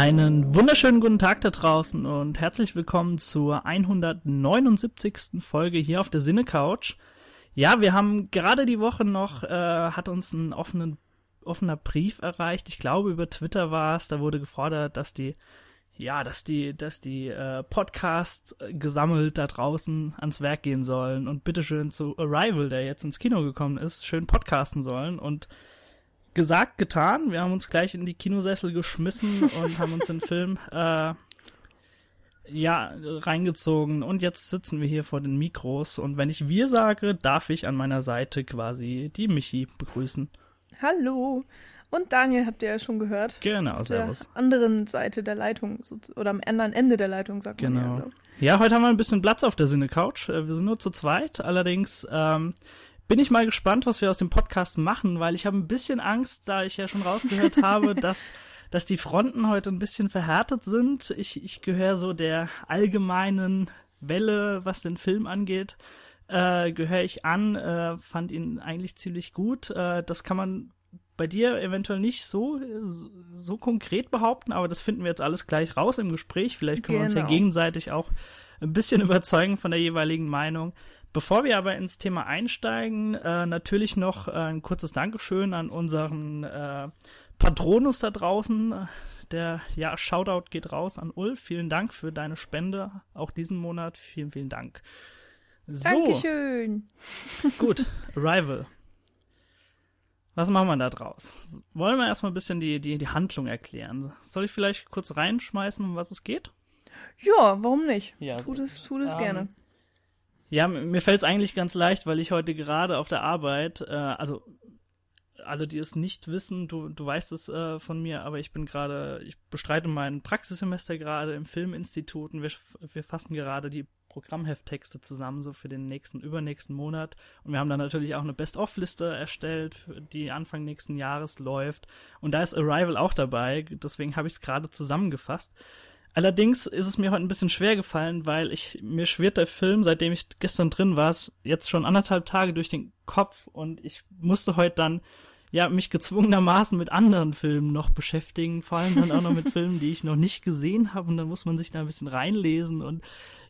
Einen wunderschönen guten Tag da draußen und herzlich willkommen zur 179. Folge hier auf der Sinne Couch. Ja, wir haben gerade die Woche noch, äh, hat uns ein offenen, offener Brief erreicht. Ich glaube, über Twitter war es. Da wurde gefordert, dass die, ja, dass die, dass die äh, Podcasts gesammelt da draußen ans Werk gehen sollen und bitteschön zu Arrival, der jetzt ins Kino gekommen ist, schön podcasten sollen und gesagt, getan. Wir haben uns gleich in die Kinosessel geschmissen und haben uns den Film äh, ja reingezogen und jetzt sitzen wir hier vor den Mikros und wenn ich wir sage, darf ich an meiner Seite quasi die Michi begrüßen. Hallo. Und Daniel habt ihr ja schon gehört. Genau, Auf servus. der anderen Seite der Leitung oder am anderen Ende der Leitung sagt man ja. Genau. glaub. Ja, heute haben wir ein bisschen Platz auf der Sinne-Couch. Äh, Wir sind nur zu zweit. Allerdings ähm, bin ich mal gespannt, was wir aus dem Podcast machen, weil ich habe ein bisschen Angst, da ich ja schon rausgehört habe, dass, dass die Fronten heute ein bisschen verhärtet sind. Ich, ich gehöre so der allgemeinen Welle, was den Film angeht, äh, gehöre ich an, äh, fand ihn eigentlich ziemlich gut. Äh, das kann man bei dir eventuell nicht so, so, so konkret behaupten, aber das finden wir jetzt alles gleich raus im Gespräch. Vielleicht können wir uns ja Genau. gegenseitig auch ein bisschen überzeugen von der jeweiligen Meinung. Bevor wir aber ins Thema einsteigen, äh, natürlich noch äh, ein kurzes Dankeschön an unseren äh, Patronus da draußen. Der ja, Shoutout geht raus an Ulf. Vielen Dank für deine Spende, auch diesen Monat. Vielen, vielen Dank. So, Dankeschön. gut. Arrival. Was machen wir da draus? Wollen wir erstmal ein bisschen die, die, die Handlung erklären? Soll ich vielleicht kurz reinschmeißen, um was es geht? Ja, warum nicht? Ja, tut es, tut es ähm, gerne. Ja, mir fällt es eigentlich ganz leicht, weil ich heute gerade auf der Arbeit, äh, also alle, die es nicht wissen, du, du weißt es äh, von mir, aber ich bin gerade, ich bestreite mein Praxissemester gerade im Filminstitut und wir, wir fassen gerade die Programmhefttexte zusammen, so für den nächsten, übernächsten Monat. Und wir haben dann natürlich auch eine Best-of-Liste erstellt, die Anfang nächsten Jahres läuft. Und da ist Arrival auch dabei, deswegen habe ich es gerade zusammengefasst. Allerdings ist es mir heute ein bisschen schwer gefallen, weil ich mir schwirrt der Film, seitdem ich gestern drin war, jetzt schon anderthalb Tage durch den Kopf und ich musste heute dann ja mich gezwungenermaßen mit anderen Filmen noch beschäftigen, vor allem dann auch noch mit Filmen, die ich noch nicht gesehen habe und dann muss man sich da ein bisschen reinlesen und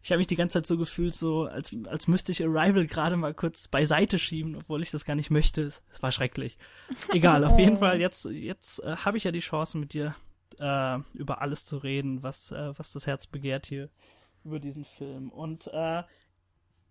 ich habe mich die ganze Zeit so gefühlt, so als als müsste ich Arrival gerade mal kurz beiseite schieben, obwohl ich das gar nicht möchte. Es, es war schrecklich. Egal, auf jeden Fall jetzt jetzt äh, habe ich ja die Chance mit dir äh, über alles zu reden, was, äh, was das Herz begehrt hier über diesen Film. Und äh,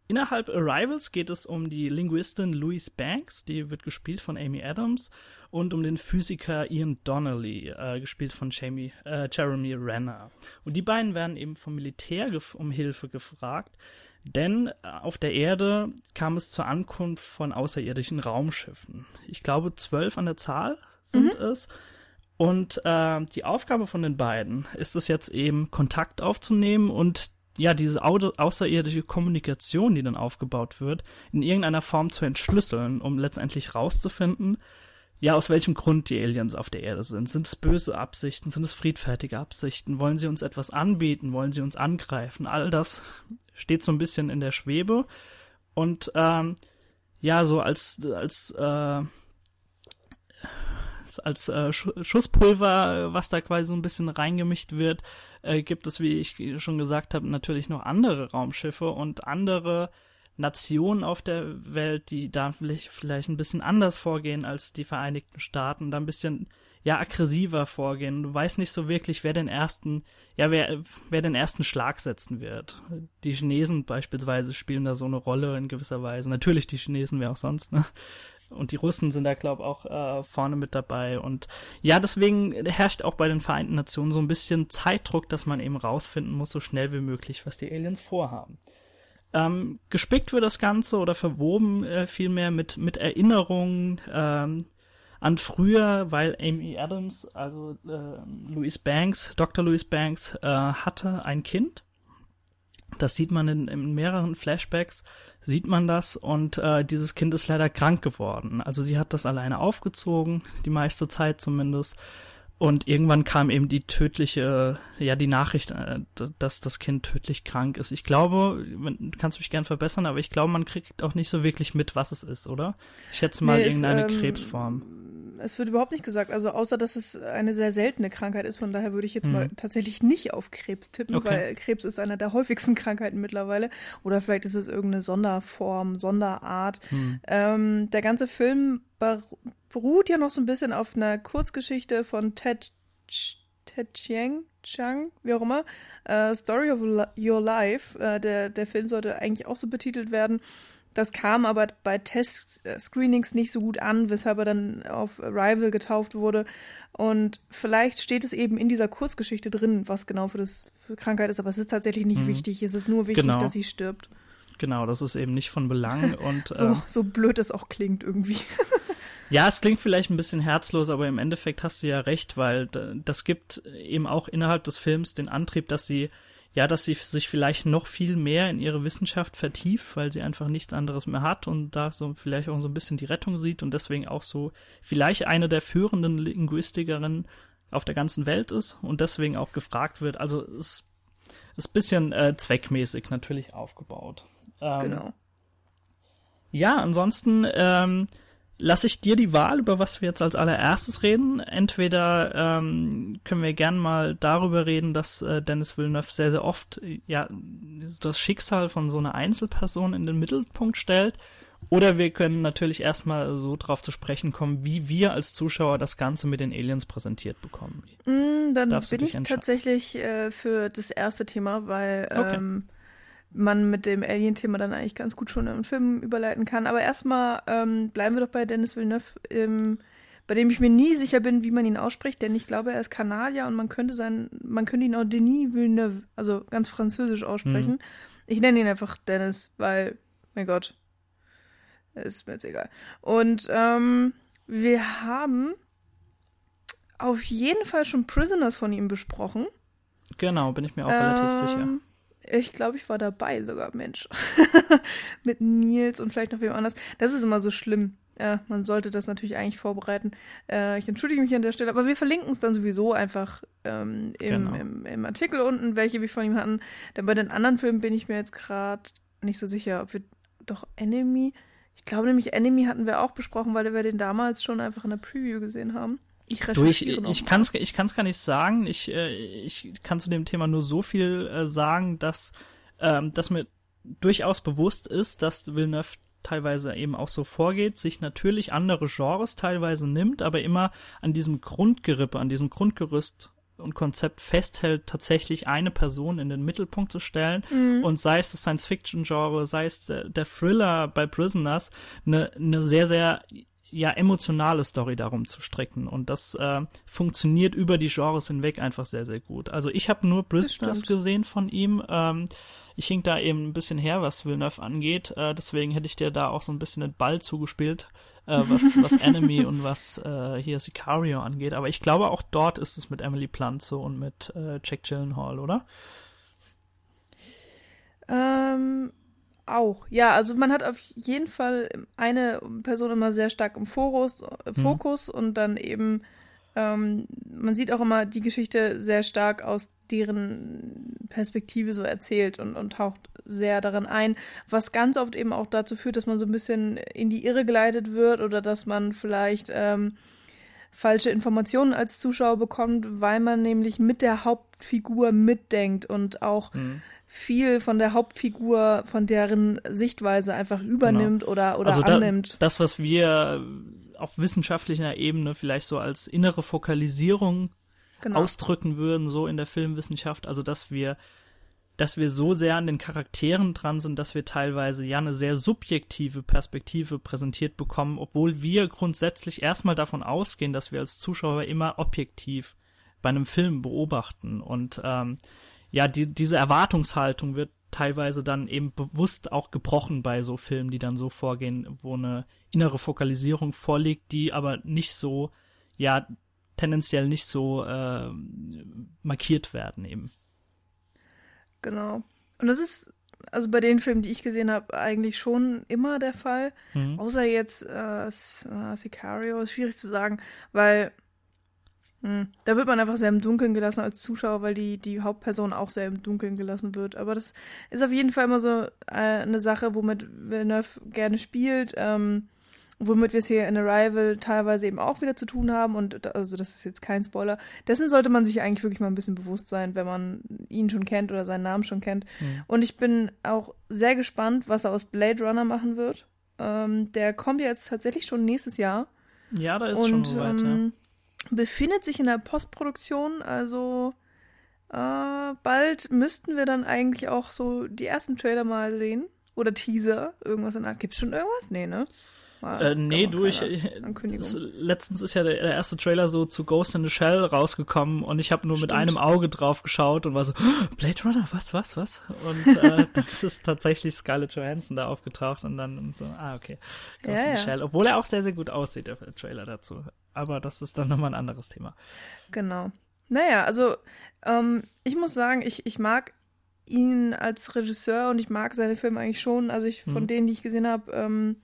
innerhalb Arrivals geht es um die Linguistin Louise Banks, die wird gespielt von Amy Adams, und um den Physiker Ian Donnelly, äh, gespielt von Jamie, äh, Jeremy Renner. Und die beiden werden eben vom Militär um Hilfe gefragt, denn äh, auf der Erde kam es zur Ankunft von außerirdischen Raumschiffen. Ich glaube, zwölf an der Zahl sind es. Und äh, die Aufgabe von den beiden ist es jetzt eben, Kontakt aufzunehmen und ja, diese au außerirdische Kommunikation, die dann aufgebaut wird, in irgendeiner Form zu entschlüsseln, um letztendlich rauszufinden, ja, aus welchem Grund die Aliens auf der Erde sind. Sind es böse Absichten? Sind es friedfertige Absichten? Wollen sie uns etwas anbieten? Wollen sie uns angreifen? All das steht so ein bisschen in der Schwebe. Und ähm, ja, so als, als äh, als äh, Sch- Schusspulver, was da quasi so ein bisschen reingemischt wird, äh, gibt es, wie ich schon gesagt habe, natürlich noch andere Raumschiffe und andere Nationen auf der Welt, die da vielleicht, vielleicht ein bisschen anders vorgehen als die Vereinigten Staaten, da ein bisschen ja aggressiver vorgehen. Du weißt nicht so wirklich, wer den ersten, ja wer wer den ersten Schlag setzen wird. Die Chinesen beispielsweise spielen da so eine Rolle in gewisser Weise. Natürlich die Chinesen, wer auch sonst. Ne? Und die Russen sind da, glaube auch äh, vorne mit dabei. Und ja, deswegen herrscht auch bei den Vereinten Nationen so ein bisschen Zeitdruck, dass man eben rausfinden muss, so schnell wie möglich, was die Aliens vorhaben. Ähm, gespickt wird das Ganze oder verwoben äh, vielmehr mit, mit Erinnerungen ähm, an früher, weil Amy Adams, also äh, Louise Banks, Dr. Louise Banks, äh, hatte ein Kind. Das sieht man in, in mehreren Flashbacks, sieht man das und äh, dieses Kind ist leider krank geworden. Also sie hat das alleine aufgezogen, die meiste Zeit zumindest. Und irgendwann kam eben die tödliche, ja, die Nachricht, äh, dass das Kind tödlich krank ist. Ich glaube, du kannst mich gern verbessern, aber ich glaube, man kriegt auch nicht so wirklich mit, was es ist, oder? Ich schätze mal Nee, es, irgendeine ähm, Krebsform. Es wird überhaupt nicht gesagt. Also außer, dass es eine sehr seltene Krankheit ist. Von daher würde ich jetzt Mhm. mal tatsächlich nicht auf Krebs tippen, Okay. weil Krebs ist eine der häufigsten Krankheiten mittlerweile. Oder vielleicht ist es irgendeine Sonderform, Sonderart. Hm. Ähm, der ganze Film ber beruht ja noch so ein bisschen auf einer Kurzgeschichte von Ted, Ted Chiang, Chang, wie auch immer. Äh, Story of Your Life. Äh, der, der Film sollte eigentlich auch so betitelt werden. Das kam aber bei Test-Screenings nicht so gut an, weshalb er dann auf Arrival getauft wurde. Und vielleicht steht es eben in dieser Kurzgeschichte drin, was genau für das für Krankheit ist, aber es ist tatsächlich nicht Mhm. wichtig. Es ist nur wichtig, Genau. dass sie stirbt. Genau, das ist eben nicht von Belang und So, ähm, so blöd es auch klingt irgendwie. Ja, es klingt vielleicht ein bisschen herzlos, aber im Endeffekt hast du ja recht, weil das gibt eben auch innerhalb des Films den Antrieb, dass sie, ja, dass sie sich vielleicht noch viel mehr in ihre Wissenschaft vertieft, weil sie einfach nichts anderes mehr hat und da so vielleicht auch so ein bisschen die Rettung sieht und deswegen auch so vielleicht eine der führenden Linguistikerinnen auf der ganzen Welt ist und deswegen auch gefragt wird. Also es ist ein bisschen äh, zweckmäßig natürlich aufgebaut. Ähm, genau. ja, ansonsten ähm, lasse ich dir die Wahl, über was wir jetzt als allererstes reden. Entweder ähm, können wir gern mal darüber reden, dass äh, Dennis Villeneuve sehr, sehr oft äh, ja das Schicksal von so einer Einzelperson in den Mittelpunkt stellt. Oder wir können natürlich erstmal so drauf zu sprechen kommen, wie wir als Zuschauer das Ganze mit den Aliens präsentiert bekommen. Mm, dann Darfst bin ich tatsächlich äh, für das erste Thema, weil Okay. ähm, man mit dem Alien-Thema dann eigentlich ganz gut schon im Film überleiten kann. Aber erstmal ähm, bleiben wir doch bei Dennis Villeneuve, ähm, bei dem ich mir nie sicher bin, wie man ihn ausspricht, denn ich glaube, er ist Kanadier und man könnte sein, man könnte ihn auch Denis Villeneuve, also ganz französisch aussprechen. Mhm. Ich nenne ihn einfach Dennis, weil, mein Gott, ist mir jetzt egal. Und ähm, wir haben auf jeden Fall schon Prisoners von ihm besprochen. Genau, bin ich mir auch relativ sicher. Ich glaube, ich war dabei sogar, Mensch. Mit Nils und vielleicht noch wem anders. Das ist immer so schlimm. Ja, man sollte das natürlich eigentlich vorbereiten. Äh, ich entschuldige mich an der Stelle, aber wir verlinken es dann sowieso einfach ähm, im, Genau. im, im Artikel unten, welche wir von ihm hatten. Denn bei den anderen Filmen bin ich mir jetzt gerade nicht so sicher, ob wir doch Enemy. Ich glaube nämlich, Enemy hatten wir auch besprochen, weil wir den damals schon einfach in der Preview gesehen haben. Ich Du, ich, ich kann es ich kann's gar nicht sagen. Ich, äh, ich kann zu dem Thema nur so viel äh, sagen, dass, ähm, dass mir durchaus bewusst ist, dass Villeneuve teilweise eben auch so vorgeht, sich natürlich andere Genres teilweise nimmt, aber immer an diesem Grundgerippe, an diesem Grundgerüst und Konzept festhält, tatsächlich eine Person in den Mittelpunkt zu stellen Mhm. und sei es das Science-Fiction-Genre, sei es der, der Thriller bei Prisoners, eine ne sehr, sehr ja emotionale Story darum zu stricken und das äh, funktioniert über die Genres hinweg einfach sehr sehr gut. Also ich habe nur stimmt. gesehen von ihm. Ähm, ich hing da eben ein bisschen her, was Villeneuve angeht. Äh, deswegen hätte ich dir da auch so ein bisschen den Ball zugespielt, äh, was was Enemy und was äh, hier Sicario angeht. Aber ich glaube auch dort ist es mit Emily Blunt so und mit äh, Jack Gyllenhaal, oder? Ähm, auch. Ja, also man hat auf jeden Fall eine Person immer sehr stark im Fokus, äh, Fokus und dann eben, ähm, man sieht auch immer die Geschichte sehr stark aus deren Perspektive so erzählt und, und taucht sehr darin ein, was ganz oft eben auch dazu führt, dass man so ein bisschen in die Irre geleitet wird oder dass man vielleicht ähm, falsche Informationen als Zuschauer bekommt, weil man nämlich mit der Hauptfigur mitdenkt und auch Mhm. Viel von der Hauptfigur, von deren Sichtweise einfach übernimmt oder, oder also da, annimmt. das, was wir auf wissenschaftlicher Ebene vielleicht so als innere Fokalisierung genau. ausdrücken würden, so in der Filmwissenschaft, also dass wir, dass wir so sehr an den Charakteren dran sind, dass wir teilweise ja eine sehr subjektive Perspektive präsentiert bekommen, obwohl wir grundsätzlich erstmal davon ausgehen, dass wir als Zuschauer immer objektiv bei einem Film beobachten und ähm, ja, die, diese Erwartungshaltung wird teilweise dann eben bewusst auch gebrochen bei so Filmen, die dann so vorgehen, wo eine innere Fokalisierung vorliegt, die aber nicht so, ja, tendenziell nicht so äh, markiert werden eben. Genau. Und das ist also bei den Filmen, die ich gesehen habe, eigentlich schon immer der Fall. Mhm. Außer jetzt äh, äh, Sicario, ist schwierig zu sagen, weil da wird man einfach sehr im Dunkeln gelassen als Zuschauer, weil die, die Hauptperson auch sehr im Dunkeln gelassen wird. Aber das ist auf jeden Fall immer so äh, eine Sache, womit Villeneuve gerne spielt. Ähm, womit wir es hier in Arrival teilweise eben auch wieder zu tun haben. Und also das ist jetzt kein Spoiler. Dessen sollte man sich eigentlich wirklich mal ein bisschen bewusst sein, wenn man ihn schon kennt oder seinen Namen schon kennt. Mhm. Und ich bin auch sehr gespannt, was er aus Blade Runner machen wird. Ähm, der kommt jetzt tatsächlich schon nächstes Jahr. Ja, da ist und, schon so weit, ähm, ja. Befindet sich in der Postproduktion, also äh, bald müssten wir dann eigentlich auch so die ersten Trailer mal sehen. Oder Teaser, irgendwas in der Art. Gibt's schon irgendwas? Nee, ne? Äh, nee, du, ich, letztens ist ja der, der, erste Trailer so zu Ghost in the Shell rausgekommen und ich habe nur Stimmt. mit einem Auge drauf geschaut und war so, oh, Blade Runner, was, was, was? Und äh, das ist tatsächlich Scarlett Johansson da aufgetaucht und dann so, ah, okay, Ghost ja, in the ja. Shell. Obwohl er auch sehr, sehr gut aussieht, der Trailer dazu. Aber das ist dann nochmal ein anderes Thema. Genau. Naja, also ähm, ich muss sagen, ich, ich mag ihn als Regisseur und ich mag seine Filme eigentlich schon. Also ich von mhm. denen, die ich gesehen habe, ähm,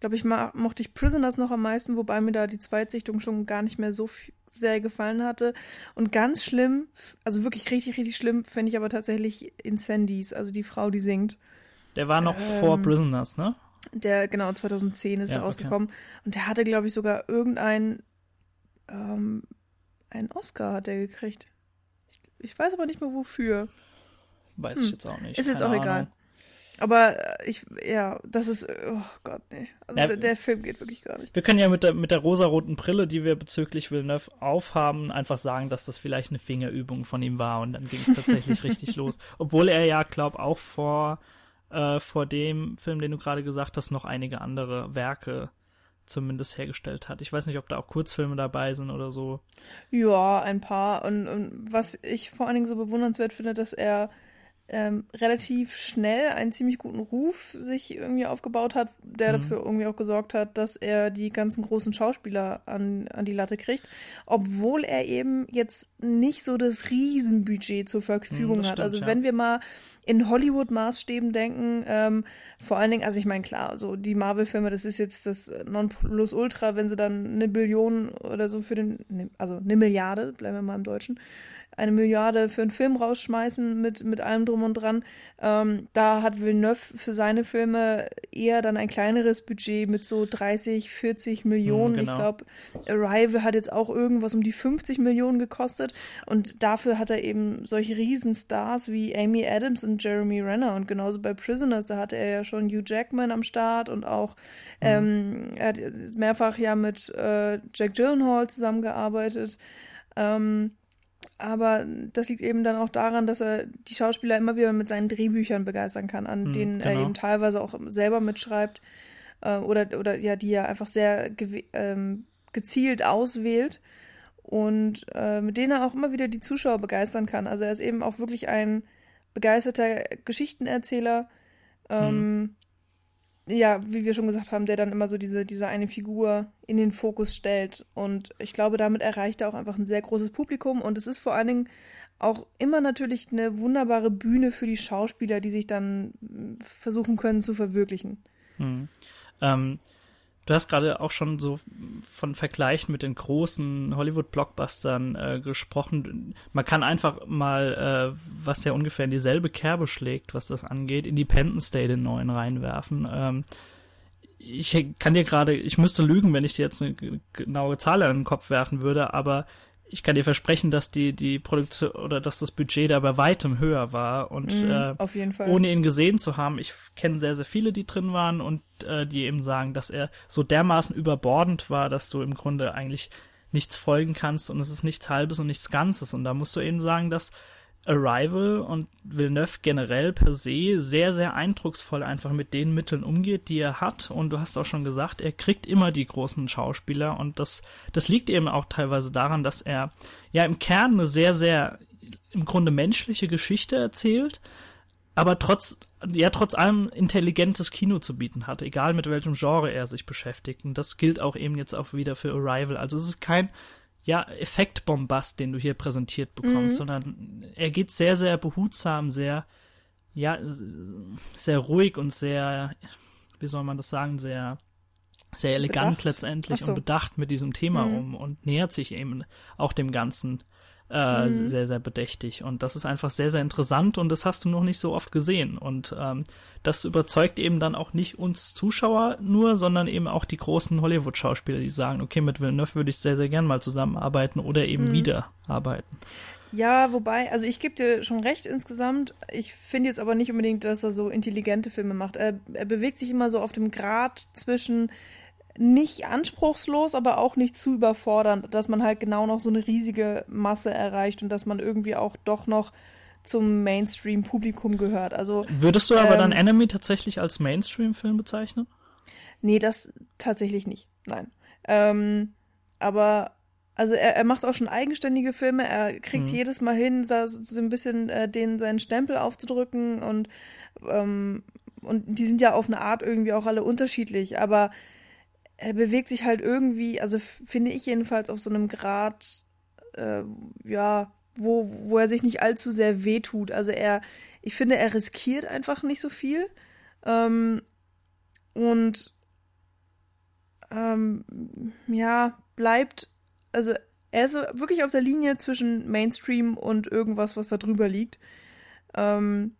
glaube ich, mochte ich Prisoners noch am meisten, wobei mir da die Zweitsichtung schon gar nicht mehr so sehr gefallen hatte. Und ganz schlimm, also wirklich richtig, richtig schlimm, fände ich aber tatsächlich Incendies, also die Frau, die singt. Der war noch ähm, vor Prisoners, ne? Der, genau, 2010 ist ja, er rausgekommen. Okay. Und der hatte, glaube ich, sogar irgendein, ähm, einen Oscar hat er gekriegt. Ich, ich, weiß aber nicht mehr wofür. Weiß hm. ich jetzt auch nicht. Ist jetzt Keine auch egal. Aber äh, ich, ja, das ist, oh Gott, nee. Also ja, der, der, Film geht wirklich gar nicht. Wir können ja mit der, mit der rosaroten Brille, die wir bezüglich Villeneuve aufhaben, einfach sagen, dass das vielleicht eine Fingerübung von ihm war und dann ging es tatsächlich richtig los. Obwohl er ja, glaub, auch vor, äh, vor dem Film, den du gerade gesagt hast, noch einige andere Werke zumindest hergestellt hat. Ich weiß nicht, ob da auch Kurzfilme dabei sind oder so. Ja, ein paar. Und, und was ich vor allen Dingen so bewundernswert finde, dass er ähm, relativ schnell einen ziemlich guten Ruf sich irgendwie aufgebaut hat, der mhm. dafür irgendwie auch gesorgt hat, dass er die ganzen großen Schauspieler an, an die Latte kriegt, obwohl er eben jetzt nicht so das Riesenbudget zur Verfügung mhm, hat. Stimmt, also ja. wenn wir mal in Hollywood-Maßstäben denken, ähm, vor allen Dingen, also ich meine, klar, so die Marvel-Filme, das ist jetzt das Nonplusultra, wenn sie dann eine Billion oder so für den, ne, also eine Milliarde, bleiben wir mal im Deutschen, eine Milliarde für einen Film rausschmeißen mit, mit allem drum und dran. Ähm, da hat Villeneuve für seine Filme eher dann ein kleineres Budget mit so 30, 40 Millionen. Hm, genau. Ich glaube, Arrival hat jetzt auch irgendwas um die 50 Millionen gekostet. Und dafür hat er eben solche Riesenstars wie Amy Adams und Jeremy Renner. Und genauso bei Prisoners, da hatte er ja schon Hugh Jackman am Start und auch mhm. ähm, er hat mehrfach ja mit äh, Jack Gyllenhaal zusammengearbeitet. Ähm, aber das liegt eben dann auch daran, dass er die Schauspieler immer wieder mit seinen Drehbüchern begeistern kann, an mhm, denen genau. er eben teilweise auch selber mitschreibt äh, oder, oder ja, die er einfach sehr ähm, gezielt auswählt und äh, mit denen er auch immer wieder die Zuschauer begeistern kann. Also er ist eben auch wirklich ein begeisterter Geschichtenerzähler. Ähm, mhm ja, wie wir schon gesagt haben, der dann immer so diese, diese eine Figur in den Fokus stellt. Und ich glaube, damit erreicht er auch einfach ein sehr großes Publikum. Und es ist vor allen Dingen auch immer natürlich eine wunderbare Bühne für die Schauspieler, die sich dann versuchen können zu verwirklichen. Hm. Ähm, Du hast gerade auch schon so von Vergleichen mit den großen Hollywood-Blockbustern äh, gesprochen. Man kann einfach mal, äh, was ja ungefähr in dieselbe Kerbe schlägt, was das angeht, Independence Day den neuen reinwerfen. Ähm, ich kann dir gerade, ich müsste lügen, wenn ich dir jetzt eine genaue Zahl an den Kopf werfen würde, aber ich kann dir versprechen, dass die, die Produktion oder dass das Budget da bei weitem höher war. Und mm, äh, auf jeden Fall. ohne ihn gesehen zu haben, ich kenne sehr, sehr viele, die drin waren und äh, die eben sagen, dass er so dermaßen überbordend war, dass du im Grunde eigentlich nichts folgen kannst und es ist nichts Halbes und nichts Ganzes. Und da musst du eben sagen, dass Arrival und Villeneuve generell per se sehr, sehr eindrucksvoll einfach mit den Mitteln umgeht, die er hat. Und du hast auch schon gesagt, er kriegt immer die großen Schauspieler. Und das, das liegt eben auch teilweise daran, dass er ja im Kern eine sehr, sehr im Grunde menschliche Geschichte erzählt, aber trotz, ja, trotz allem intelligentes Kino zu bieten hat, egal mit welchem Genre er sich beschäftigt. Und das gilt auch eben jetzt auch wieder für Arrival. Also es ist kein ja, Effektbombast, den du hier präsentiert bekommst, mhm. sondern er geht sehr, sehr behutsam, sehr, ja, sehr ruhig und sehr, wie soll man das sagen, sehr, sehr elegant bedacht. letztendlich so. und bedacht mit diesem Thema mhm. um und nähert sich eben auch dem Ganzen äh, mhm. sehr, sehr bedächtig. Und das ist einfach sehr, sehr interessant und das hast du noch nicht so oft gesehen. Und ähm, das überzeugt eben dann auch nicht uns Zuschauer nur, sondern eben auch die großen Hollywood-Schauspieler, die sagen, okay, mit Villeneuve würde ich sehr, sehr gern mal zusammenarbeiten oder eben mhm. wieder arbeiten. Ja, wobei, also ich gebe dir schon recht insgesamt. Ich finde jetzt aber nicht unbedingt, dass er so intelligente Filme macht. Er, er bewegt sich immer so auf dem Grad zwischen nicht anspruchslos, aber auch nicht zu überfordernd, dass man halt genau noch so eine riesige Masse erreicht und dass man irgendwie auch doch noch zum Mainstream-Publikum gehört. Also würdest du aber ähm, dann Enemy tatsächlich als Mainstream-Film bezeichnen? Nee, das tatsächlich nicht. Nein. Ähm, aber also er, er macht auch schon eigenständige Filme. Er kriegt mhm. jedes Mal hin, so, so ein bisschen äh, den seinen Stempel aufzudrücken und ähm, und die sind ja auf eine Art irgendwie auch alle unterschiedlich. Aber er bewegt sich halt irgendwie, also finde ich jedenfalls auf so einem Grad, äh, ja, wo, wo er sich nicht allzu sehr wehtut. Also er, ich finde, er riskiert einfach nicht so viel. Ähm, und ähm, ja, bleibt, also er ist wirklich auf der Linie zwischen Mainstream und irgendwas, was da drüber liegt. Ähm,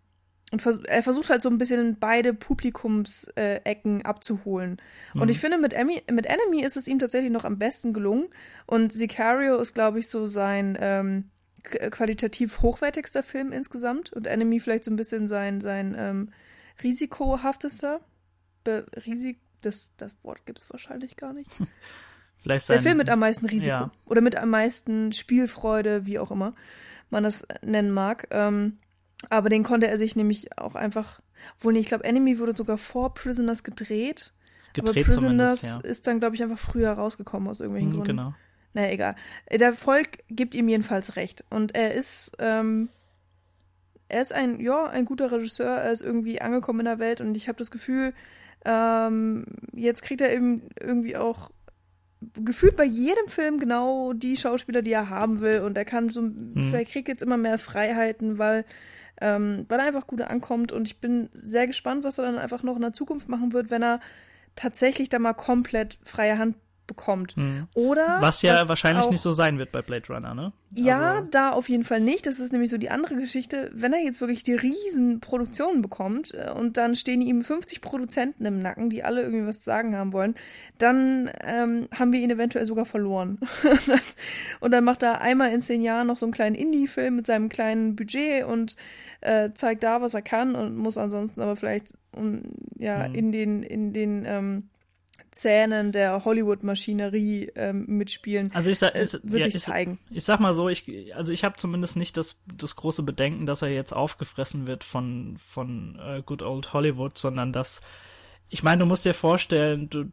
und vers er versucht halt so ein bisschen beide Publikumsecken äh, abzuholen. Mhm. Und ich finde, mit, Emmy, mit Enemy ist es ihm tatsächlich noch am besten gelungen. Und Sicario ist, glaube ich, so sein ähm, qualitativ hochwertigster Film insgesamt. Und Enemy vielleicht so ein bisschen sein, sein ähm, risikohaftester. Be Risik das, das Wort gibt es wahrscheinlich gar nicht. Vielleicht sein, Der Film mit am meisten Risiko. Ja. Oder mit am meisten Spielfreude, wie auch immer man das nennen mag. Ähm, aber den konnte er sich nämlich auch einfach. Wohl nee, ich glaube, Enemy wurde sogar vor Prisoners gedreht. gedreht aber Prisoners ja. ist dann, glaube ich, einfach früher rausgekommen aus irgendwelchen mhm, Gründen. Genau. Naja, egal. Der Volk gibt ihm jedenfalls recht. Und er ist, ähm, er ist ein, ja, ein guter Regisseur. Er ist irgendwie angekommen in der Welt und ich habe das Gefühl, ähm, jetzt kriegt er eben irgendwie auch gefühlt bei jedem Film genau die Schauspieler, die er haben will. Und er kann so, mhm. er kriegt jetzt immer mehr Freiheiten, weil ähm, weil er einfach gut ankommt. Und ich bin sehr gespannt, was er dann einfach noch in der Zukunft machen wird, wenn er tatsächlich da mal komplett freie Hand bekommt. Mhm. Oder was ja wahrscheinlich auch, nicht so sein wird bei Blade Runner, ne? Ja, also. da auf jeden Fall nicht. Das ist nämlich so die andere Geschichte. Wenn er jetzt wirklich die riesen Produktionen bekommt äh, und dann stehen ihm 50 Produzenten im Nacken, die alle irgendwie was zu sagen haben wollen, dann ähm, haben wir ihn eventuell sogar verloren. und dann macht er einmal in zehn Jahren noch so einen kleinen Indie-Film mit seinem kleinen Budget und äh, zeigt da, was er kann und muss ansonsten aber vielleicht um, ja mhm. in den in den ähm, Zähnen der Hollywood-Maschinerie ähm, mitspielen. Also ich sag, es, wird ja, sich zeigen. Ich sag mal so, ich also ich habe zumindest nicht das das große Bedenken, dass er jetzt aufgefressen wird von von äh, Good Old Hollywood, sondern dass ich meine, du musst dir vorstellen, du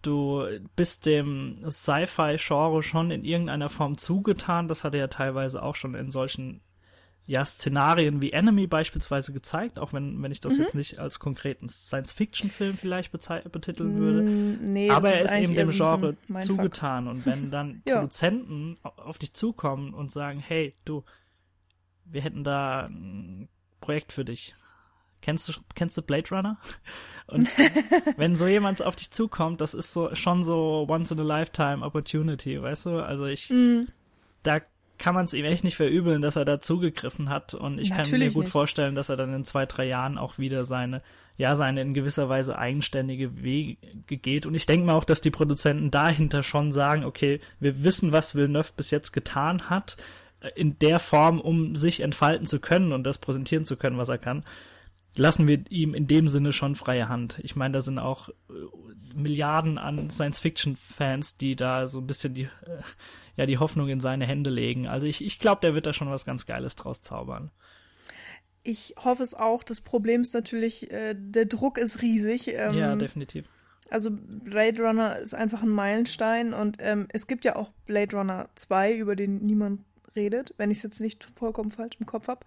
du bist dem Sci-Fi-Genre schon in irgendeiner Form zugetan. Das hat er ja teilweise auch schon in solchen ja, Szenarien wie Enemy beispielsweise gezeigt, auch wenn, wenn ich das mhm. jetzt nicht als konkreten Science-Fiction-Film vielleicht betiteln würde. Nee, Aber er ist, ist eben dem Genre zugetan. Und wenn dann ja. Produzenten auf dich zukommen und sagen, hey, du, wir hätten da ein Projekt für dich. Kennst du, kennst du Blade Runner? Und wenn so jemand auf dich zukommt, das ist so schon so once in a lifetime opportunity, weißt du? Also ich, mm. da kann man es ihm echt nicht verübeln, dass er da zugegriffen hat. Und ich Natürlich kann mir gut nicht. vorstellen, dass er dann in zwei, drei Jahren auch wieder seine, ja, seine in gewisser Weise eigenständige Wege geht. Und ich denke mal auch, dass die Produzenten dahinter schon sagen, okay, wir wissen, was Villeneuve bis jetzt getan hat, äh, in der Form, um sich entfalten zu können und das präsentieren zu können, was er kann lassen wir ihm in dem Sinne schon freie Hand. Ich meine, da sind auch äh, Milliarden an Science-Fiction-Fans, die da so ein bisschen die, äh, ja, die Hoffnung in seine Hände legen. Also ich, ich glaube, der wird da schon was ganz Geiles draus zaubern. Ich hoffe es auch. Das Problem ist natürlich, äh, der Druck ist riesig. Ähm, ja, definitiv. Also Blade Runner ist einfach ein Meilenstein und ähm, es gibt ja auch Blade Runner 2, über den niemand redet, wenn ich es jetzt nicht vollkommen falsch im Kopf habe.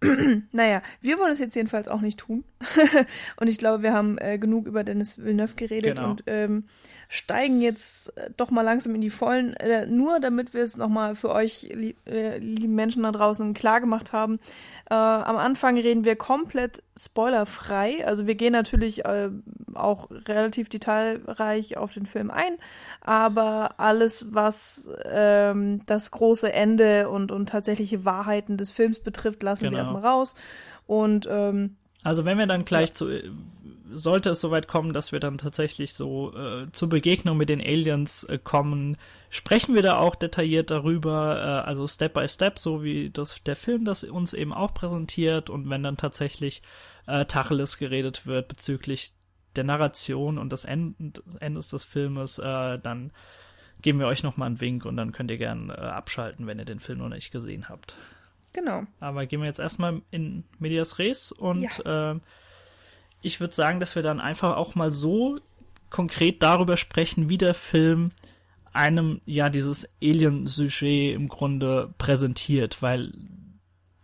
naja, wir wollen es jetzt jedenfalls auch nicht tun. und ich glaube, wir haben äh, genug über Dennis Villeneuve geredet Genau. und ähm, steigen jetzt äh, doch mal langsam in die Vollen. Äh, nur damit wir es nochmal für euch, lieb, äh, lieben Menschen da draußen, klar gemacht haben. Äh, am Anfang reden wir komplett spoilerfrei. Also wir gehen natürlich auch relativ detailreich auf den Film ein, aber alles, was ähm, das große Ende und, und tatsächliche Wahrheiten des Films betrifft, lassen Genau. wir erstmal raus. Und ähm, Also wenn wir dann gleich zu, sollte es soweit kommen, dass wir dann tatsächlich so äh, zur Begegnung mit den Aliens äh, kommen, sprechen wir da auch detailliert darüber, äh, also Step by Step, so wie das der Film das uns eben auch präsentiert und wenn dann tatsächlich äh, Tacheles geredet wird bezüglich der Narration und des End Endes des Filmes, äh, dann geben wir euch noch mal einen Wink und dann könnt ihr gern äh, abschalten, wenn ihr den Film noch nicht gesehen habt. Genau. Aber gehen wir jetzt erstmal in Medias Res und ähm, ich würde sagen, dass wir dann einfach auch mal so konkret darüber sprechen, wie der Film einem ja dieses Alien-Sujet im Grunde präsentiert, weil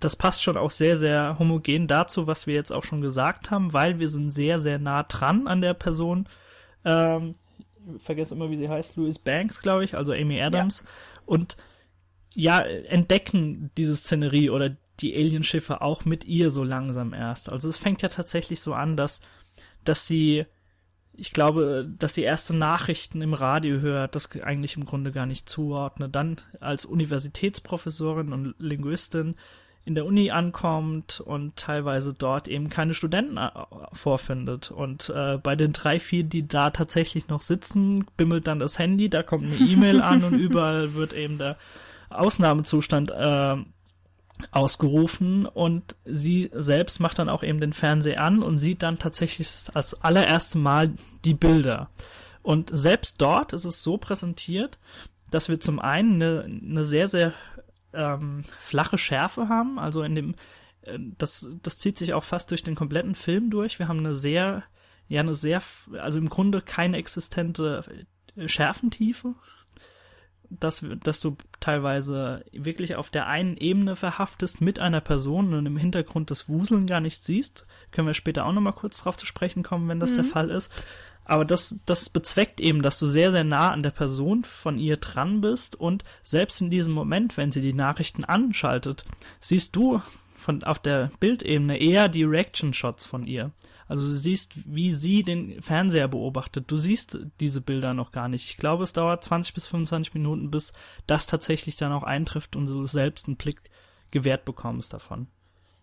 das passt schon auch sehr, sehr homogen dazu, was wir jetzt auch schon gesagt haben, weil wir sind sehr, sehr nah dran an der Person. Ähm, ich vergesse immer, wie sie heißt, Louis Banks, glaube ich, also Amy Adams. Und ja, entdecken diese Szenerie oder die Alienschiffe auch mit ihr so langsam erst. Also es fängt ja tatsächlich so an, dass, dass sie, ich glaube, dass sie erste Nachrichten im Radio hört, das eigentlich im Grunde gar nicht zuordnet, dann als Universitätsprofessorin und Linguistin in der Uni ankommt und teilweise dort eben keine Studenten äh, vorfindet. Und äh, bei den drei, vier, die da tatsächlich noch sitzen, bimmelt dann das Handy, da kommt eine E-Mail an und überall wird eben der Ausnahmezustand äh, ausgerufen und sie selbst macht dann auch eben den Fernseher an und sieht dann tatsächlich als allererste Mal die Bilder. Und selbst dort ist es so präsentiert, dass wir zum einen eine, eine sehr, sehr ähm, flache Schärfe haben, also in dem, äh, das, das zieht sich auch fast durch den kompletten Film durch. Wir haben eine sehr, ja, eine sehr, also im Grunde keine existente äh, Schärfentiefe, dass, dass du teilweise wirklich auf der einen Ebene verhaftest mit einer Person und im Hintergrund das Wuseln gar nicht siehst. Können wir später auch nochmal kurz drauf zu sprechen kommen, wenn das der Fall ist. Aber das, das bezweckt eben, dass du sehr, sehr nah an der Person von ihr dran bist und selbst in diesem Moment, wenn sie die Nachrichten anschaltet, siehst du von, auf der Bildebene eher die Reaction-Shots von ihr. Also du siehst, wie sie den Fernseher beobachtet. Du siehst diese Bilder noch gar nicht. Ich glaube, es dauert 20 bis 25 Minuten, bis das tatsächlich dann auch eintrifft und du selbst einen Blick gewährt bekommst davon.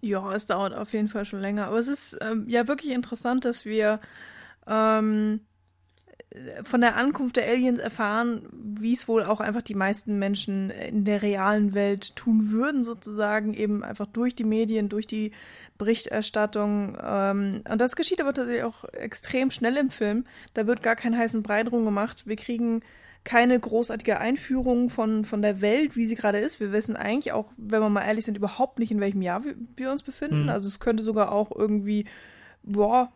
Ja, es dauert auf jeden Fall schon länger. Aber es ist ähm, ja wirklich interessant, dass wir ähm, von der Ankunft der Aliens erfahren, wie es wohl auch einfach die meisten Menschen in der realen Welt tun würden, sozusagen, eben einfach durch die Medien, durch die Berichterstattung. Ähm, und das geschieht aber tatsächlich auch extrem schnell im Film. Da wird gar kein heißen Brei drum gemacht. Wir kriegen keine großartige Einführung von, von der Welt, wie sie gerade ist. Wir wissen eigentlich auch, wenn wir mal ehrlich sind, überhaupt nicht, in welchem Jahr wir, wir uns befinden. Mhm. Also es könnte sogar auch irgendwie, boah,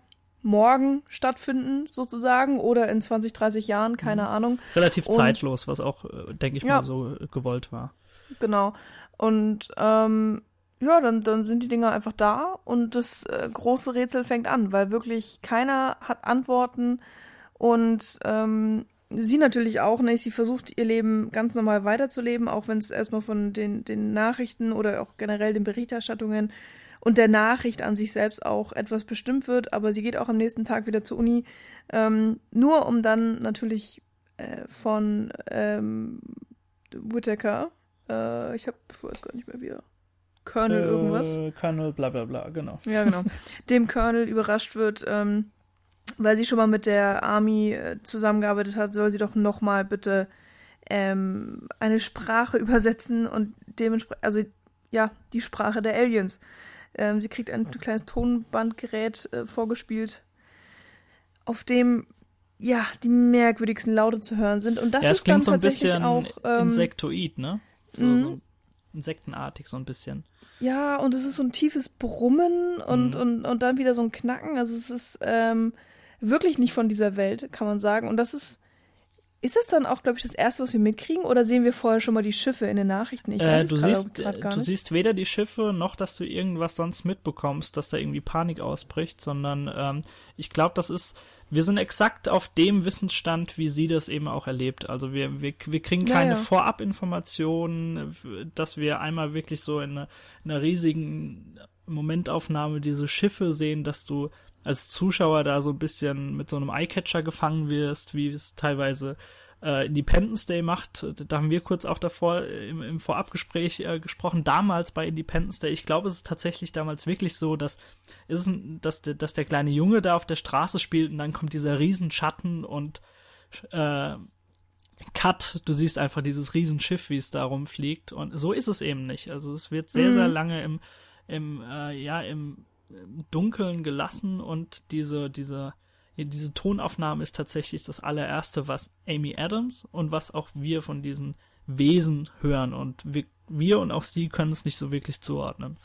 morgen stattfinden, sozusagen, oder in 20, 30 Jahren, keine Ahnung. Relativ Und- zeitlos, was auch, äh, denke ich Ja. mal, so äh, gewollt war. Genau. Und ähm, ja, dann, dann sind die Dinger einfach da und das äh, große Rätsel fängt an, weil wirklich keiner hat Antworten und ähm, sie natürlich auch nicht. Sie versucht ihr Leben ganz normal weiterzuleben, auch wenn es erstmal von den, den Nachrichten oder auch generell den Berichterstattungen und der Nachricht an sich selbst auch etwas bestimmt wird. Aber sie geht auch am nächsten Tag wieder zur Uni, ähm, nur um dann natürlich äh, von ähm, Whittaker, äh, ich hab, weiß gar nicht mehr wie er, Colonel irgendwas, Äh, Colonel bla bla bla, genau. ja, genau. Dem Colonel überrascht wird, ähm, weil sie schon mal mit der Army äh, zusammengearbeitet hat, soll sie doch nochmal bitte ähm, eine Sprache übersetzen und dementsprechend, also ja, die Sprache der Aliens. Ähm, sie kriegt ein kleines Tonbandgerät äh, vorgespielt, auf dem ja die merkwürdigsten Laute zu hören sind. Und das ja, ist dann so ein tatsächlich bisschen auch ähm, insektoid, ne? So, mhm. so insektenartig so ein bisschen. Ja, und es ist so ein tiefes Brummen und, Mhm. und, und dann wieder so ein Knacken. Also es ist ähm, wirklich nicht von dieser Welt, kann man sagen. Und das ist ist das dann auch, glaube ich, das erste, was wir mitkriegen, oder sehen wir vorher schon mal die Schiffe in den Nachrichten? Ich äh, du siehst, äh, du siehst weder die Schiffe noch, dass du irgendwas sonst mitbekommst, dass da irgendwie Panik ausbricht, sondern ähm, ich glaube, das ist, wir sind exakt auf dem Wissensstand, wie sie das eben auch erlebt. Also wir, wir, wir kriegen keine ja, ja. Vorabinformationen, dass wir einmal wirklich so in einer, in einer riesigen Momentaufnahme diese Schiffe sehen, dass du als Zuschauer da so ein bisschen mit so einem Eyecatcher gefangen wirst, wie es teilweise äh, Independence Day macht. Da haben wir kurz auch davor äh, im, im Vorabgespräch äh, gesprochen. Damals bei Independence Day, ich glaube, es ist tatsächlich damals wirklich so, dass, ist, dass, dass der kleine Junge da auf der Straße spielt und dann kommt dieser Riesenschatten und äh, Cut, du siehst einfach dieses Riesenschiff, wie es da rumfliegt. Und so ist es eben nicht. Also es wird sehr, mhm. sehr lange im, im, äh, ja, im Dunkeln gelassen und diese, diese, diese Tonaufnahme ist tatsächlich das allererste, was Amy Adams und was auch wir von diesen Wesen hören und wir, wir und auch sie können es nicht so wirklich zuordnen.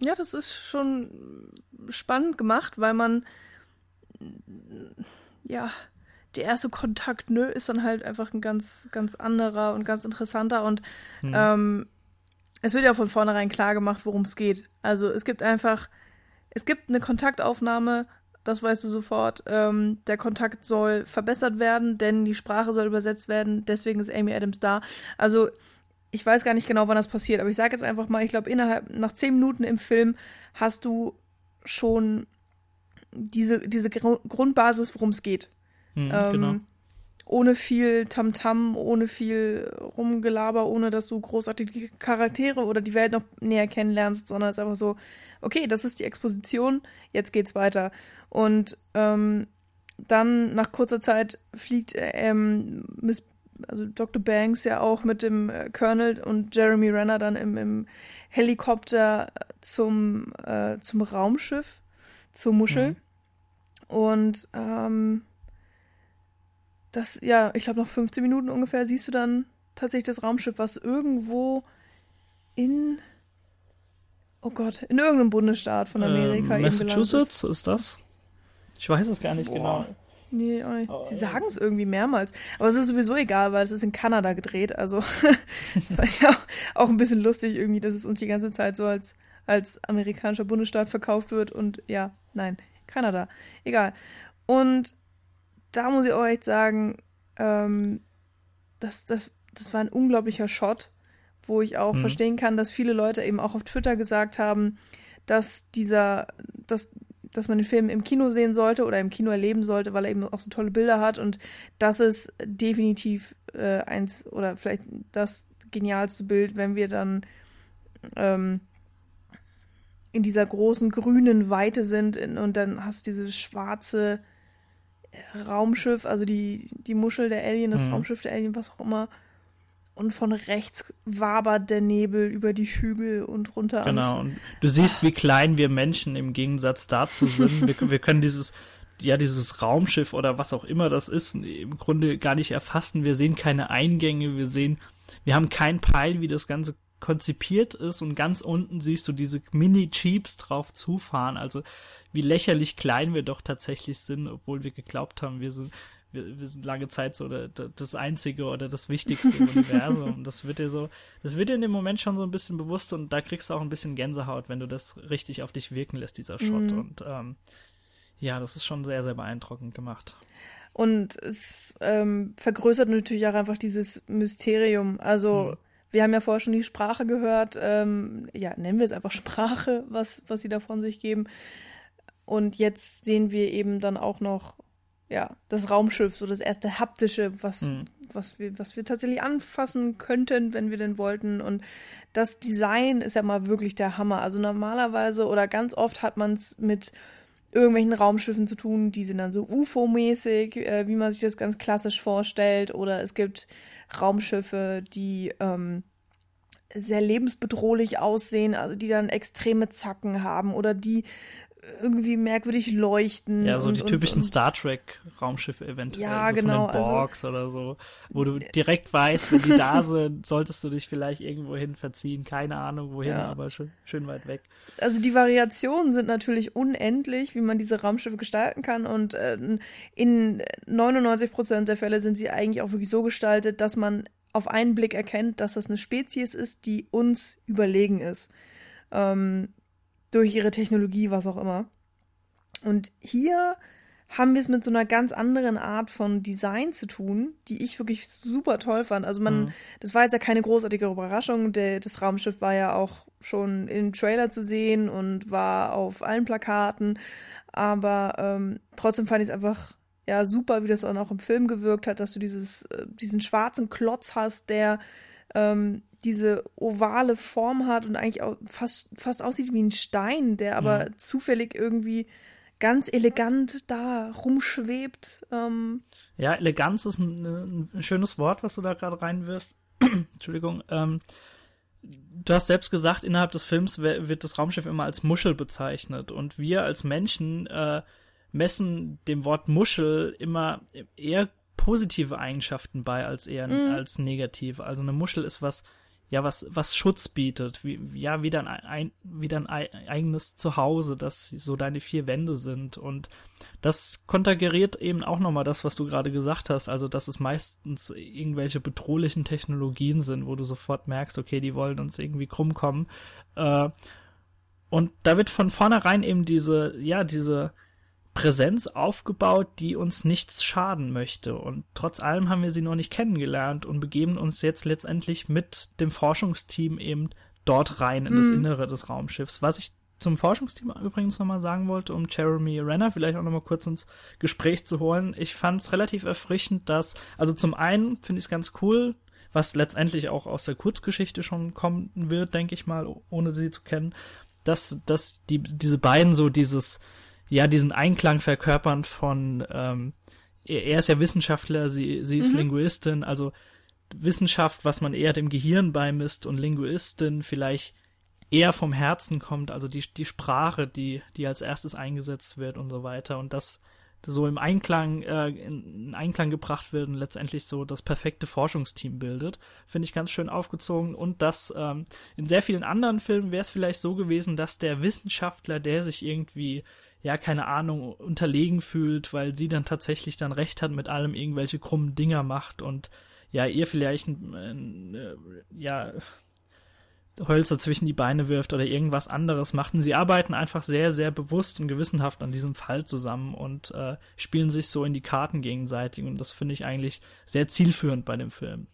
Ja, das ist schon spannend gemacht, weil man ja der erste Kontakt, nö, ist dann halt einfach ein ganz, ganz anderer und ganz interessanter und hm. ähm, es wird ja von vornherein klar gemacht, worum es geht. Also es gibt einfach, es gibt eine Kontaktaufnahme, das weißt du sofort. Ähm, der Kontakt soll verbessert werden, denn die Sprache soll übersetzt werden. Deswegen ist Amy Adams da. Also ich weiß gar nicht genau, wann das passiert, aber ich sage jetzt einfach mal, ich glaube, innerhalb, nach zehn Minuten im Film hast du schon diese, diese Gr Grundbasis, worum es geht. Hm, ähm, genau ohne viel Tamtam, -Tam, ohne viel Rumgelaber, ohne dass du großartig die Charaktere oder die Welt noch näher kennenlernst, sondern es ist einfach so, okay, das ist die Exposition, jetzt geht's weiter. Und ähm, dann nach kurzer Zeit fliegt ähm, Miss, also Dr. Banks ja auch mit dem äh, Colonel und Jeremy Renner dann im, im Helikopter zum, äh, zum Raumschiff, zur Muschel. Mhm. Und ähm, das, ja, ich glaube, nach 15 Minuten ungefähr siehst du dann tatsächlich das Raumschiff, was irgendwo in, oh Gott, in irgendeinem Bundesstaat von Amerika ähm, Massachusetts ist. ist. das? Ich weiß es gar nicht Boah. genau. Nee, auch nicht. Sie sagen es irgendwie mehrmals. Aber es ist sowieso egal, weil es ist in Kanada gedreht. Also ja auch ein bisschen lustig irgendwie, dass es uns die ganze Zeit so als, als amerikanischer Bundesstaat verkauft wird. Und ja, nein, Kanada. Egal. Und da muss ich auch echt sagen, ähm, das, das, das war ein unglaublicher Shot, wo ich auch mhm. verstehen kann, dass viele Leute eben auch auf Twitter gesagt haben, dass dieser, dass, dass man den Film im Kino sehen sollte oder im Kino erleben sollte, weil er eben auch so tolle Bilder hat und das ist definitiv äh, eins oder vielleicht das genialste Bild, wenn wir dann ähm, in dieser großen grünen Weite sind in, und dann hast du diese schwarze Raumschiff, also die, die Muschel der Alien, das mhm. Raumschiff der Alien, was auch immer. Und von rechts wabert der Nebel über die Hügel und runter. Genau, und du siehst, wie klein wir Menschen im Gegensatz dazu sind. wir, wir können dieses, ja, dieses Raumschiff oder was auch immer das ist, im Grunde gar nicht erfassen. Wir sehen keine Eingänge, wir sehen, wir haben kein Peil, wie das Ganze konzipiert ist und ganz unten siehst du diese Mini-Jeeps drauf zufahren. Also wie lächerlich klein wir doch tatsächlich sind, obwohl wir geglaubt haben, wir sind, wir, wir sind lange Zeit so das Einzige oder das Wichtigste im Universum. Das wird dir so, das wird dir in dem Moment schon so ein bisschen bewusst und da kriegst du auch ein bisschen Gänsehaut, wenn du das richtig auf dich wirken lässt, dieser Shot. Mhm. Und ähm, ja, das ist schon sehr, sehr beeindruckend gemacht. Und es ähm, vergrößert natürlich auch einfach dieses Mysterium. Also mhm. wir haben ja vorher schon die Sprache gehört. Ähm, ja, nennen wir es einfach Sprache, was, was sie da von sich geben. Und jetzt sehen wir eben dann auch noch ja, das Raumschiff, so das erste haptische, was, mhm. was, wir, was wir tatsächlich anfassen könnten, wenn wir denn wollten. Und das Design ist ja mal wirklich der Hammer. Also normalerweise oder ganz oft hat man es mit irgendwelchen Raumschiffen zu tun, die sind dann so UFO-mäßig, äh, wie man sich das ganz klassisch vorstellt. Oder es gibt Raumschiffe, die ähm, sehr lebensbedrohlich aussehen, also die dann extreme Zacken haben oder die irgendwie merkwürdig leuchten. Ja, so und, die typischen und, Star Trek Raumschiffe eventuell. Ja, so genau, Von den Borgs also, oder so, wo du direkt weißt, wenn die da sind, solltest du dich vielleicht irgendwo hin verziehen. Keine Ahnung wohin, ja. aber schön, schön weit weg. Also die Variationen sind natürlich unendlich, wie man diese Raumschiffe gestalten kann und äh, in 99 Prozent der Fälle sind sie eigentlich auch wirklich so gestaltet, dass man auf einen Blick erkennt, dass das eine Spezies ist, die uns überlegen ist. Ähm, durch ihre Technologie, was auch immer. Und hier haben wir es mit so einer ganz anderen Art von Design zu tun, die ich wirklich super toll fand. Also man, mhm. das war jetzt ja keine großartige Überraschung. Der, das Raumschiff war ja auch schon im Trailer zu sehen und war auf allen Plakaten. Aber ähm, trotzdem fand ich es einfach ja super, wie das dann auch im Film gewirkt hat, dass du dieses, äh, diesen schwarzen Klotz hast, der ähm, diese ovale Form hat und eigentlich auch fast, fast aussieht wie ein Stein, der aber mhm. zufällig irgendwie ganz elegant da rumschwebt. Ähm. Ja, Eleganz ist ein, ein, schönes Wort, was du da gerade reinwirfst. Entschuldigung. Ähm, du hast selbst gesagt, innerhalb des Films wird das Raumschiff immer als Muschel bezeichnet. Und wir als Menschen äh, messen dem Wort Muschel immer eher positive Eigenschaften bei als eher mhm. als negative. Also eine Muschel ist was ja, was, was Schutz bietet, wie, ja, wie dein, ein, wie dein eigenes Zuhause, das so deine vier Wände sind. Und das kontergeriert eben auch nochmal das, was du gerade gesagt hast, also dass es meistens irgendwelche bedrohlichen Technologien sind, wo du sofort merkst, okay, die wollen uns irgendwie krumm kommen. Äh, und da wird von vornherein eben diese, ja, diese, Präsenz aufgebaut, die uns nichts schaden möchte. Und trotz allem haben wir sie noch nicht kennengelernt und begeben uns jetzt letztendlich mit dem Forschungsteam eben dort rein in mhm. das Innere des Raumschiffs. Was ich zum Forschungsteam übrigens nochmal sagen wollte, um Jeremy Renner vielleicht auch nochmal kurz ins Gespräch zu holen. Ich fand es relativ erfrischend, dass, also zum einen finde ich es ganz cool, was letztendlich auch aus der Kurzgeschichte schon kommen wird, denke ich mal, ohne sie zu kennen, dass, dass die, diese beiden so dieses, ja diesen Einklang verkörpern von ähm, er, er ist ja Wissenschaftler, sie, sie ist mhm. Linguistin, also Wissenschaft, was man eher dem Gehirn beimisst und Linguistin vielleicht eher vom Herzen kommt, also die, die Sprache, die, die als erstes eingesetzt wird und so weiter und das so im Einklang, äh, in Einklang gebracht wird und letztendlich so das perfekte Forschungsteam bildet, finde ich ganz schön aufgezogen und das ähm, in sehr vielen anderen Filmen wäre es vielleicht so gewesen, dass der Wissenschaftler, der sich irgendwie ja, keine Ahnung, unterlegen fühlt, weil sie dann tatsächlich dann recht hat, mit allem irgendwelche krummen Dinger macht und ja, ihr vielleicht ein, ein, äh, ja, Hölzer zwischen die Beine wirft oder irgendwas anderes macht. Und sie arbeiten einfach sehr, sehr bewusst und gewissenhaft an diesem Fall zusammen und äh, spielen sich so in die Karten gegenseitig. Und das finde ich eigentlich sehr zielführend bei dem Film.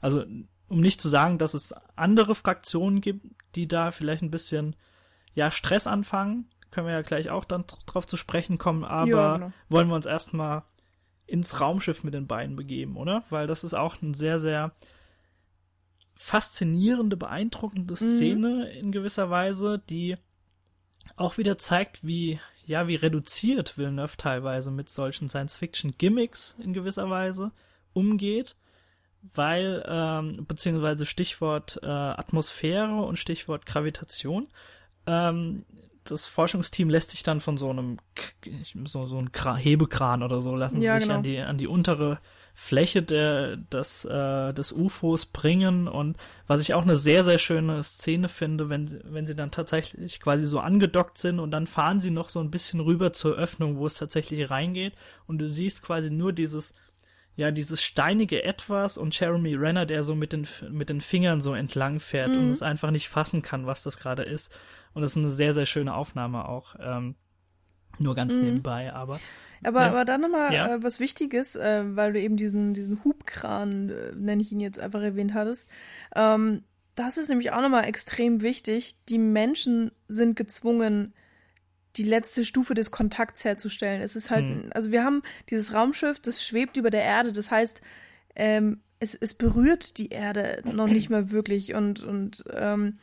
Also, um nicht zu sagen, dass es andere Fraktionen gibt, die da vielleicht ein bisschen, ja, Stress anfangen, können wir ja gleich auch dann drauf zu sprechen kommen, aber ja, genau. wollen wir uns erstmal ins Raumschiff mit den beiden begeben, oder? Weil das ist auch eine sehr, sehr faszinierende, beeindruckende mhm. Szene mhm. in gewisser Weise, die auch wieder zeigt, wie, ja, wie reduziert Villeneuve teilweise mit solchen Science-Fiction-Gimmicks in gewisser Weise umgeht, weil, ähm, beziehungsweise Stichwort äh, Atmosphäre und Stichwort Gravitation, ähm, das Forschungsteam lässt sich dann von so einem so, so ein Kran, Hebekran oder so lassen ja, sich genau. an die an die untere Fläche der, des, äh, des UFOs bringen und was ich auch eine sehr, sehr schöne Szene finde, wenn, wenn sie dann tatsächlich quasi so angedockt sind und dann fahren sie noch so ein bisschen rüber zur Öffnung, wo es tatsächlich reingeht und du siehst quasi nur dieses, ja, dieses steinige Etwas und Jeremy Renner, der so mit den, mit den Fingern so entlang fährt mhm. und es einfach nicht fassen kann, was das gerade ist. Und das ist eine sehr, sehr schöne Aufnahme auch. Ähm, nur ganz mhm. nebenbei, aber. Aber, ja. aber dann nochmal ja. äh, was Wichtiges, äh, weil du eben diesen, diesen Hubkran, äh, nenne ich ihn jetzt einfach erwähnt hattest. Ähm, das ist nämlich auch nochmal extrem wichtig. Die Menschen sind gezwungen, die letzte Stufe des Kontakts herzustellen. Es ist halt, hm. also wir haben dieses Raumschiff, das schwebt über der Erde. Das heißt, ähm, es, es berührt die Erde noch nicht mal wirklich und, und ähm,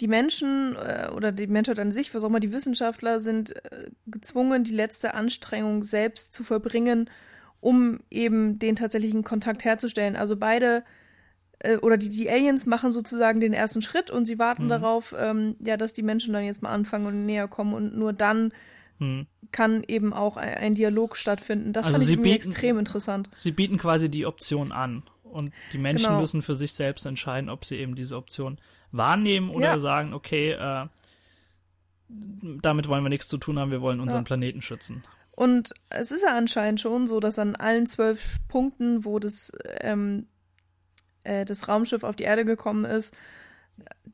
die Menschen äh, oder die Menschheit an sich, was auch immer die Wissenschaftler, sind äh, gezwungen, die letzte Anstrengung selbst zu verbringen, um eben den tatsächlichen Kontakt herzustellen. Also beide äh, oder die, die Aliens machen sozusagen den ersten Schritt und sie warten mhm. darauf, ähm, ja, dass die Menschen dann jetzt mal anfangen und näher kommen und nur dann hm. kann eben auch ein, ein, Dialog stattfinden. Das also fand ich bieten, extrem interessant. Sie bieten quasi die Option an und die Menschen genau. müssen für sich selbst entscheiden, ob sie eben diese Option wahrnehmen oder ja. sagen, okay, äh, damit wollen wir nichts zu tun haben, wir wollen unseren ja. Planeten schützen. Und es ist ja anscheinend schon so, dass an allen zwölf Punkten, wo das, ähm, äh, das Raumschiff auf die Erde gekommen ist,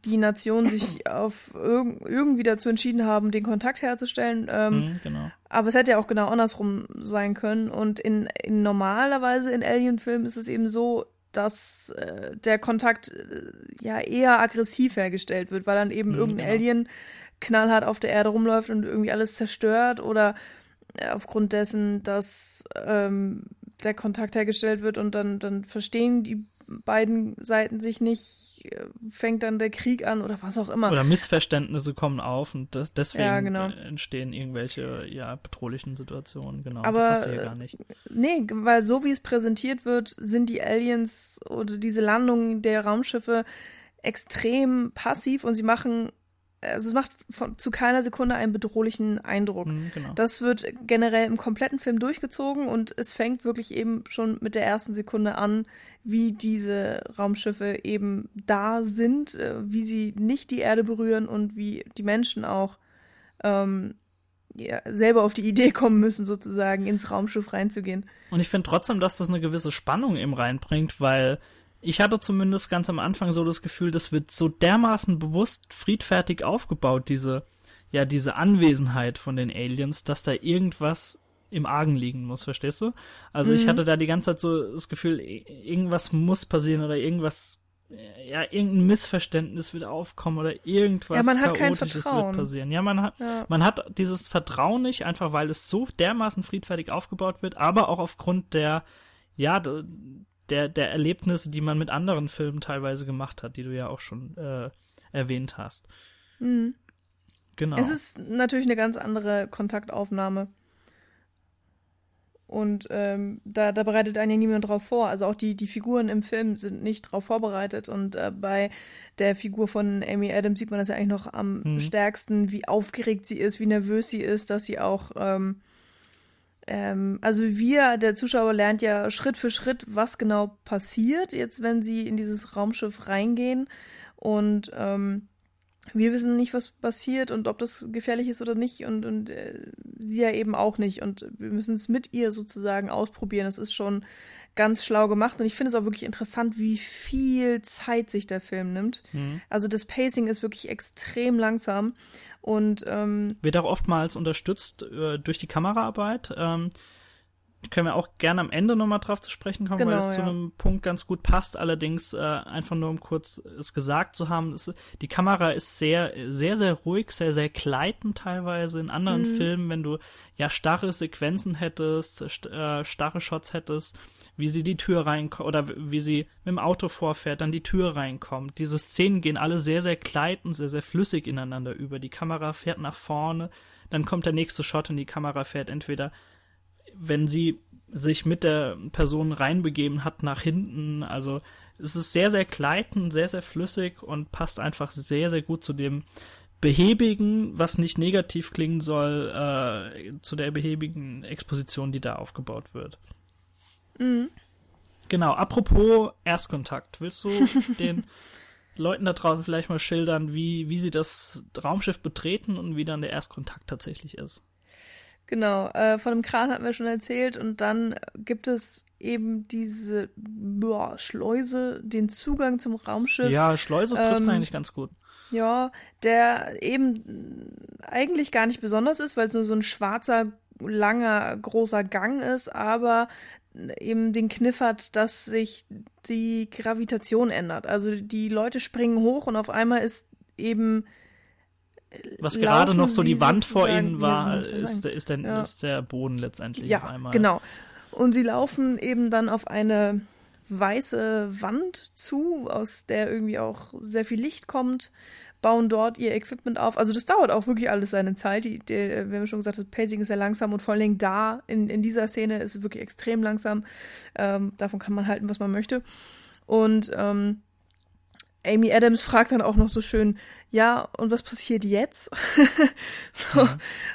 die Nationen sich auf irg irgendwie dazu entschieden haben, den Kontakt herzustellen. Ähm, mhm, genau. Aber es hätte ja auch genau andersrum sein können. Und in, in normalerweise in Alien-Filmen ist es eben so, dass äh, der Kontakt äh, ja eher aggressiv hergestellt wird, weil dann eben mhm, irgendein genau. Alien knallhart auf der Erde rumläuft und irgendwie alles zerstört oder aufgrund dessen, dass ähm, der Kontakt hergestellt wird und dann, dann verstehen die beiden Seiten sich nicht, äh, fängt dann der Krieg an oder was auch immer. Oder Missverständnisse kommen auf und das, deswegen ja, genau. entstehen irgendwelche ja, bedrohlichen Situationen. Genau, Aber, das hast du ja gar nicht. Nee, weil so wie es präsentiert wird, sind die Aliens oder diese Landungen der Raumschiffe extrem passiv und sie machen also es macht von, zu keiner Sekunde einen bedrohlichen Eindruck. Mhm, genau. Das wird generell im kompletten Film durchgezogen und es fängt wirklich eben schon mit der ersten Sekunde an, wie diese Raumschiffe eben da sind, äh, wie sie nicht die Erde berühren und wie die Menschen auch ähm, ja, selber auf die Idee kommen müssen, sozusagen ins Raumschiff reinzugehen. Und ich finde trotzdem, dass das eine gewisse Spannung eben reinbringt, weil ich hatte zumindest ganz am Anfang so das Gefühl, das wird so dermaßen bewusst friedfertig aufgebaut, diese, ja, diese Anwesenheit von den Aliens, dass da irgendwas im Argen liegen muss, verstehst du? Also mhm. ich hatte da die ganze Zeit so das Gefühl, irgendwas muss passieren oder irgendwas, ja, irgendein Missverständnis wird aufkommen oder irgendwas ja, man hat kein Vertrauen. wird passieren. Ja, man hat, ja. man hat dieses Vertrauen nicht, einfach weil es so dermaßen friedfertig aufgebaut wird, aber auch aufgrund der, ja, der, der Erlebnisse, die man mit anderen Filmen teilweise gemacht hat, die du ja auch schon äh, erwähnt hast. Mhm. Genau. Es ist natürlich eine ganz andere Kontaktaufnahme. Und ähm, da, da bereitet einen ja niemand drauf vor. Also auch die, die Figuren im Film sind nicht drauf vorbereitet. Und äh, bei der Figur von Amy Adams sieht man das ja eigentlich noch am mhm. stärksten, wie aufgeregt sie ist, wie nervös sie ist, dass sie auch ähm, ähm, also wir, der Zuschauer lernt ja Schritt für Schritt, was genau passiert, jetzt wenn sie in dieses Raumschiff reingehen. Und ähm, wir wissen nicht, was passiert und ob das gefährlich ist oder nicht. Und, und äh, sie ja eben auch nicht. Und wir müssen es mit ihr sozusagen ausprobieren. Das ist schon ganz schlau gemacht. Und ich finde es auch wirklich interessant, wie viel Zeit sich der Film nimmt. Mhm. Also das Pacing ist wirklich extrem langsam. Und ähm, wird auch oftmals unterstützt äh, durch die Kameraarbeit. Ähm, können wir auch gerne am Ende nochmal drauf zu sprechen kommen, genau, weil es ja. zu einem Punkt ganz gut passt. Allerdings äh, einfach nur um kurz es gesagt zu haben, es, die Kamera ist sehr, sehr, sehr ruhig, sehr, sehr gleitend teilweise. In anderen mhm. Filmen, wenn du ja starre Sequenzen hättest, st äh, starre Shots hättest, wie sie die Tür reinkommt oder wie sie mit dem Auto vorfährt, dann die Tür reinkommt. Diese Szenen gehen alle sehr, sehr gleitend, sehr, sehr flüssig ineinander über. Die Kamera fährt nach vorne, dann kommt der nächste Shot und die Kamera fährt entweder, wenn sie sich mit der Person reinbegeben hat, nach hinten. Also es ist sehr, sehr gleitend, sehr, sehr flüssig und passt einfach sehr, sehr gut zu dem behäbigen, was nicht negativ klingen soll, äh, zu der behäbigen Exposition, die da aufgebaut wird. Mhm. Genau, apropos Erstkontakt, willst du den Leuten da draußen vielleicht mal schildern, wie, wie sie das Raumschiff betreten und wie dann der Erstkontakt tatsächlich ist? Genau, äh, von dem Kran hatten wir schon erzählt und dann gibt es eben diese boah, Schleuse, den Zugang zum Raumschiff. Ja, Schleuse trifft ähm, eigentlich ganz gut. Ja, der eben eigentlich gar nicht besonders ist, weil es nur so ein schwarzer, langer, großer Gang ist, aber eben den Kniff hat, dass sich die Gravitation ändert. Also die Leute springen hoch und auf einmal ist eben was gerade noch so die Wand vor ihnen war, ist, ist, der, ja. ist der Boden letztendlich ja, auf einmal. Genau. Und sie laufen eben dann auf eine weiße Wand zu, aus der irgendwie auch sehr viel Licht kommt bauen dort ihr Equipment auf. Also das dauert auch wirklich alles seine Zeit. Die, die, wir haben schon gesagt, das Pacing ist sehr langsam und vor allen Dingen da, in, in dieser Szene ist es wirklich extrem langsam. Ähm, davon kann man halten, was man möchte. Und ähm, Amy Adams fragt dann auch noch so schön, ja, und was passiert jetzt? so, mhm.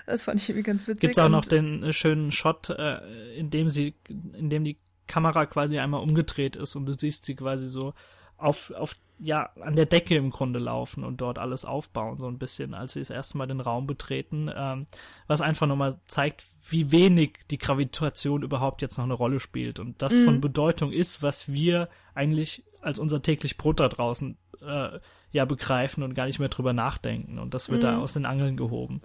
das fand ich irgendwie ganz witzig. Gibt's auch noch den äh, schönen Shot, äh, in dem sie, in dem die Kamera quasi einmal umgedreht ist und du siehst sie quasi so auf, auf, ja, an der Decke im Grunde laufen und dort alles aufbauen, so ein bisschen, als sie das erste Mal den Raum betreten, ähm, was einfach nochmal zeigt, wie wenig die Gravitation überhaupt jetzt noch eine Rolle spielt und das mhm. von Bedeutung ist, was wir eigentlich als unser täglich Brot da draußen äh, ja begreifen und gar nicht mehr drüber nachdenken und das wird mhm. da aus den Angeln gehoben.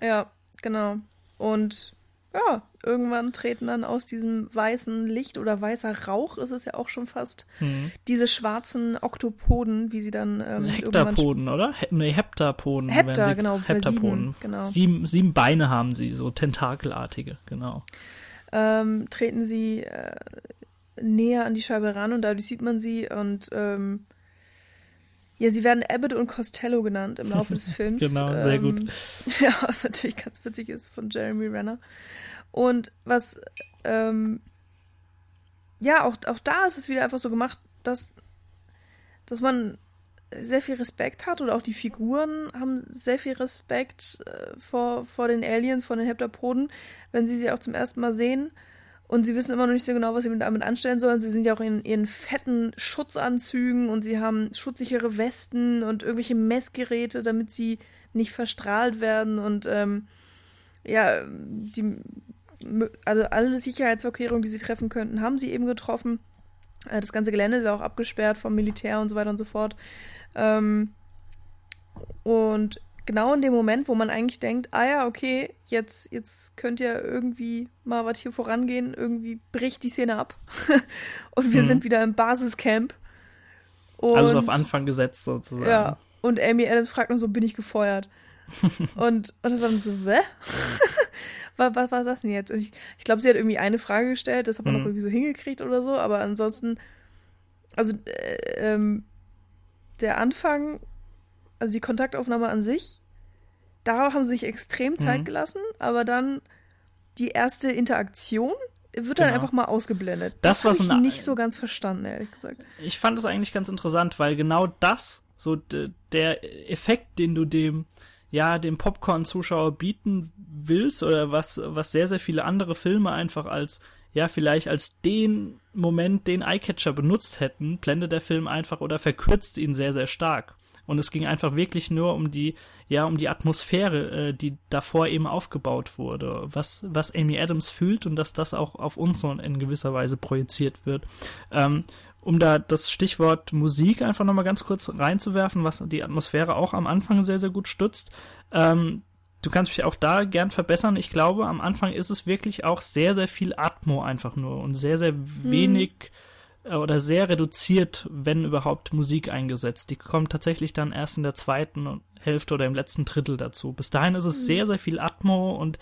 Ja, genau. Und ja, irgendwann treten dann aus diesem weißen Licht oder weißer Rauch ist es ja auch schon fast mhm. diese schwarzen Oktopoden, wie sie dann ähm, Hektapoden, oder? He nee, Heptapoden. Hepta, genau. Heptapoden. Sieben, genau. Sieben, sieben Beine haben sie, so tentakelartige, genau. Ähm, treten sie äh, näher an die Scheibe ran und dadurch sieht man sie und ähm, ja, sie werden Abbott und Costello genannt im Laufe des Films. genau, sehr ähm, gut. Ja, was natürlich ganz witzig ist von Jeremy Renner. Und was, ähm, ja, auch, auch da ist es wieder einfach so gemacht, dass, dass man sehr viel Respekt hat oder auch die Figuren haben sehr viel Respekt äh, vor, vor den Aliens, vor den Heptapoden, wenn sie sie auch zum ersten Mal sehen. Und sie wissen immer noch nicht so genau, was sie damit anstellen sollen. Sie sind ja auch in ihren fetten Schutzanzügen und sie haben schutzsichere Westen und irgendwelche Messgeräte, damit sie nicht verstrahlt werden. Und ähm, ja, die, also alle Sicherheitsvorkehrungen, die sie treffen könnten, haben sie eben getroffen. Äh, das ganze Gelände ist auch abgesperrt vom Militär und so weiter und so fort. Ähm, und genau in dem Moment, wo man eigentlich denkt, ah ja, okay, jetzt, jetzt könnt ihr irgendwie mal was hier vorangehen, irgendwie bricht die Szene ab. und wir mhm. sind wieder im Basiscamp. Und, Alles auf Anfang gesetzt sozusagen. Ja, und Amy Adams fragt nur so, bin ich gefeuert? und, und das war dann so, hä? was, was war das denn jetzt? Ich, ich glaube, sie hat irgendwie eine Frage gestellt, das hat man mhm. noch irgendwie so hingekriegt oder so, aber ansonsten, also äh, ähm, der Anfang also die Kontaktaufnahme an sich, darauf haben sie sich extrem Zeit mhm. gelassen, aber dann die erste Interaktion wird dann genau. einfach mal ausgeblendet. Das, das habe ich nicht so ganz verstanden, ehrlich gesagt. Ich fand das eigentlich ganz interessant, weil genau das, so der Effekt, den du dem ja, dem Popcorn-Zuschauer bieten willst oder was, was sehr, sehr viele andere Filme einfach als, ja, vielleicht als den Moment, den Eyecatcher benutzt hätten, blendet der Film einfach oder verkürzt ihn sehr, sehr stark. Und es ging einfach wirklich nur um die, ja, um die Atmosphäre, äh, die davor eben aufgebaut wurde, was, was Amy Adams fühlt und dass das auch auf uns so in gewisser Weise projiziert wird. Ähm, um da das Stichwort Musik einfach nochmal ganz kurz reinzuwerfen, was die Atmosphäre auch am Anfang sehr, sehr gut stützt. Ähm, du kannst mich auch da gern verbessern. Ich glaube, am Anfang ist es wirklich auch sehr, sehr viel Atmo einfach nur und sehr, sehr hm. wenig äh, oder sehr reduziert, wenn überhaupt Musik eingesetzt. Die kommt tatsächlich dann erst in der zweiten Hälfte oder im letzten Drittel dazu. Bis dahin ist es mhm. sehr, sehr viel Atmo und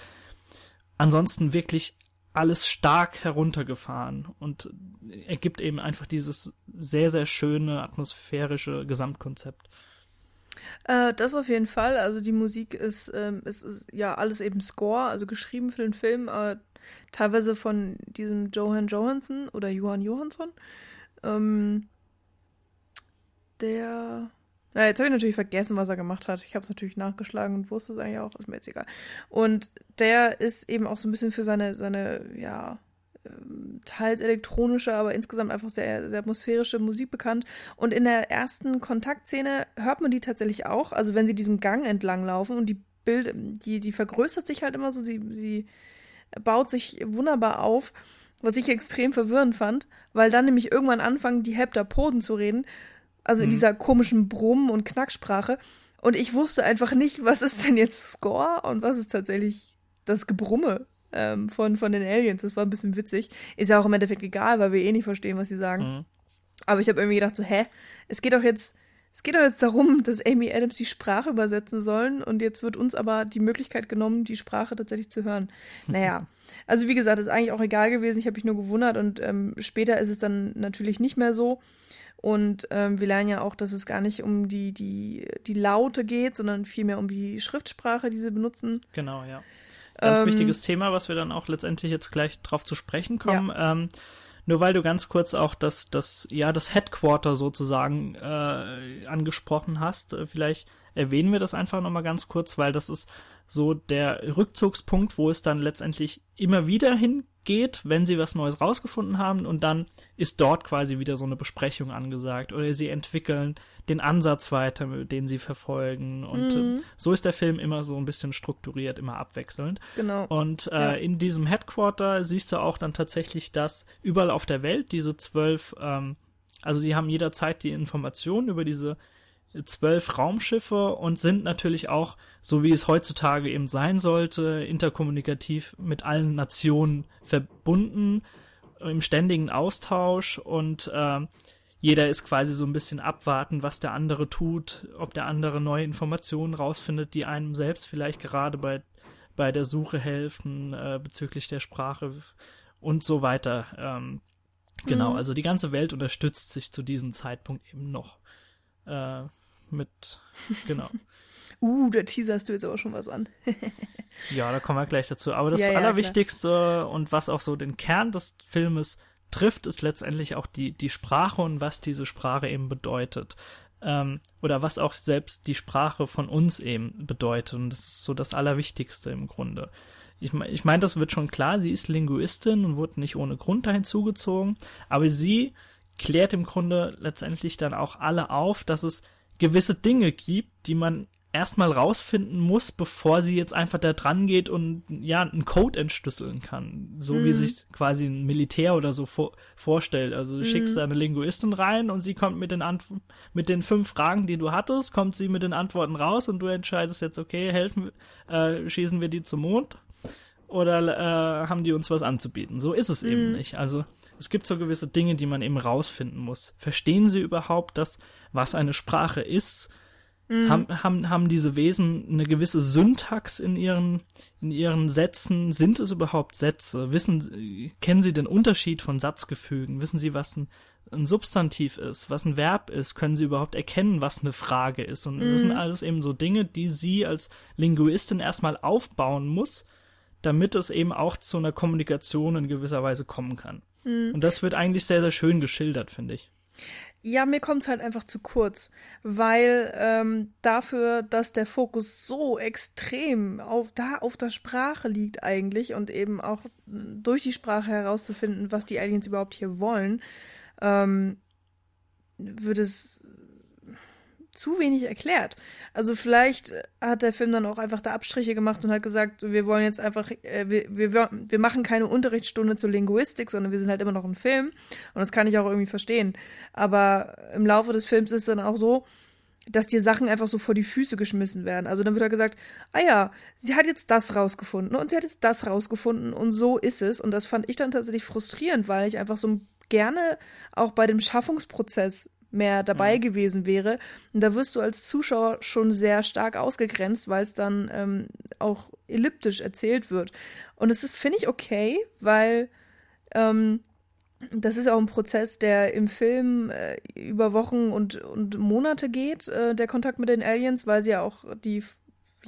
ansonsten wirklich alles stark heruntergefahren und ergibt eben einfach dieses sehr, sehr schöne atmosphärische Gesamtkonzept. Äh, das auf jeden Fall. Also die Musik ist, ähm, ist, ist, ja alles eben Score, also geschrieben für den Film, äh, teilweise von diesem Johan Johansson oder Johan Johansson. Ähm, der. Na, jetzt habe ich natürlich vergessen, was er gemacht hat. Ich habe es natürlich nachgeschlagen und wusste es eigentlich auch, ist mir jetzt egal. Und der ist eben auch so ein bisschen für seine, seine, ja, teils elektronische, aber insgesamt einfach sehr, sehr atmosphärische Musik bekannt. Und in der ersten Kontaktszene hört man die tatsächlich auch. Also wenn sie diesen Gang entlang laufen und die Bild, die, die vergrößert sich halt immer so, sie, sie baut sich wunderbar auf, was ich extrem verwirrend fand, weil dann nämlich irgendwann anfangen, die Heptapoden zu reden, also in mhm. dieser komischen Brumm- und Knacksprache. Und ich wusste einfach nicht, was ist denn jetzt Score und was ist tatsächlich das Gebrumme ähm, von, von den Aliens. Das war ein bisschen witzig. Ist ja auch im Endeffekt egal, weil wir eh nicht verstehen, was sie sagen. Mhm. Aber ich habe irgendwie gedacht, so, hä? Es geht doch jetzt es geht doch jetzt darum, dass Amy Adams die Sprache übersetzen sollen und jetzt wird uns aber die Möglichkeit genommen, die Sprache tatsächlich zu hören. Naja, also wie gesagt, ist eigentlich auch egal gewesen. Ich habe mich nur gewundert und ähm, später ist es dann natürlich nicht mehr so. Und ähm, wir lernen ja auch, dass es gar nicht um die, die, die Laute geht, sondern vielmehr um die Schriftsprache, die sie benutzen. Genau, ja. Ganz ähm, wichtiges Thema, was wir dann auch letztendlich jetzt gleich drauf zu sprechen kommen. Ja. Ähm, nur weil du ganz kurz auch das, das, ja, das Headquarter sozusagen äh, angesprochen hast, äh, vielleicht erwähnen wir das einfach nochmal ganz kurz, weil das ist so der Rückzugspunkt, wo es dann letztendlich immer wieder hingeht, wenn sie was Neues rausgefunden haben und dann ist dort quasi wieder so eine Besprechung angesagt oder sie entwickeln den Ansatz weiter, den sie verfolgen und mhm. so ist der Film immer so ein bisschen strukturiert, immer abwechselnd. Genau. Und äh, ja. in diesem Headquarter siehst du auch dann tatsächlich, dass überall auf der Welt diese zwölf, ähm, also sie haben jederzeit die Informationen über diese zwölf Raumschiffe und sind natürlich auch, so wie es heutzutage eben sein sollte, interkommunikativ mit allen Nationen verbunden, im ständigen Austausch und äh, jeder ist quasi so ein bisschen abwarten, was der andere tut, ob der andere neue Informationen rausfindet, die einem selbst vielleicht gerade bei, bei der Suche helfen äh, bezüglich der Sprache und so weiter. Ähm, genau, mhm. also die ganze Welt unterstützt sich zu diesem Zeitpunkt eben noch. Äh, mit, genau. uh, da teaserst du jetzt aber schon was an. ja, da kommen wir gleich dazu. Aber das ja, ja, Allerwichtigste klar. und was auch so den Kern des Filmes trifft, ist letztendlich auch die, die Sprache und was diese Sprache eben bedeutet. Ähm, oder was auch selbst die Sprache von uns eben bedeutet. Und das ist so das Allerwichtigste im Grunde. Ich meine, ich mein, das wird schon klar, sie ist Linguistin und wurde nicht ohne Grund dahin zugezogen, aber sie klärt im Grunde letztendlich dann auch alle auf, dass es gewisse Dinge gibt, die man erstmal rausfinden muss, bevor sie jetzt einfach da dran geht und ja, einen Code entschlüsseln kann. So mhm. wie sich quasi ein Militär oder so vor, vorstellt. Also du mhm. schickst da eine Linguistin rein und sie kommt mit den Antw mit den fünf Fragen, die du hattest, kommt sie mit den Antworten raus und du entscheidest jetzt, okay, helfen, äh, schießen wir die zum Mond oder äh, haben die uns was anzubieten. So ist es mhm. eben nicht. Also es gibt so gewisse Dinge, die man eben rausfinden muss. Verstehen sie überhaupt das, was eine Sprache ist? Mhm. Haben, haben, haben diese Wesen eine gewisse Syntax in ihren, in ihren Sätzen? Sind es überhaupt Sätze? Wissen, kennen sie den Unterschied von Satzgefügen? Wissen sie, was ein, ein Substantiv ist, was ein Verb ist? Können sie überhaupt erkennen, was eine Frage ist? Und mhm. das sind mhm. alles eben so Dinge, die sie als Linguistin erstmal aufbauen muss, damit es eben auch zu einer Kommunikation in gewisser Weise kommen kann. Mhm. Und das wird eigentlich sehr, sehr schön geschildert, finde ich. Ja, mir kommt es halt einfach zu kurz, weil ähm, dafür, dass der Fokus so extrem auf da auf der Sprache liegt eigentlich und eben auch durch die Sprache herauszufinden, was die Aliens überhaupt hier wollen, ähm, würde es zu wenig erklärt. Also vielleicht hat der Film dann auch einfach da Abstriche gemacht und hat gesagt, wir wollen jetzt einfach, äh, wir, wir, wir machen keine Unterrichtsstunde zur Linguistik, sondern wir sind halt immer noch ein Film. Und das kann ich auch irgendwie verstehen. Aber im Laufe des Films ist es dann auch so, dass dir Sachen einfach so vor die Füße geschmissen werden. Also dann wird halt gesagt, ah ja, sie hat jetzt das rausgefunden und sie hat jetzt das rausgefunden und so ist es. Und das fand ich dann tatsächlich frustrierend, weil ich einfach so gerne auch bei dem Schaffungsprozess mehr dabei mhm. gewesen wäre. Und da wirst du als Zuschauer schon sehr stark ausgegrenzt, weil es dann ähm, auch elliptisch erzählt wird. Und das finde ich okay, weil ähm, das ist auch ein Prozess, der im Film äh, über Wochen und, und Monate geht, äh, der Kontakt mit den Aliens, weil sie ja auch die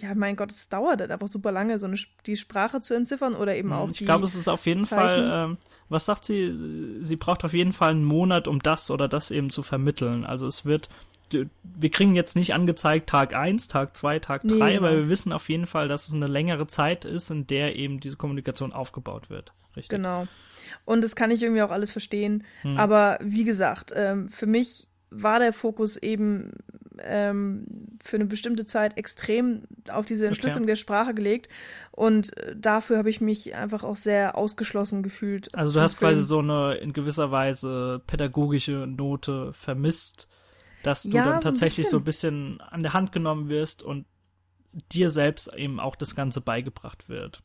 ja, mein Gott, es dauert halt einfach super lange, so eine, die Sprache zu entziffern oder eben mhm, auch ich die. Ich glaube, es ist auf jeden Zeichen. Fall, ähm, was sagt sie? Sie braucht auf jeden Fall einen Monat, um das oder das eben zu vermitteln. Also es wird, wir kriegen jetzt nicht angezeigt Tag eins, Tag zwei, Tag drei, nee, genau. weil wir wissen auf jeden Fall, dass es eine längere Zeit ist, in der eben diese Kommunikation aufgebaut wird. Richtig. Genau. Und das kann ich irgendwie auch alles verstehen. Hm. Aber wie gesagt, ähm, für mich war der Fokus eben ähm, für eine bestimmte Zeit extrem auf diese Entschlüsselung okay. der Sprache gelegt. Und äh, dafür habe ich mich einfach auch sehr ausgeschlossen gefühlt. Also du hast Film. quasi so eine in gewisser Weise pädagogische Note vermisst, dass du ja, dann tatsächlich so ein, so ein bisschen an der Hand genommen wirst und dir selbst eben auch das Ganze beigebracht wird.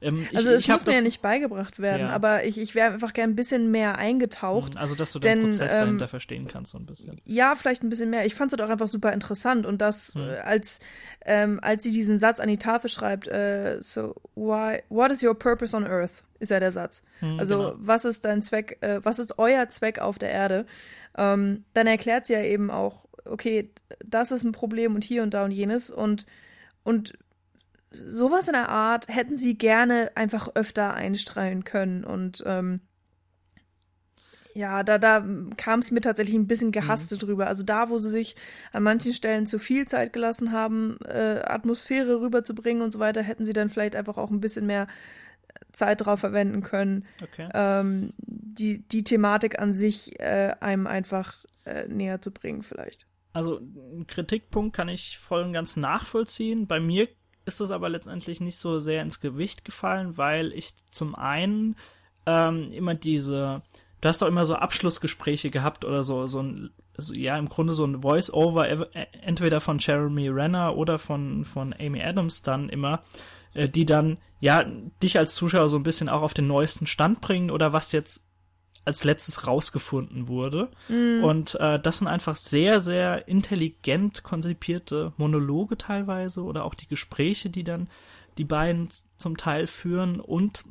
Ähm, also ich, es ich muss mir ja nicht beigebracht werden, ja. aber ich, ich wäre einfach gern ein bisschen mehr eingetaucht. Mhm, also dass du den denn, Prozess ähm, dahinter verstehen kannst so ein bisschen. Ja, vielleicht ein bisschen mehr. Ich fand es halt auch einfach super interessant und das hm. als ähm, als sie diesen Satz an die Tafel schreibt, äh, so why what is your purpose on Earth ist ja der Satz. Hm, also genau. was ist dein Zweck? Äh, was ist euer Zweck auf der Erde? Ähm, dann erklärt sie ja eben auch, okay, das ist ein Problem und hier und da und jenes und und sowas in der Art hätten sie gerne einfach öfter einstreuen können und ähm, ja, da, da kam es mir tatsächlich ein bisschen gehastet mhm. drüber. Also da, wo sie sich an manchen Stellen zu viel Zeit gelassen haben, äh, Atmosphäre rüberzubringen und so weiter, hätten sie dann vielleicht einfach auch ein bisschen mehr Zeit drauf verwenden können, okay. ähm, die, die Thematik an sich äh, einem einfach äh, näher zu bringen, vielleicht. Also, einen Kritikpunkt kann ich voll und ganz nachvollziehen. Bei mir ist es aber letztendlich nicht so sehr ins Gewicht gefallen, weil ich zum einen ähm, immer diese du hast doch immer so Abschlussgespräche gehabt oder so, so ein, so, ja, im Grunde so ein Voice-Over, e, entweder von Jeremy Renner oder von, von Amy Adams dann immer, äh, die dann, ja, dich als Zuschauer so ein bisschen auch auf den neuesten Stand bringen oder was jetzt als letztes rausgefunden wurde. Mm. Und äh, das sind einfach sehr, sehr intelligent konzipierte Monologe teilweise oder auch die Gespräche, die dann die beiden zum Teil führen und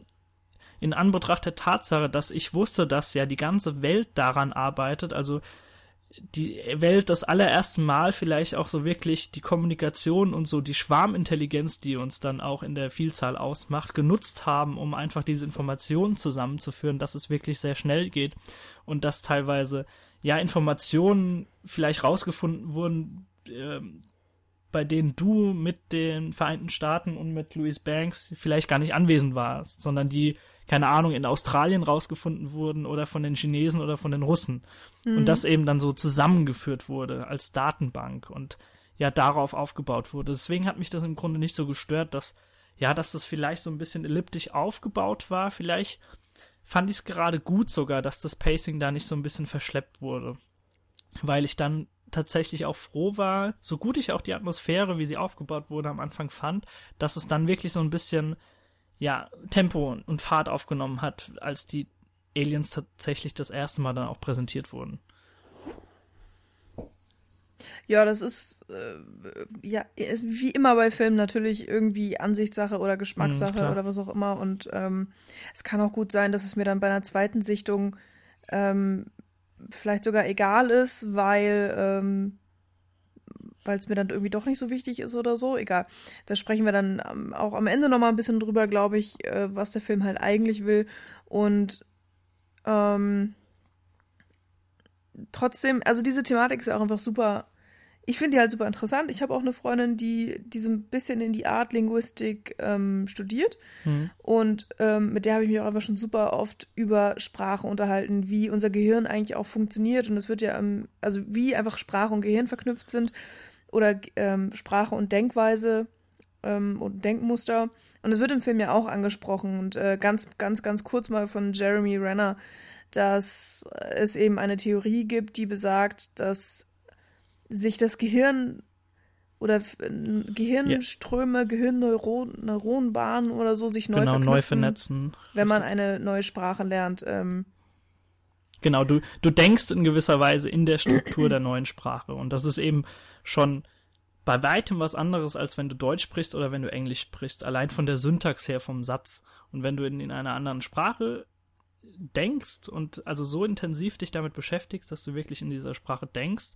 in Anbetracht der Tatsache, dass ich wusste, dass ja die ganze Welt daran arbeitet, also die Welt das allererste Mal vielleicht auch so wirklich die Kommunikation und so die Schwarmintelligenz, die uns dann auch in der Vielzahl ausmacht, genutzt haben, um einfach diese Informationen zusammenzuführen, dass es wirklich sehr schnell geht und dass teilweise ja Informationen vielleicht rausgefunden wurden, äh, bei denen du mit den Vereinten Staaten und mit Louis Banks vielleicht gar nicht anwesend warst, sondern die keine Ahnung, in Australien rausgefunden wurden oder von den Chinesen oder von den Russen. Mhm. Und das eben dann so zusammengeführt wurde als Datenbank und ja darauf aufgebaut wurde. Deswegen hat mich das im Grunde nicht so gestört, dass ja, dass das vielleicht so ein bisschen elliptisch aufgebaut war. Vielleicht fand ich es gerade gut sogar, dass das Pacing da nicht so ein bisschen verschleppt wurde. Weil ich dann tatsächlich auch froh war, so gut ich auch die Atmosphäre, wie sie aufgebaut wurde, am Anfang fand, dass es dann wirklich so ein bisschen ja, Tempo und Fahrt aufgenommen hat, als die Aliens tatsächlich das erste Mal dann auch präsentiert wurden. Ja, das ist äh, ja wie immer bei Filmen natürlich irgendwie Ansichtssache oder Geschmackssache mhm, oder was auch immer. Und ähm, es kann auch gut sein, dass es mir dann bei einer zweiten Sichtung ähm, vielleicht sogar egal ist, weil ähm, weil es mir dann irgendwie doch nicht so wichtig ist oder so. Egal. Da sprechen wir dann ähm, auch am Ende nochmal ein bisschen drüber, glaube ich, äh, was der Film halt eigentlich will. Und ähm, trotzdem, also diese Thematik ist auch einfach super. Ich finde die halt super interessant. Ich habe auch eine Freundin, die, die so ein bisschen in die Art Linguistik ähm, studiert. Mhm. Und ähm, mit der habe ich mich auch einfach schon super oft über Sprache unterhalten, wie unser Gehirn eigentlich auch funktioniert. Und es wird ja, ähm, also wie einfach Sprache und Gehirn verknüpft sind oder ähm, Sprache und Denkweise ähm, und Denkmuster. Und es wird im Film ja auch angesprochen und äh, ganz, ganz, ganz kurz mal von Jeremy Renner, dass es eben eine Theorie gibt, die besagt, dass sich das Gehirn oder Gehirnströme, ja. Gehirnneuronbahnen oder so sich neu, genau, neu vernetzen, wenn man eine neue Sprache lernt. Ähm, genau, du, du denkst in gewisser Weise in der Struktur der neuen Sprache und das ist eben schon bei weitem was anderes, als wenn du Deutsch sprichst oder wenn du Englisch sprichst. Allein von der Syntax her vom Satz. Und wenn du in, in einer anderen Sprache denkst und also so intensiv dich damit beschäftigst, dass du wirklich in dieser Sprache denkst,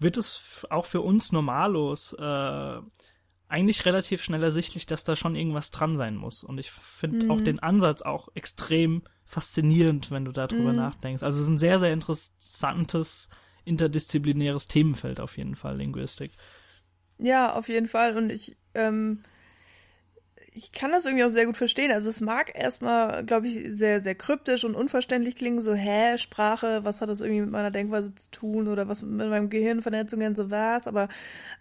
wird es auch für uns normalos äh, eigentlich relativ schnell ersichtlich, dass da schon irgendwas dran sein muss. Und ich finde mhm. auch den Ansatz auch extrem faszinierend, wenn du darüber mhm. nachdenkst. Also es ist ein sehr, sehr interessantes interdisziplinäres Themenfeld auf jeden Fall, Linguistik. Ja, auf jeden Fall. Und ich, ähm, ich kann das irgendwie auch sehr gut verstehen. Also es mag erstmal, glaube ich, sehr, sehr kryptisch und unverständlich klingen, so, hä, Sprache, was hat das irgendwie mit meiner Denkweise zu tun oder was mit meinem Gehirnvernetzungen, so was. Aber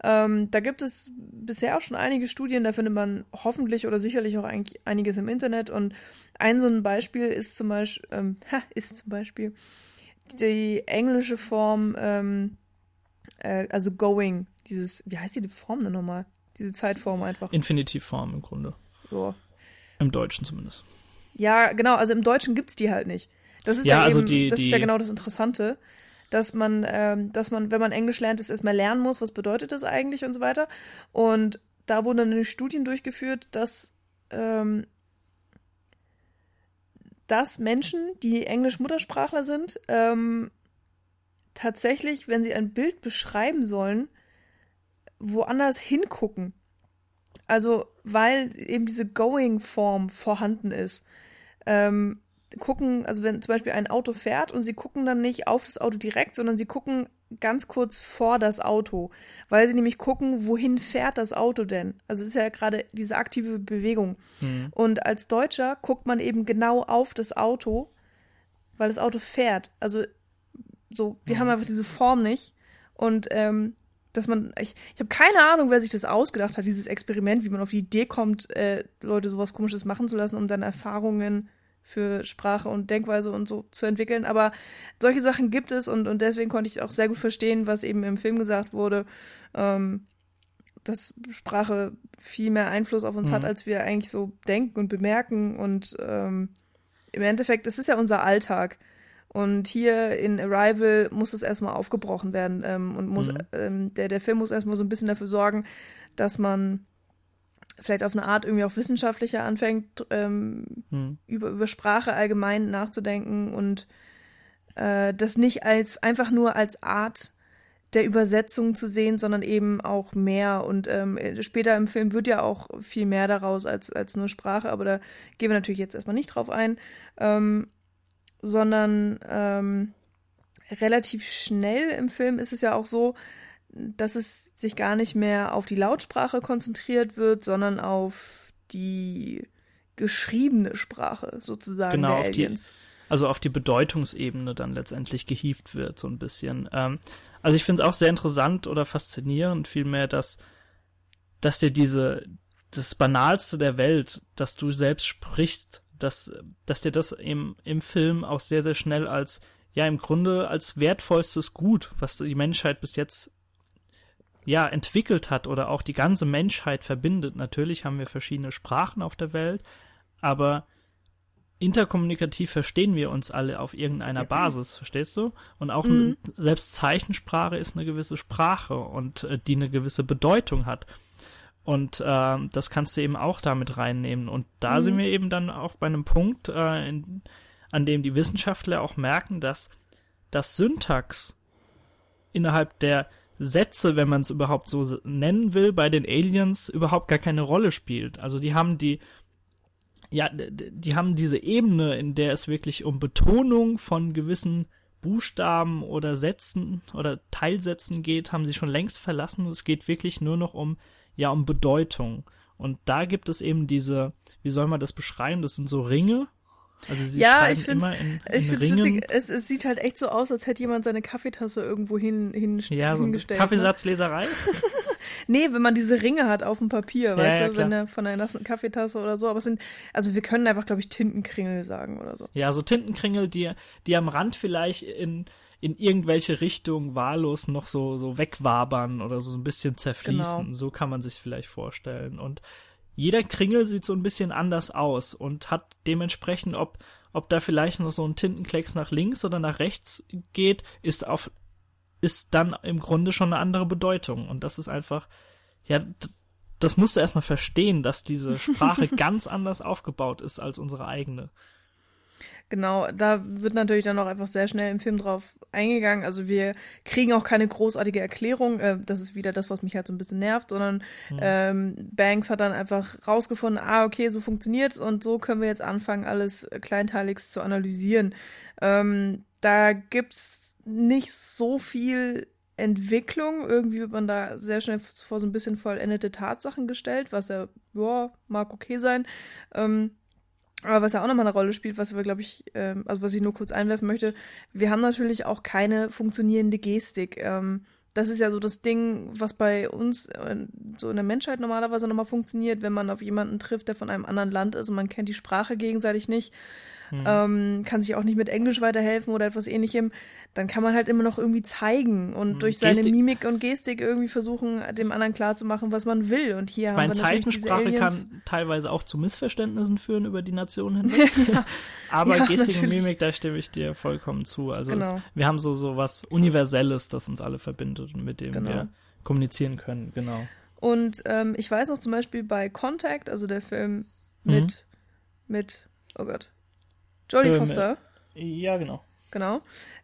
ähm, da gibt es bisher auch schon einige Studien, da findet man hoffentlich oder sicherlich auch eigentlich einiges im Internet. Und ein so ein Beispiel ist zum Beispiel, ähm, ha, ist zum Beispiel, die englische Form, ähm, äh, also going, dieses, wie heißt die Form denn nochmal? Diese Zeitform einfach. Infinitivform im Grunde. Ja. Im Deutschen zumindest. Ja, genau, also im Deutschen gibt's die halt nicht. Das ist ja, ja also eben, die, das die, ist ja genau das Interessante, dass man, ähm, dass man, wenn man Englisch lernt, es erstmal lernen muss, was bedeutet das eigentlich und so weiter. Und da wurden dann Studien durchgeführt, dass ähm, dass Menschen, die Englisch-Muttersprachler sind, ähm, tatsächlich, wenn sie ein Bild beschreiben sollen, woanders hingucken. Also, weil eben diese Going-Form vorhanden ist. Ähm, gucken, also wenn zum Beispiel ein Auto fährt und sie gucken dann nicht auf das Auto direkt, sondern sie gucken ganz kurz vor das Auto, weil sie nämlich gucken, wohin fährt das Auto denn? Also es ist ja gerade diese aktive Bewegung. Mhm. Und als Deutscher guckt man eben genau auf das Auto, weil das Auto fährt. Also so, wir mhm. haben einfach diese Form nicht. Und ähm, dass man, ich, ich habe keine Ahnung, wer sich das ausgedacht hat, dieses Experiment, wie man auf die Idee kommt, äh, Leute sowas Komisches machen zu lassen, um dann Erfahrungen für Sprache und Denkweise und so zu entwickeln. Aber solche Sachen gibt es und, und deswegen konnte ich auch sehr gut verstehen, was eben im Film gesagt wurde, ähm, dass Sprache viel mehr Einfluss auf uns mhm. hat, als wir eigentlich so denken und bemerken. Und ähm, im Endeffekt, es ist ja unser Alltag. Und hier in Arrival muss es erstmal aufgebrochen werden ähm, und muss, mhm. ähm, der, der Film muss erstmal so ein bisschen dafür sorgen, dass man vielleicht auf eine Art irgendwie auch wissenschaftlicher anfängt, ähm, hm. über, über Sprache allgemein nachzudenken und äh, das nicht als einfach nur als Art der Übersetzung zu sehen, sondern eben auch mehr. Und ähm, später im Film wird ja auch viel mehr daraus als, als nur Sprache, aber da gehen wir natürlich jetzt erstmal nicht drauf ein, ähm, sondern ähm, relativ schnell im Film ist es ja auch so, dass es sich gar nicht mehr auf die Lautsprache konzentriert wird, sondern auf die geschriebene Sprache sozusagen genau, der Aliens. Die, also auf die Bedeutungsebene dann letztendlich gehievt wird, so ein bisschen. Ähm, also ich finde es auch sehr interessant oder faszinierend vielmehr, dass, dass dir diese, das Banalste der Welt, dass du selbst sprichst, dass, dass dir das im, im Film auch sehr, sehr schnell als, ja, im Grunde als wertvollstes Gut, was die Menschheit bis jetzt ja, entwickelt hat oder auch die ganze Menschheit verbindet. Natürlich haben wir verschiedene Sprachen auf der Welt, aber interkommunikativ verstehen wir uns alle auf irgendeiner Basis, verstehst du? Und auch mhm. selbst Zeichensprache ist eine gewisse Sprache und äh, die eine gewisse Bedeutung hat. Und äh, das kannst du eben auch damit reinnehmen. Und da mhm. sind wir eben dann auch bei einem Punkt, äh, in, an dem die Wissenschaftler auch merken, dass das Syntax innerhalb der Sätze, wenn man es überhaupt so nennen will, bei den Aliens überhaupt gar keine Rolle spielt. Also die haben die, ja, die haben diese Ebene, in der es wirklich um Betonung von gewissen Buchstaben oder Sätzen oder Teilsätzen geht, haben sie schon längst verlassen. Es geht wirklich nur noch um, ja, um Bedeutung. Und da gibt es eben diese, wie soll man das beschreiben? Das sind so Ringe, also sie ja, ich finde es witzig. Es, es sieht halt echt so aus, als hätte jemand seine Kaffeetasse irgendwo hin, hin, ja, hingestellt. So Kaffeesatzleserei? nee, wenn man diese Ringe hat auf dem Papier, ja, weißt ja, du, klar. wenn er von einer nassen Kaffeetasse oder so. Aber es sind, also wir können einfach, glaube ich, Tintenkringel sagen oder so. Ja, so Tintenkringel, die, die am Rand vielleicht in, in irgendwelche Richtung wahllos noch so, so wegwabern oder so ein bisschen zerfließen. Genau. So kann man sich vielleicht vorstellen. Und jeder Kringel sieht so ein bisschen anders aus und hat dementsprechend, ob, ob da vielleicht noch so ein Tintenklecks nach links oder nach rechts geht, ist auf, ist dann im Grunde schon eine andere Bedeutung. Und das ist einfach, ja, das musst du erstmal verstehen, dass diese Sprache ganz anders aufgebaut ist als unsere eigene. Genau, da wird natürlich dann auch einfach sehr schnell im Film drauf eingegangen. Also wir kriegen auch keine großartige Erklärung. Äh, das ist wieder das, was mich halt so ein bisschen nervt, sondern mhm. ähm, Banks hat dann einfach rausgefunden, ah, okay, so funktioniert's und so können wir jetzt anfangen, alles kleinteiligst zu analysieren. Ähm, da gibt's nicht so viel Entwicklung. Irgendwie wird man da sehr schnell vor so ein bisschen vollendete Tatsachen gestellt, was ja, ja, mag okay sein. Ähm, aber was ja auch nochmal eine Rolle spielt, was wir, glaube ich, ähm, also was ich nur kurz einwerfen möchte, wir haben natürlich auch keine funktionierende Gestik. Ähm, das ist ja so das Ding, was bei uns äh, so in der Menschheit normalerweise nochmal funktioniert, wenn man auf jemanden trifft, der von einem anderen Land ist und man kennt die Sprache gegenseitig nicht mhm. ähm, kann sich auch nicht mit Englisch weiterhelfen oder etwas ähnlichem, dann kann man halt immer noch irgendwie zeigen und mhm. durch seine Gestik. Mimik und Gestik irgendwie versuchen, dem anderen klarzumachen, was man will. Und hier Meine haben wir Zeichensprache kann teilweise auch zu Missverständnissen führen über die Nation hinweg. ja. Aber ja, Gestik natürlich. und Mimik, da stimme ich dir vollkommen zu. Also genau. es, wir haben so, so was Universelles, das uns alle verbindet und mit dem genau. wir kommunizieren können, genau. Und ähm, ich weiß noch zum Beispiel bei Contact, also der Film mit, mhm. mit, oh Gott, Jodie ähm, Foster. Ja, genau. Genau.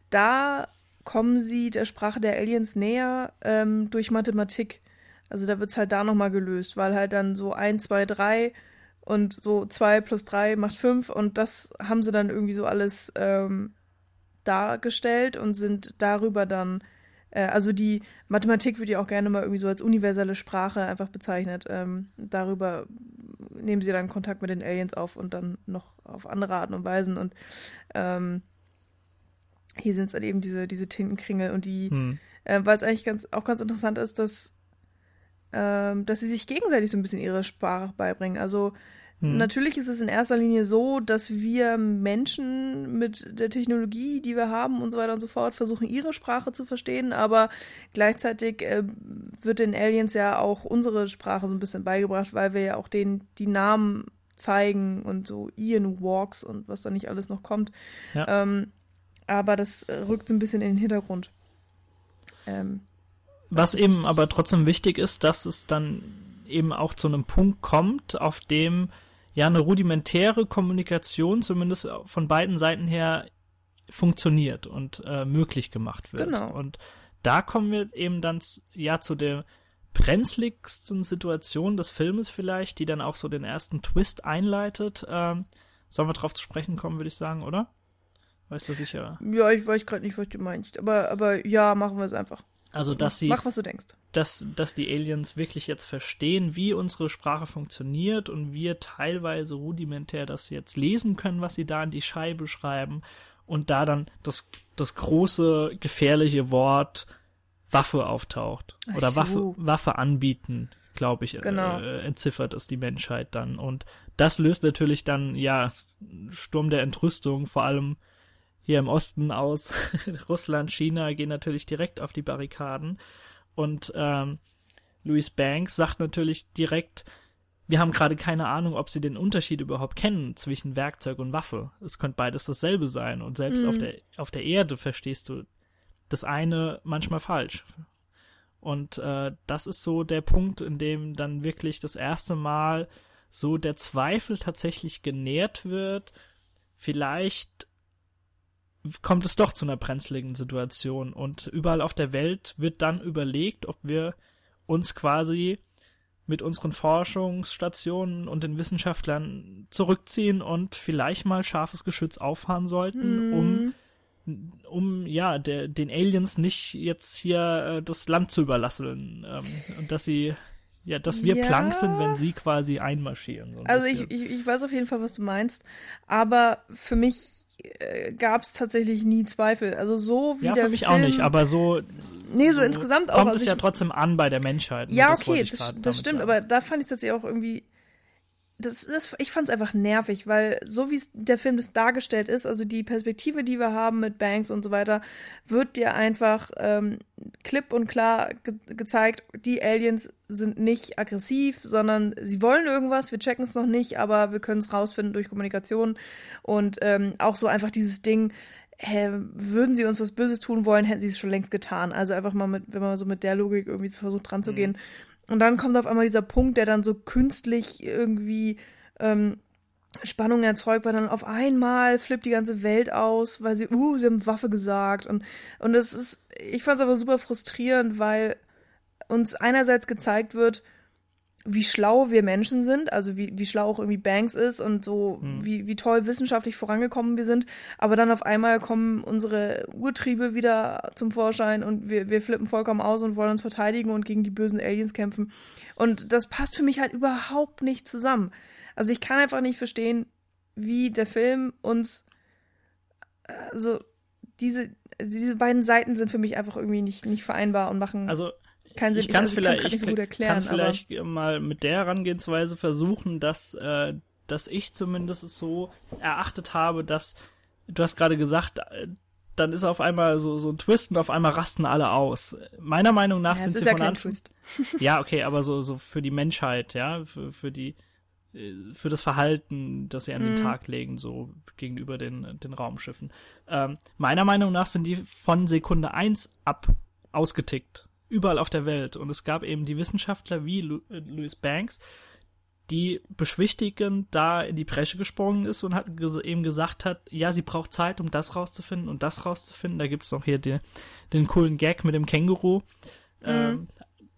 Da kommen sie der Sprache der Aliens näher ähm, durch Mathematik. Also da wird es halt da nochmal gelöst, weil halt dann so 1, 2, 3 und so zwei plus drei macht fünf und das haben sie dann irgendwie so alles ähm, dargestellt und sind darüber dann, also die Mathematik wird ja auch gerne mal irgendwie so als universelle Sprache einfach bezeichnet. Ähm, darüber nehmen sie dann Kontakt mit den Aliens auf und dann noch auf andere Arten und Weisen und ähm, hier sind es dann eben diese, diese Tintenkringel und die, hm. äh, weil es eigentlich ganz, auch ganz interessant ist, dass, ähm, dass sie sich gegenseitig so ein bisschen ihre Sprache beibringen. Also hm. natürlich ist es in erster Linie so, dass wir Menschen mit der Technologie, die wir haben und so weiter und so fort, versuchen, ihre Sprache zu verstehen, aber gleichzeitig äh, wird den Aliens ja auch unsere Sprache so ein bisschen beigebracht, weil wir ja auch denen die Namen zeigen und so Ian Walks und was da nicht alles noch kommt. Ja. Ähm, aber das rückt so ein bisschen in den Hintergrund. Ähm, was eben aber trotzdem wichtig ist, dass es dann eben auch zu einem Punkt kommt, auf dem ja eine rudimentäre Kommunikation zumindest von beiden Seiten her funktioniert und äh, möglich gemacht wird. Genau. Und da kommen wir eben dann ja zu der brenzligsten Situation des Filmes vielleicht, die dann auch so den ersten Twist einleitet. Ähm, sollen wir drauf zu sprechen kommen, würde ich sagen, oder? Weißt du sicher? Ja, ich weiß gerade nicht, was du meinst. Aber, aber ja, machen wir es einfach. Also, dass sie. Mach, was du denkst. Dass, dass die Aliens wirklich jetzt verstehen, wie unsere Sprache funktioniert und wir teilweise rudimentär das jetzt lesen können, was sie da in die Scheibe schreiben und da dann das, das große, gefährliche Wort Waffe auftaucht. Ach oder so. Waffe, Waffe anbieten, glaube ich, genau. äh, entziffert es die Menschheit dann. Und das löst natürlich dann, ja, Sturm der Entrüstung, vor allem hier im Osten aus Russland, China gehen natürlich direkt auf die Barrikaden. Und ähm, Louis Banks sagt natürlich direkt, wir haben gerade keine Ahnung, ob sie den Unterschied überhaupt kennen zwischen Werkzeug und Waffe. Es könnte beides dasselbe sein. Und selbst mhm. auf, der, auf der Erde verstehst du das eine manchmal falsch. Und äh, das ist so der Punkt, in dem dann wirklich das erste Mal so der Zweifel tatsächlich genährt wird. Vielleicht kommt es doch zu einer brenzligen Situation und überall auf der Welt wird dann überlegt, ob wir uns quasi mit unseren Forschungsstationen und den Wissenschaftlern zurückziehen und vielleicht mal scharfes Geschütz auffahren sollten, mm. um um ja der, den Aliens nicht jetzt hier äh, das Land zu überlassen ähm, und dass sie ja, dass wir ja. Plank sind, wenn sie quasi einmarschieren. So ein also ich, ich, ich weiß auf jeden Fall, was du meinst, aber für mich äh, gab es tatsächlich nie Zweifel. Also so wie ja, der für mich Film, auch nicht, aber so Nee, so, so insgesamt auch. Kommt also es ja trotzdem an bei der Menschheit. Ja, okay, das, das, das stimmt, sagen. aber da fand ich es tatsächlich auch irgendwie das ist, ich fand es einfach nervig, weil so wie der Film das dargestellt ist, also die Perspektive, die wir haben mit Banks und so weiter, wird dir einfach ähm, klipp und klar ge gezeigt, die Aliens sind nicht aggressiv, sondern sie wollen irgendwas, wir checken es noch nicht, aber wir können es rausfinden durch Kommunikation und ähm, auch so einfach dieses Ding, hä, würden sie uns was Böses tun wollen, hätten sie es schon längst getan. Also einfach mal mit, wenn man so mit der Logik irgendwie versucht dran zu gehen. Mhm. Und dann kommt auf einmal dieser Punkt, der dann so künstlich irgendwie ähm, Spannung erzeugt, weil dann auf einmal flippt die ganze Welt aus, weil sie, uh, sie haben Waffe gesagt. Und, und es ist, ich fand es aber super frustrierend, weil uns einerseits gezeigt wird, wie schlau wir Menschen sind, also wie, wie schlau auch irgendwie Banks ist und so, mhm. wie, wie toll wissenschaftlich vorangekommen wir sind. Aber dann auf einmal kommen unsere Urtriebe wieder zum Vorschein und wir, wir flippen vollkommen aus und wollen uns verteidigen und gegen die bösen Aliens kämpfen. Und das passt für mich halt überhaupt nicht zusammen. Also ich kann einfach nicht verstehen, wie der Film uns, also diese, diese beiden Seiten sind für mich einfach irgendwie nicht, nicht vereinbar und machen. Also keinen Sinn. Ich kann es also, vielleicht, ich so gut erklären, kann's vielleicht mal mit der Herangehensweise versuchen, dass, äh, dass ich zumindest so erachtet habe, dass du hast gerade gesagt, äh, dann ist auf einmal so, so ein Twist und auf einmal rasten alle aus. Meiner Meinung nach ja, sind sie ja von Anfang. ja, okay, aber so, so für die Menschheit, ja, für, für die, äh, für das Verhalten, das sie an den mhm. Tag legen, so gegenüber den, den Raumschiffen. Ähm, meiner Meinung nach sind die von Sekunde eins ab ausgetickt überall auf der Welt. Und es gab eben die Wissenschaftler wie Lu äh, Louis Banks, die beschwichtigend da in die Bresche gesprungen ist und hat eben gesagt hat, ja, sie braucht Zeit, um das rauszufinden und das rauszufinden. Da gibt's noch hier den, den coolen Gag mit dem Känguru. Mhm. Ähm,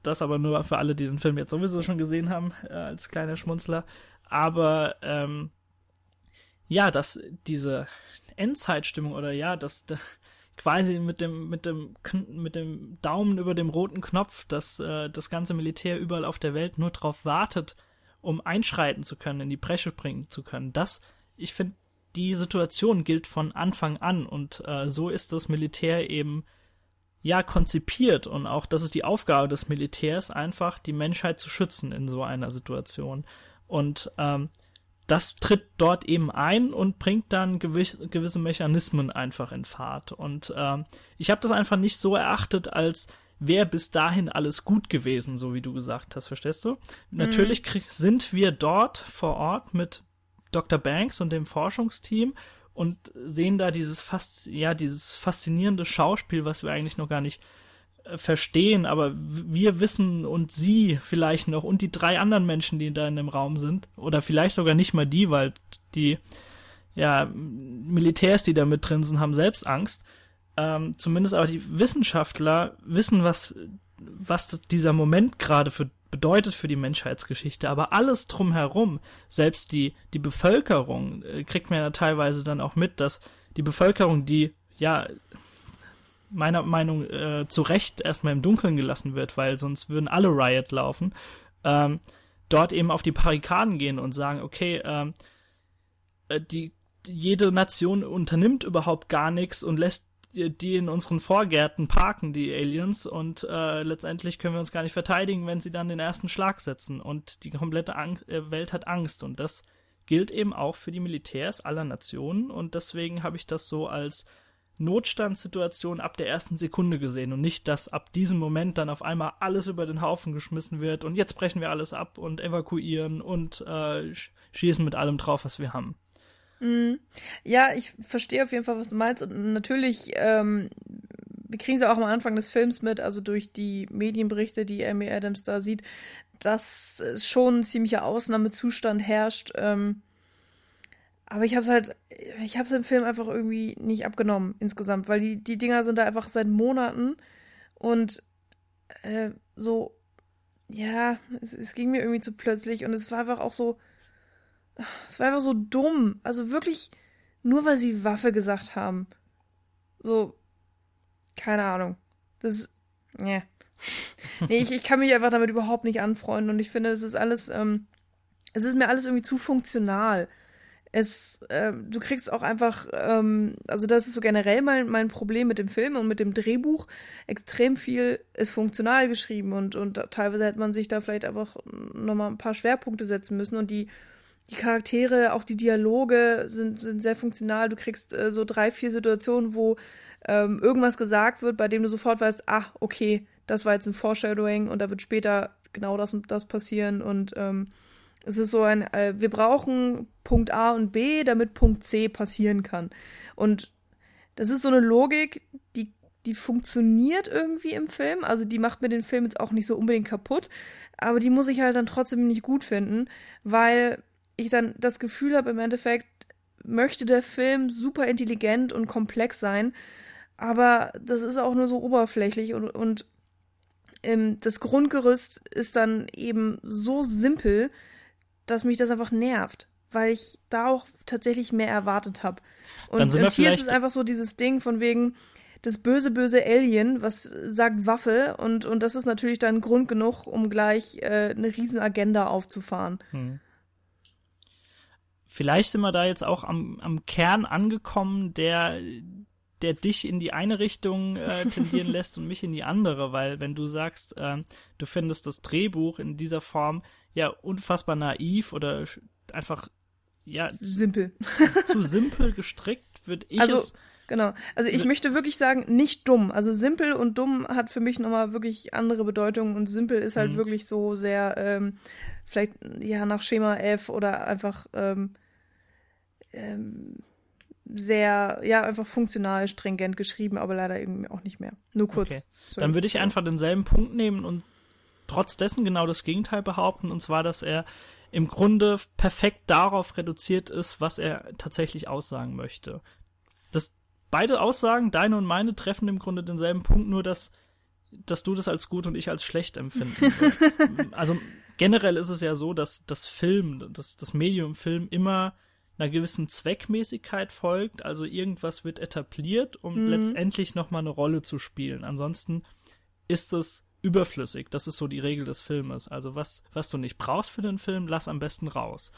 das aber nur für alle, die den Film jetzt sowieso schon gesehen haben, äh, als kleiner Schmunzler. aber ähm, ja, dass diese Endzeitstimmung oder ja, dass da quasi mit dem mit dem mit dem Daumen über dem roten Knopf, dass äh, das ganze Militär überall auf der Welt nur darauf wartet, um einschreiten zu können, in die Bresche bringen zu können. Das, ich finde, die Situation gilt von Anfang an und äh, so ist das Militär eben ja konzipiert und auch das ist die Aufgabe des Militärs einfach die Menschheit zu schützen in so einer Situation und ähm, das tritt dort eben ein und bringt dann gewiss, gewisse Mechanismen einfach in Fahrt und ähm, ich habe das einfach nicht so erachtet als wäre bis dahin alles gut gewesen, so wie du gesagt hast, verstehst du? Mhm. Natürlich sind wir dort vor Ort mit Dr. Banks und dem Forschungsteam und sehen da dieses fast, ja, dieses faszinierende Schauspiel, was wir eigentlich noch gar nicht äh, verstehen, aber wir wissen und sie vielleicht noch und die drei anderen Menschen, die da in dem Raum sind, oder vielleicht sogar nicht mal die, weil die ja, Militärs, die da mit drin sind, haben selbst Angst. Ähm, zumindest aber die Wissenschaftler wissen, was, was dieser Moment gerade für bedeutet für die Menschheitsgeschichte, aber alles drumherum, selbst die, die Bevölkerung, äh, kriegt man ja teilweise dann auch mit, dass die Bevölkerung, die ja meiner Meinung äh, zu Recht erstmal im Dunkeln gelassen wird, weil sonst würden alle Riot laufen, ähm, dort eben auf die Barrikaden gehen und sagen, okay, ähm, äh, die jede Nation unternimmt überhaupt gar nichts und lässt die in unseren Vorgärten parken, die Aliens, und äh, letztendlich können wir uns gar nicht verteidigen, wenn sie dann den ersten Schlag setzen. Und die komplette Ang äh, Welt hat Angst. Und das gilt eben auch für die Militärs aller Nationen. Und deswegen habe ich das so als Notstandssituation ab der ersten Sekunde gesehen und nicht, dass ab diesem Moment dann auf einmal alles über den Haufen geschmissen wird und jetzt brechen wir alles ab und evakuieren und äh, schießen mit allem drauf, was wir haben. Mhm. Ja, ich verstehe auf jeden Fall, was du meinst. Und natürlich, ähm, wir kriegen es ja auch am Anfang des Films mit, also durch die Medienberichte, die Amy Adams da sieht, dass schon ein ziemlicher Ausnahmezustand herrscht. Ähm, aber ich habe es halt, ich habe es im Film einfach irgendwie nicht abgenommen insgesamt, weil die, die Dinger sind da einfach seit Monaten und äh, so, ja, es, es ging mir irgendwie zu plötzlich und es war einfach auch so, es war einfach so dumm. Also wirklich nur weil sie Waffe gesagt haben. So, keine Ahnung. Das ist, nee. ich, ich kann mich einfach damit überhaupt nicht anfreunden und ich finde, es ist alles, ähm, es ist mir alles irgendwie zu funktional. Es, äh, du kriegst auch einfach, ähm, also das ist so generell mein, mein Problem mit dem Film und mit dem Drehbuch. Extrem viel ist funktional geschrieben und, und teilweise hätte man sich da vielleicht einfach nochmal ein paar Schwerpunkte setzen müssen und die die Charaktere, auch die Dialoge sind, sind sehr funktional. Du kriegst äh, so drei, vier Situationen, wo ähm, irgendwas gesagt wird, bei dem du sofort weißt, ah, okay, das war jetzt ein Foreshadowing und da wird später genau das und das passieren und ähm, es ist so ein, äh, wir brauchen Punkt A und B, damit Punkt C passieren kann. Und das ist so eine Logik, die, die funktioniert irgendwie im Film. Also die macht mir den Film jetzt auch nicht so unbedingt kaputt. Aber die muss ich halt dann trotzdem nicht gut finden, weil ich dann das Gefühl habe, im Endeffekt möchte der Film super intelligent und komplex sein, aber das ist auch nur so oberflächlich und, und ähm, das Grundgerüst ist dann eben so simpel, dass mich das einfach nervt, weil ich da auch tatsächlich mehr erwartet habe. Und, und hier ist es einfach so dieses Ding von wegen, das böse, böse Alien, was sagt Waffe und, und das ist natürlich dann Grund genug, um gleich äh, eine riesen Agenda aufzufahren. Hm. Vielleicht sind wir da jetzt auch am, am Kern angekommen, der, der dich in die eine Richtung äh, tendieren lässt und mich in die andere, weil wenn du sagst, äh, du findest das Drehbuch in dieser Form ja unfassbar naiv oder einfach ja simpel zu simpel gestrickt, würde ich also, es Genau. Also ich möchte wirklich sagen, nicht dumm. Also simpel und dumm hat für mich nochmal wirklich andere Bedeutungen und simpel ist halt mhm. wirklich so sehr, ähm, vielleicht ja nach Schema F oder einfach ähm, ähm, sehr, ja, einfach funktional, stringent geschrieben, aber leider irgendwie auch nicht mehr. Nur kurz. Okay. Dann würde ich einfach denselben Punkt nehmen und trotz dessen genau das Gegenteil behaupten, und zwar, dass er im Grunde perfekt darauf reduziert ist, was er tatsächlich aussagen möchte. Das beide Aussagen, deine und meine, treffen im Grunde denselben Punkt, nur dass, dass du das als gut und ich als schlecht empfinden. also generell ist es ja so, dass das Film, das, das Medium Film immer einer gewissen Zweckmäßigkeit folgt. Also irgendwas wird etabliert, um mhm. letztendlich nochmal eine Rolle zu spielen. Ansonsten ist es überflüssig. Das ist so die Regel des Filmes. Also was, was du nicht brauchst für den Film, lass am besten raus.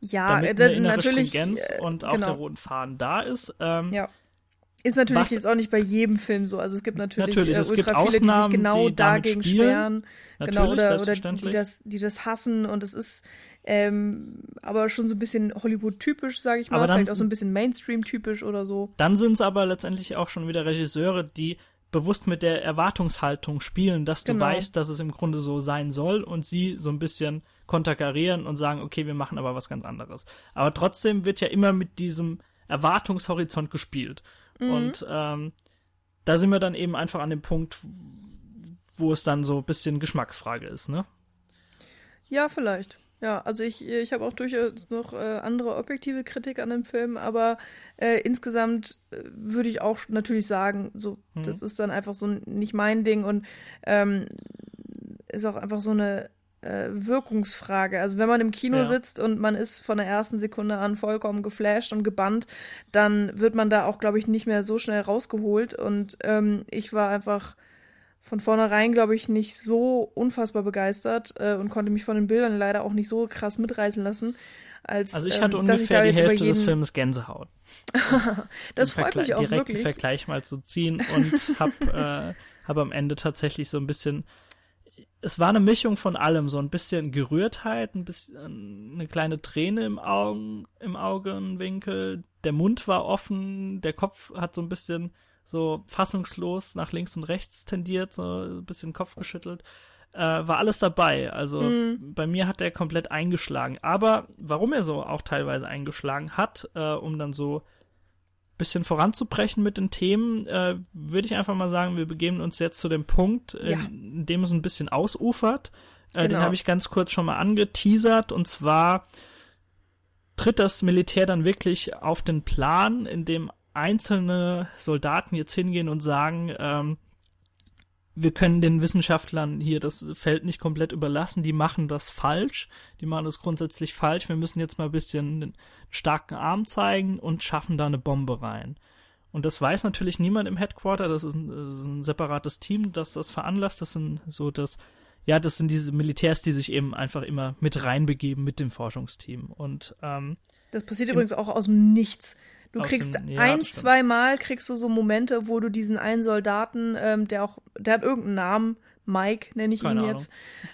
Ja, Damit äh, natürlich. Äh, und auch genau. der roten Faden da ist. Ähm, ja. Ist natürlich was, jetzt auch nicht bei jedem Film so. Also es gibt natürlich, natürlich äh, ultra viele, Ausnahmen, die sich genau die dagegen sperren. Genau, oder, oder die das, die das hassen und es ist ähm, aber schon so ein bisschen Hollywood-typisch, sage ich mal. Dann, Vielleicht auch so ein bisschen Mainstream-typisch oder so. Dann sind es aber letztendlich auch schon wieder Regisseure, die bewusst mit der Erwartungshaltung spielen, dass du genau. weißt, dass es im Grunde so sein soll und sie so ein bisschen konterkarieren und sagen, okay, wir machen aber was ganz anderes. Aber trotzdem wird ja immer mit diesem Erwartungshorizont gespielt. Mhm. Und ähm, da sind wir dann eben einfach an dem Punkt, wo es dann so ein bisschen Geschmacksfrage ist, ne? Ja, vielleicht. Ja, also ich, ich habe auch durchaus noch äh, andere objektive Kritik an dem Film, aber äh, insgesamt äh, würde ich auch natürlich sagen, so, mhm. das ist dann einfach so nicht mein Ding und ähm, ist auch einfach so eine äh, Wirkungsfrage. Also wenn man im Kino ja. sitzt und man ist von der ersten Sekunde an vollkommen geflasht und gebannt, dann wird man da auch, glaube ich, nicht mehr so schnell rausgeholt. Und ähm, ich war einfach von vornherein, glaube ich, nicht so unfassbar begeistert äh, und konnte mich von den Bildern leider auch nicht so krass mitreißen lassen. Als, also ich hatte ähm, ungefähr ich die Hälfte des Films Gänsehaut. das freut mich auch direkt wirklich. Vergleich mal zu ziehen und hab, äh, hab am Ende tatsächlich so ein bisschen es war eine Mischung von allem, so ein bisschen Gerührtheit, ein bisschen eine kleine Träne im Augen, im Augenwinkel, der Mund war offen, der Kopf hat so ein bisschen so fassungslos nach links und rechts tendiert, so ein bisschen Kopf geschüttelt. Äh, war alles dabei. Also mhm. bei mir hat er komplett eingeschlagen. Aber warum er so auch teilweise eingeschlagen hat, äh, um dann so bisschen voranzubrechen mit den Themen, äh, würde ich einfach mal sagen, wir begeben uns jetzt zu dem Punkt, ja. in dem es ein bisschen ausufert. Äh, genau. Den habe ich ganz kurz schon mal angeteasert. Und zwar tritt das Militär dann wirklich auf den Plan, in dem einzelne Soldaten jetzt hingehen und sagen, ähm, wir können den Wissenschaftlern hier das Feld nicht komplett überlassen, die machen das falsch, die machen das grundsätzlich falsch, wir müssen jetzt mal ein bisschen den starken Arm zeigen und schaffen da eine Bombe rein. Und das weiß natürlich niemand im Headquarter, das ist ein, das ist ein separates Team, das das veranlasst, das sind so das, ja, das sind diese Militärs, die sich eben einfach immer mit reinbegeben mit dem Forschungsteam. Und ähm, das passiert übrigens auch aus dem Nichts. Du kriegst dem, ja, ein, zwei Mal kriegst du so Momente, wo du diesen einen Soldaten, ähm, der auch, der hat irgendeinen Namen, Mike nenne ich Keine ihn jetzt,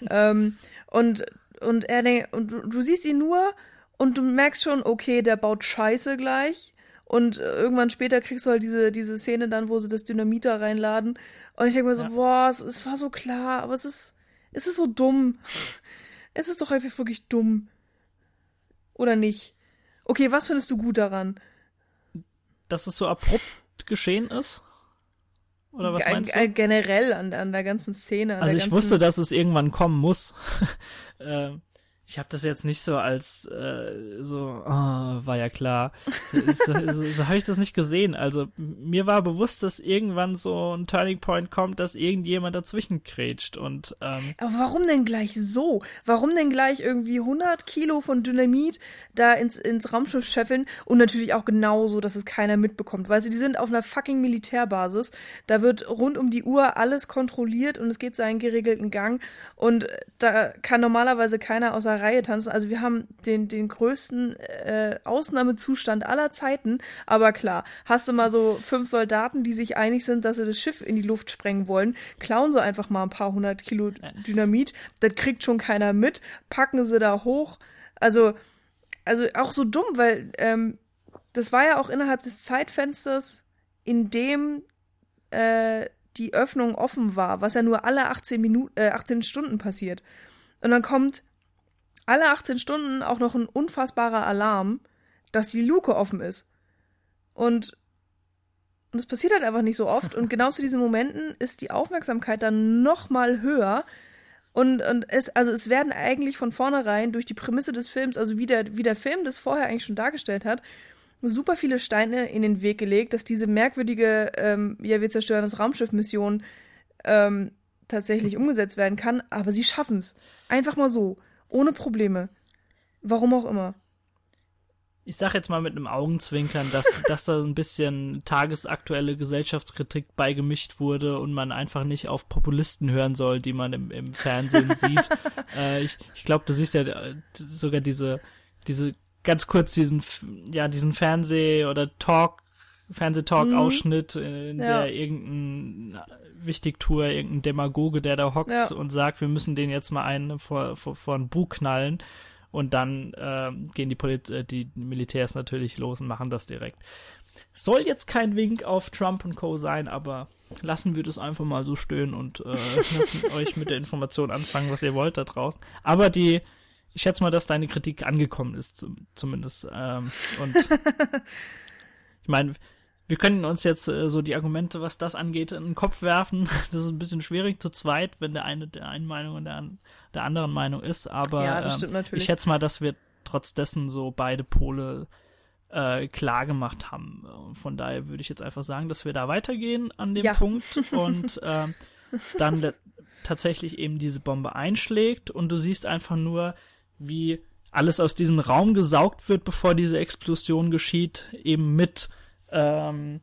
ähm, und und er und du, du siehst ihn nur und du merkst schon, okay, der baut Scheiße gleich. Und irgendwann später kriegst du halt diese, diese Szene dann, wo sie das Dynamit da reinladen. Und ich denke mir so, ja. boah, es, es, war so klar, aber es ist, es ist so dumm. Es ist doch einfach wirklich dumm. Oder nicht? Okay, was findest du gut daran? Dass es so abrupt geschehen ist? Oder was meinst du? Generell an, an der ganzen Szene. also ich wusste, dass es irgendwann kommen muss. ähm, ich habe das jetzt nicht so als äh, so, oh, war ja klar. so, so, so habe ich das nicht gesehen. Also mir war bewusst, dass irgendwann so ein Turning Point kommt, dass irgendjemand dazwischen krätscht und. Ähm, Aber warum denn gleich so? Warum denn gleich irgendwie 100 Kilo von Dynamit da ins ins Raumschiff scheffeln und natürlich auch genauso, dass es keiner mitbekommt, weil sie die sind auf einer fucking Militärbasis. Da wird rund um die Uhr alles kontrolliert und es geht seinen geregelten Gang und da kann normalerweise keiner außer Reihe tanzen. Also wir haben den, den größten äh, Ausnahmezustand aller Zeiten. Aber klar, hast du mal so fünf Soldaten, die sich einig sind, dass sie das Schiff in die Luft sprengen wollen, klauen sie einfach mal ein paar hundert Kilo Dynamit. Das kriegt schon keiner mit, packen sie da hoch. Also, also auch so dumm, weil ähm, das war ja auch innerhalb des Zeitfensters, in dem äh, die Öffnung offen war, was ja nur alle 18 Minuten, äh, 18 Stunden passiert. Und dann kommt alle 18 Stunden auch noch ein unfassbarer Alarm, dass die Luke offen ist. Und und es passiert halt einfach nicht so oft. Und genau zu diesen Momenten ist die Aufmerksamkeit dann noch mal höher. Und, und es, also es werden eigentlich von vornherein durch die Prämisse des Films, also wie der, wie der Film das vorher eigentlich schon dargestellt hat, super viele Steine in den Weg gelegt, dass diese merkwürdige, ähm, ja, wir zerstören das Raumschiff-Mission ähm, tatsächlich umgesetzt werden kann, aber sie schaffen es. Einfach mal so, ohne Probleme. Warum auch immer. Ich sag jetzt mal mit einem Augenzwinkern, dass, dass da ein bisschen tagesaktuelle Gesellschaftskritik beigemischt wurde und man einfach nicht auf Populisten hören soll, die man im, im Fernsehen sieht. äh, ich ich glaube, du siehst ja äh, sogar diese, diese ganz kurz diesen, ja, diesen Fernseh- oder Talk, Fernsehtalk-Ausschnitt, mhm. in ja. der irgendein Wichtigtour, irgendein Demagoge, der da hockt ja. und sagt, wir müssen den jetzt mal einen vor, vor, vor ein Bug knallen. Und dann äh, gehen die, Polit äh, die Militärs natürlich los und machen das direkt. Soll jetzt kein Wink auf Trump und Co. sein, aber lassen wir das einfach mal so stehen und äh, lassen euch mit der Information anfangen, was ihr wollt da draußen. Aber die, ich schätze mal, dass deine Kritik angekommen ist, zumindest. Ähm, und ich meine, wir können uns jetzt äh, so die Argumente, was das angeht, in den Kopf werfen. Das ist ein bisschen schwierig zu zweit, wenn der eine der einen Meinung und der, der anderen Meinung ist. Aber ja, ähm, ich schätze mal, dass wir trotz dessen so beide Pole äh, klar gemacht haben. Von daher würde ich jetzt einfach sagen, dass wir da weitergehen an dem ja. Punkt und äh, dann tatsächlich eben diese Bombe einschlägt und du siehst einfach nur, wie alles aus diesem Raum gesaugt wird, bevor diese Explosion geschieht, eben mit ähm,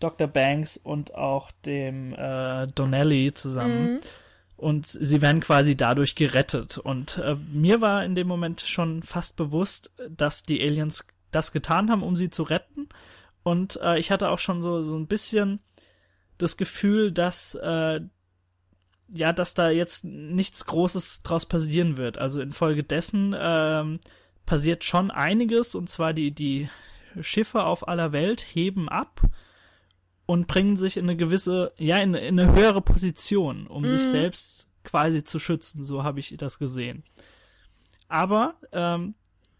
Dr. Banks und auch dem äh, Donnelly zusammen. Mhm. Und sie werden quasi dadurch gerettet. Und äh, mir war in dem Moment schon fast bewusst, dass die Aliens das getan haben, um sie zu retten. Und äh, ich hatte auch schon so, so ein bisschen das Gefühl, dass äh, ja, dass da jetzt nichts Großes draus passieren wird. Also infolgedessen ähm, passiert schon einiges, und zwar die, die Schiffe auf aller Welt heben ab und bringen sich in eine gewisse, ja, in, in eine höhere Position, um mhm. sich selbst quasi zu schützen. So habe ich das gesehen. Aber ähm,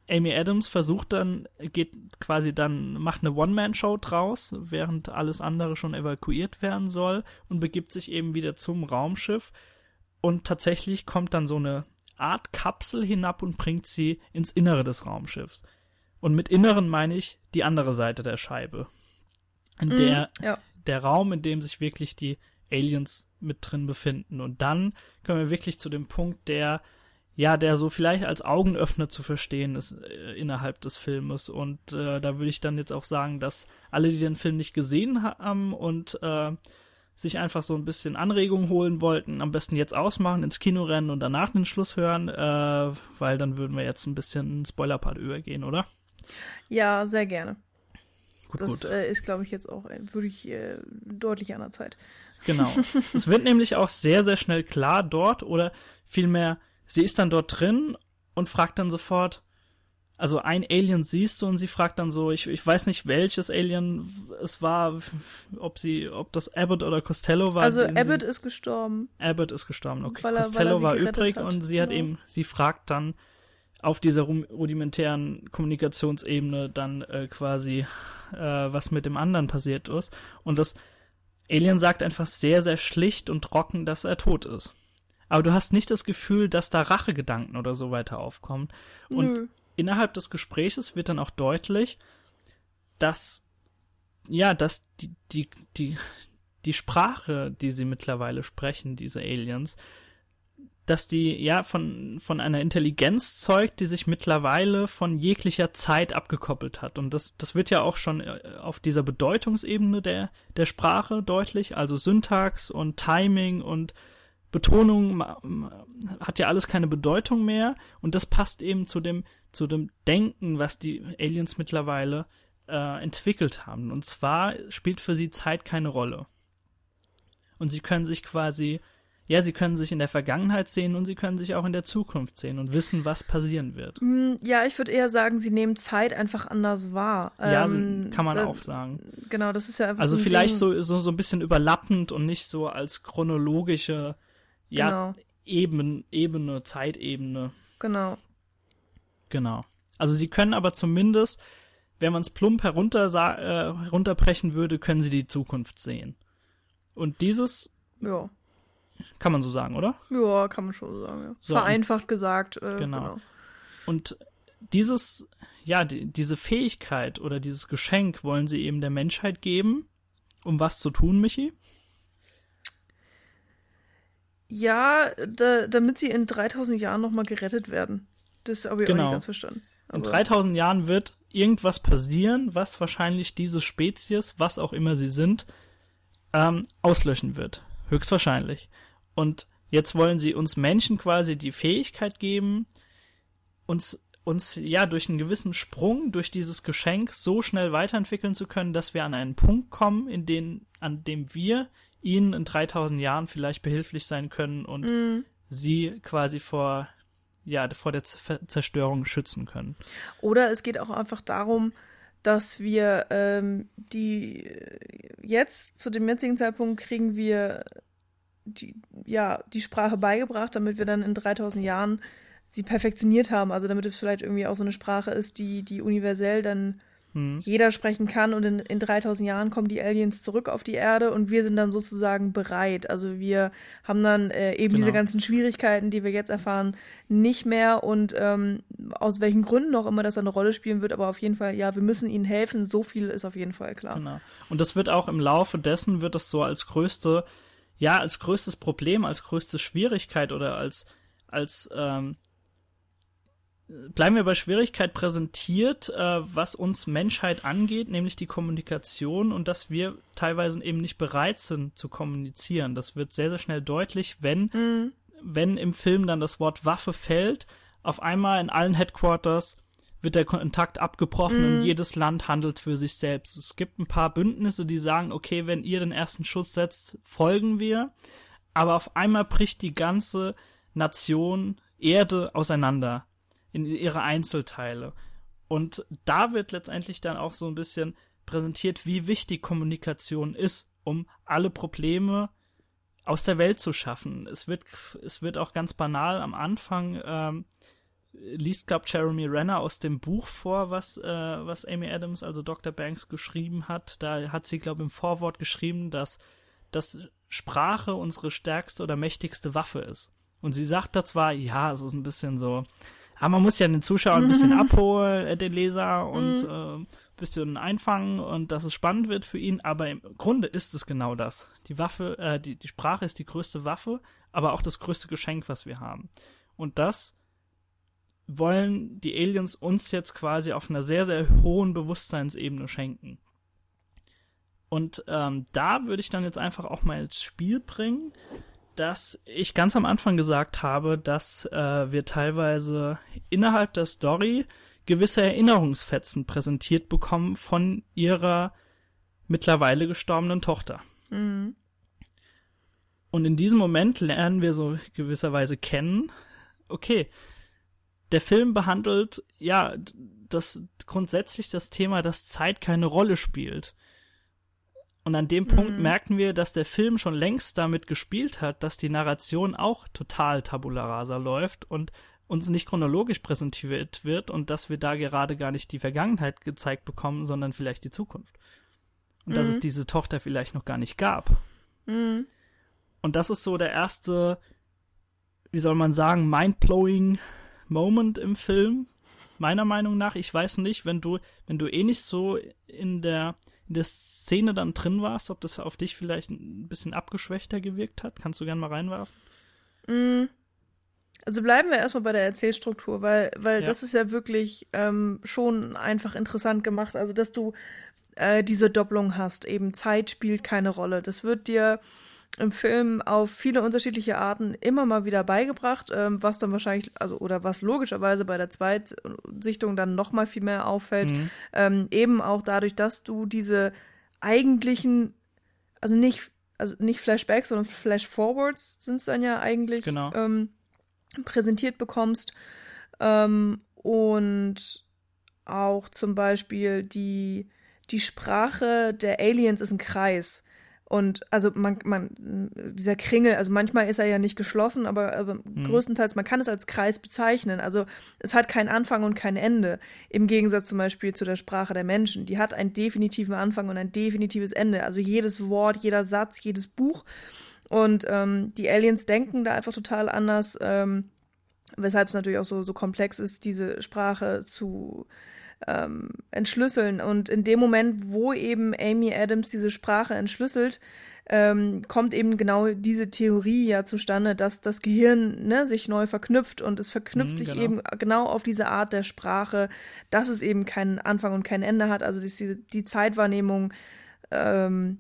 Amy Adams versucht dann, geht quasi dann, macht eine One-Man-Show draus, während alles andere schon evakuiert werden soll und begibt sich eben wieder zum Raumschiff. Und tatsächlich kommt dann so eine Art Kapsel hinab und bringt sie ins Innere des Raumschiffs. Und mit Inneren meine ich die andere Seite der Scheibe. In mm, der, ja. der Raum, in dem sich wirklich die Aliens mit drin befinden. Und dann kommen wir wirklich zu dem Punkt, der, ja, der so vielleicht als Augenöffner zu verstehen ist äh, innerhalb des Filmes. Und äh, da würde ich dann jetzt auch sagen, dass alle, die den Film nicht gesehen haben und äh, sich einfach so ein bisschen Anregung holen wollten, am besten jetzt ausmachen, ins Kino rennen und danach den Schluss hören, äh, weil dann würden wir jetzt ein bisschen Spoiler-Part übergehen, oder? Ja, sehr gerne. Gut, das gut. Äh, ist, glaube ich, jetzt auch wirklich äh, deutlich an der Zeit. Genau. es wird nämlich auch sehr, sehr schnell klar dort oder vielmehr, sie ist dann dort drin und fragt dann sofort, also ein Alien siehst du und sie fragt dann so, ich, ich weiß nicht welches Alien es war, ob sie, ob das Abbott oder Costello war. Also Abbott ist gestorben. Abbott ist gestorben, okay. Weil er, Costello weil er war übrig hat. und sie hat genau. eben, sie fragt dann, auf dieser rudimentären Kommunikationsebene dann äh, quasi, äh, was mit dem anderen passiert ist. Und das Alien sagt einfach sehr, sehr schlicht und trocken, dass er tot ist. Aber du hast nicht das Gefühl, dass da Rachegedanken oder so weiter aufkommen. Und Nö. innerhalb des Gespräches wird dann auch deutlich, dass, ja, dass die, die, die, die Sprache, die sie mittlerweile sprechen, diese Aliens, dass die ja von, von einer Intelligenz zeugt, die sich mittlerweile von jeglicher Zeit abgekoppelt hat. Und das, das wird ja auch schon äh, auf dieser Bedeutungsebene der, der Sprache deutlich, also Syntax und Timing und Betonung hat ja alles keine Bedeutung mehr und das passt eben zu dem, zu dem Denken, was die Aliens mittlerweile äh, entwickelt haben. Und zwar spielt für sie Zeit keine Rolle. Und sie können sich quasi ja, sie können sich in der Vergangenheit sehen und sie können sich auch in der Zukunft sehen und wissen, was passieren wird. Mm, ja, ich würde eher sagen, sie nehmen Zeit einfach anders wahr. Ja, ähm, kann man da, auch sagen. Genau, das ist ja einfach Also so ein vielleicht so, so, so ein bisschen überlappend und nicht so als chronologische ja, genau. Ebene, Ebene, Zeitebene. Genau. Genau. Also sie können aber zumindest, wenn man es plump herunter, äh, herunterbrechen würde, können sie die Zukunft sehen. Und dieses ja. Kann man so sagen, oder? Ja, kann man schon so sagen. Ja. So, Vereinfacht gesagt. Äh, genau. genau. Und dieses, ja, die, diese Fähigkeit oder dieses Geschenk wollen sie eben der Menschheit geben, um was zu tun, Michi? Ja, da, damit sie in 3000 Jahren nochmal gerettet werden. Das habe ich genau. auch nicht ganz verstanden. Aber in 3000 Jahren wird irgendwas passieren, was wahrscheinlich diese Spezies, was auch immer sie sind, ähm, auslöschen wird. Höchstwahrscheinlich. Und jetzt wollen sie uns Menschen quasi die Fähigkeit geben, uns uns ja durch einen gewissen Sprung, durch dieses Geschenk so schnell weiterentwickeln zu können, dass wir an einen Punkt kommen, in den, an dem wir ihnen in 3000 Jahren vielleicht behilflich sein können und mm. sie quasi vor ja vor der Zerstörung schützen können. Oder es geht auch einfach darum, dass wir ähm, die jetzt zu dem jetzigen Zeitpunkt kriegen wir die ja die Sprache beigebracht, damit wir dann in 3000 Jahren sie perfektioniert haben. Also damit es vielleicht irgendwie auch so eine Sprache ist, die, die universell dann hm. jeder sprechen kann und in, in 3000 Jahren kommen die Aliens zurück auf die Erde und wir sind dann sozusagen bereit. Also wir haben dann äh, eben genau. diese ganzen Schwierigkeiten, die wir jetzt erfahren, nicht mehr und ähm, aus welchen Gründen auch immer das eine Rolle spielen wird, aber auf jeden Fall, ja, wir müssen ihnen helfen, so viel ist auf jeden Fall klar. Genau. Und das wird auch im Laufe dessen wird das so als größte, ja, als größtes Problem, als größte Schwierigkeit oder als als ähm, bleiben wir bei Schwierigkeit präsentiert, äh, was uns Menschheit angeht, nämlich die Kommunikation und dass wir teilweise eben nicht bereit sind zu kommunizieren. Das wird sehr, sehr schnell deutlich, wenn, mhm. wenn im Film dann das Wort Waffe fällt, auf einmal in allen Headquarters wird der Kontakt abgebrochen mhm. und jedes Land handelt für sich selbst. Es gibt ein paar Bündnisse, die sagen, okay, wenn ihr den ersten Schuss setzt, folgen wir. Aber auf einmal bricht die ganze Nation Erde auseinander in ihre Einzelteile. Und da wird letztendlich dann auch so ein bisschen präsentiert, wie wichtig Kommunikation ist, um alle Probleme aus der Welt zu schaffen. Es wird, es wird auch ganz banal am Anfang, ähm, liest, glaube Jeremy Renner aus dem Buch vor, was, äh, was Amy Adams, also Dr. Banks, geschrieben hat. Da hat sie, glaube im Vorwort geschrieben, dass, dass Sprache unsere stärkste oder mächtigste Waffe ist. Und sie sagt da zwar, ja, es ist ein bisschen so, aber man muss ja den Zuschauer ein bisschen abholen, äh, den Leser, und mhm. äh, ein bisschen einfangen und dass es spannend wird für ihn. Aber im Grunde ist es genau das. Die Waffe, äh, die, die Sprache ist die größte Waffe, aber auch das größte Geschenk, was wir haben. Und das wollen die Aliens uns jetzt quasi auf einer sehr, sehr hohen Bewusstseinsebene schenken. Und ähm, da würde ich dann jetzt einfach auch mal ins Spiel bringen, dass ich ganz am Anfang gesagt habe, dass äh, wir teilweise innerhalb der Story gewisse Erinnerungsfetzen präsentiert bekommen von ihrer mittlerweile gestorbenen Tochter. Mhm. Und in diesem Moment lernen wir so gewisserweise kennen, okay, der Film behandelt ja das grundsätzlich das Thema, dass Zeit keine Rolle spielt. Und an dem Punkt mhm. merken wir, dass der Film schon längst damit gespielt hat, dass die Narration auch total tabula rasa läuft und uns nicht chronologisch präsentiert wird und dass wir da gerade gar nicht die Vergangenheit gezeigt bekommen, sondern vielleicht die Zukunft. Und mhm. dass es mhm. diese Tochter vielleicht noch gar nicht gab. Mhm. Und das ist so der erste, wie soll man sagen, mind-blowing Moment im Film. Meiner Meinung nach, ich weiß nicht, wenn du, wenn du eh nicht so in der in der Szene dann drin warst, ob das auf dich vielleicht ein bisschen abgeschwächter gewirkt hat. Kannst du gerne mal reinwerfen? Mm. Also bleiben wir erstmal bei der Erzählstruktur, weil, weil ja. das ist ja wirklich ähm, schon einfach interessant gemacht. Also, dass du äh, diese Doppelung hast, eben Zeit spielt keine Rolle. Das wird dir im Film auf viele unterschiedliche Arten immer mal wieder beigebracht, ähm, was dann wahrscheinlich, also oder was logischerweise bei der Zweitsichtung dann noch mal viel mehr auffällt, mhm. ähm, eben auch dadurch, dass du diese eigentlichen, also nicht, also nicht Flashbacks, sondern Flashforwards sind es dann ja eigentlich, genau. ähm, präsentiert bekommst ähm, und auch zum Beispiel die die Sprache der Aliens ist ein Kreis. Und also man, man, dieser Kringel, also manchmal ist er ja nicht geschlossen, aber, aber mhm. größtenteils, man kann es als Kreis bezeichnen. Also es hat keinen Anfang und kein Ende. Im Gegensatz zum Beispiel zu der Sprache der Menschen. Die hat einen definitiven Anfang und ein definitives Ende. Also jedes Wort, jeder Satz, jedes Buch. Und ähm, die Aliens denken da einfach total anders, ähm, weshalb es natürlich auch so, so komplex ist, diese Sprache zu ähm, entschlüsseln. Und in dem Moment, wo eben Amy Adams diese Sprache entschlüsselt, ähm, kommt eben genau diese Theorie ja zustande, dass das Gehirn ne, sich neu verknüpft und es verknüpft mhm, sich genau. eben genau auf diese Art der Sprache, dass es eben keinen Anfang und kein Ende hat. Also die, die Zeitwahrnehmung ähm,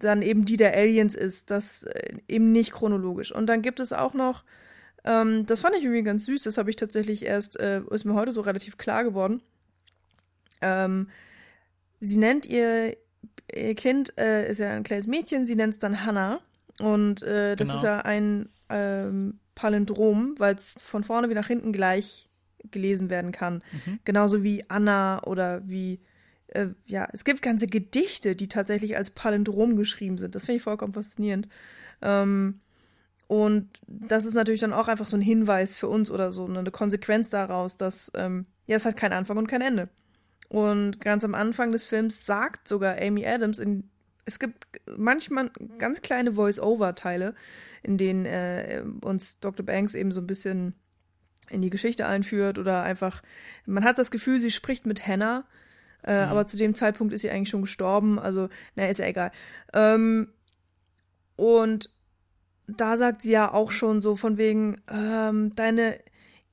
dann eben die der Aliens ist, das äh, eben nicht chronologisch. Und dann gibt es auch noch, ähm, das fand ich irgendwie ganz süß, das habe ich tatsächlich erst, äh, ist mir heute so relativ klar geworden. Ähm, sie nennt ihr ihr Kind äh, ist ja ein kleines Mädchen, sie nennt es dann Hannah. Und äh, das genau. ist ja ein ähm, Palindrom, weil es von vorne wie nach hinten gleich gelesen werden kann. Mhm. Genauso wie Anna oder wie, äh, ja, es gibt ganze Gedichte, die tatsächlich als Palindrom geschrieben sind. Das finde ich vollkommen faszinierend. Ähm, und das ist natürlich dann auch einfach so ein Hinweis für uns oder so eine Konsequenz daraus, dass ähm, ja, es hat keinen Anfang und kein Ende. Und ganz am Anfang des Films sagt sogar Amy Adams in es gibt manchmal ganz kleine Voice-Over-Teile, in denen äh, uns Dr. Banks eben so ein bisschen in die Geschichte einführt oder einfach, man hat das Gefühl, sie spricht mit Hannah, äh, mhm. aber zu dem Zeitpunkt ist sie eigentlich schon gestorben, also, na, ist ja egal. Ähm, und da sagt sie ja auch schon so von wegen, ähm, deine,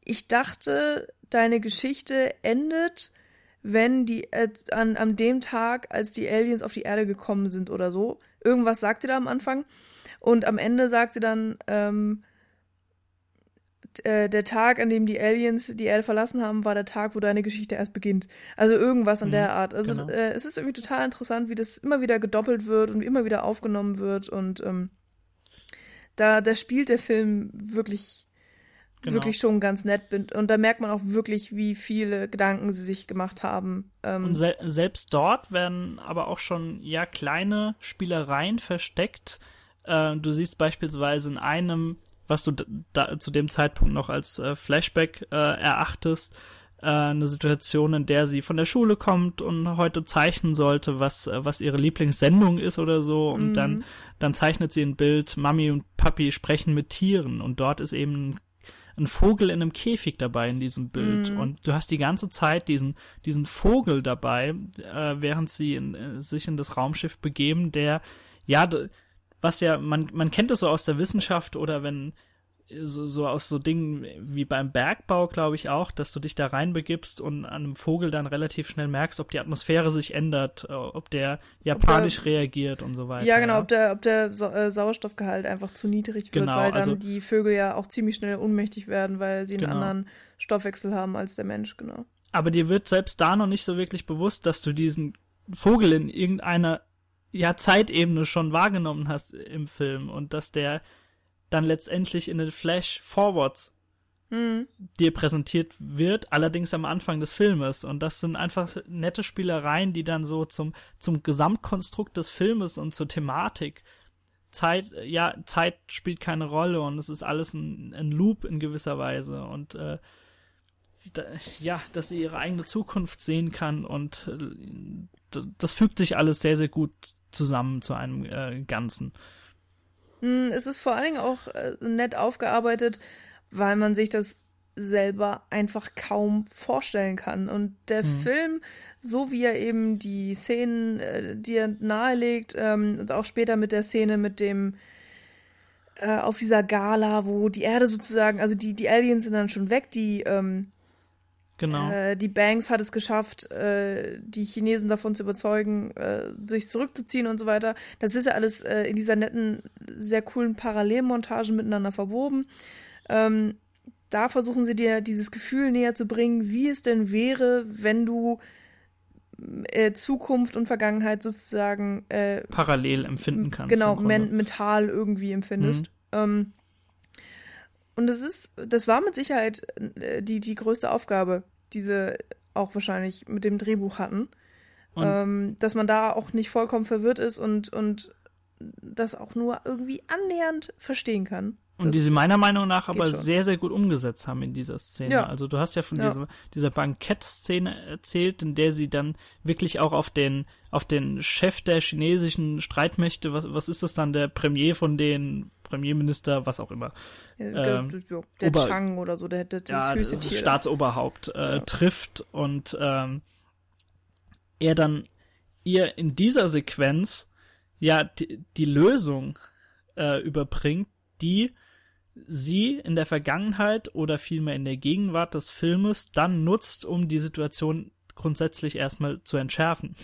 ich dachte, deine Geschichte endet wenn die äh, an, an dem Tag, als die Aliens auf die Erde gekommen sind oder so. Irgendwas sagt sie da am Anfang. Und am Ende sagt sie dann, ähm, äh, der Tag, an dem die Aliens die Erde verlassen haben, war der Tag, wo deine Geschichte erst beginnt. Also irgendwas an mhm, der Art. Also genau. äh, es ist irgendwie total interessant, wie das immer wieder gedoppelt wird und immer wieder aufgenommen wird. Und ähm, da, da spielt der Film wirklich genau. wirklich schon ganz nett bin. Und da merkt man auch wirklich, wie viele Gedanken sie sich gemacht haben. Ähm, und se selbst dort werden aber auch schon ja kleine Spielereien versteckt. Äh, du siehst beispielsweise in einem, was du da, zu dem Zeitpunkt noch als äh, Flashback äh, erachtest, äh, eine Situation, in der sie von der Schule kommt und heute zeichnen sollte, was, äh, was ihre Lieblingssendung ist oder so. Und mhm. dann, dann zeichnet sie ein Bild, Mami und Papi sprechen mit Tieren. Und dort ist eben ein Vogel in einem Käfig dabei in diesem Bild. Mhm. Und du hast die ganze Zeit diesen, diesen Vogel dabei, äh, während sie in, äh, sich in das Raumschiff begeben, der, ja, was ja, man, man kennt das so aus der Wissenschaft oder wenn so, so aus so Dingen wie beim Bergbau, glaube ich auch, dass du dich da reinbegibst und an einem Vogel dann relativ schnell merkst, ob die Atmosphäre sich ändert, äh, ob der japanisch ob der, reagiert und so weiter. Ja, genau, ja. ob der, ob der Sa äh, Sauerstoffgehalt einfach zu niedrig wird, genau, weil dann also, die Vögel ja auch ziemlich schnell ohnmächtig werden, weil sie einen genau. anderen Stoffwechsel haben als der Mensch, genau. Aber dir wird selbst da noch nicht so wirklich bewusst, dass du diesen Vogel in irgendeiner ja, Zeitebene schon wahrgenommen hast im Film und dass der dann letztendlich in den Flash Forwards mhm. dir präsentiert wird, allerdings am Anfang des Filmes. Und das sind einfach nette Spielereien, die dann so zum, zum Gesamtkonstrukt des Filmes und zur Thematik Zeit, ja, Zeit spielt keine Rolle und es ist alles ein, ein Loop in gewisser Weise und äh, da, ja, dass sie ihre eigene Zukunft sehen kann und äh, das fügt sich alles sehr, sehr gut zusammen zu einem äh, Ganzen. Hm, es ist vor allen Dingen auch äh, nett aufgearbeitet, weil man sich das selber einfach kaum vorstellen kann. Und der mhm. Film, so wie er eben die Szenen, äh, die er nahelegt, ähm, und auch später mit der Szene mit dem äh, auf dieser Gala, wo die Erde sozusagen, also die, die Aliens sind dann schon weg, die ähm, Genau. Äh, die Banks hat es geschafft, äh, die Chinesen davon zu überzeugen, äh, sich zurückzuziehen und so weiter. Das ist ja alles äh, in dieser netten, sehr coolen Parallelmontage miteinander verwoben. Ähm, da versuchen sie dir dieses Gefühl näher zu bringen, wie es denn wäre, wenn du äh, Zukunft und Vergangenheit sozusagen äh, parallel empfinden kannst. Genau, men mental irgendwie empfindest. Mhm. Ähm, und das ist, das war mit Sicherheit äh, die, die größte Aufgabe, die sie auch wahrscheinlich mit dem Drehbuch hatten. Ähm, dass man da auch nicht vollkommen verwirrt ist und, und das auch nur irgendwie annähernd verstehen kann. Und die sie meiner Meinung nach aber schon. sehr, sehr gut umgesetzt haben in dieser Szene. Ja. Also du hast ja von ja. dieser, dieser Bankett-Szene erzählt, in der sie dann wirklich auch auf den, auf den Chef der chinesischen Streitmächte, was, was ist das dann, der Premier von den Premierminister, was auch immer. Ja, ähm, der Ober Chang oder so, der hätte das ja, höchste das Staatsoberhaupt äh, ja. trifft und ähm, er dann ihr in dieser Sequenz ja die, die Lösung äh, überbringt, die sie in der Vergangenheit oder vielmehr in der Gegenwart des Filmes dann nutzt, um die Situation grundsätzlich erstmal zu entschärfen.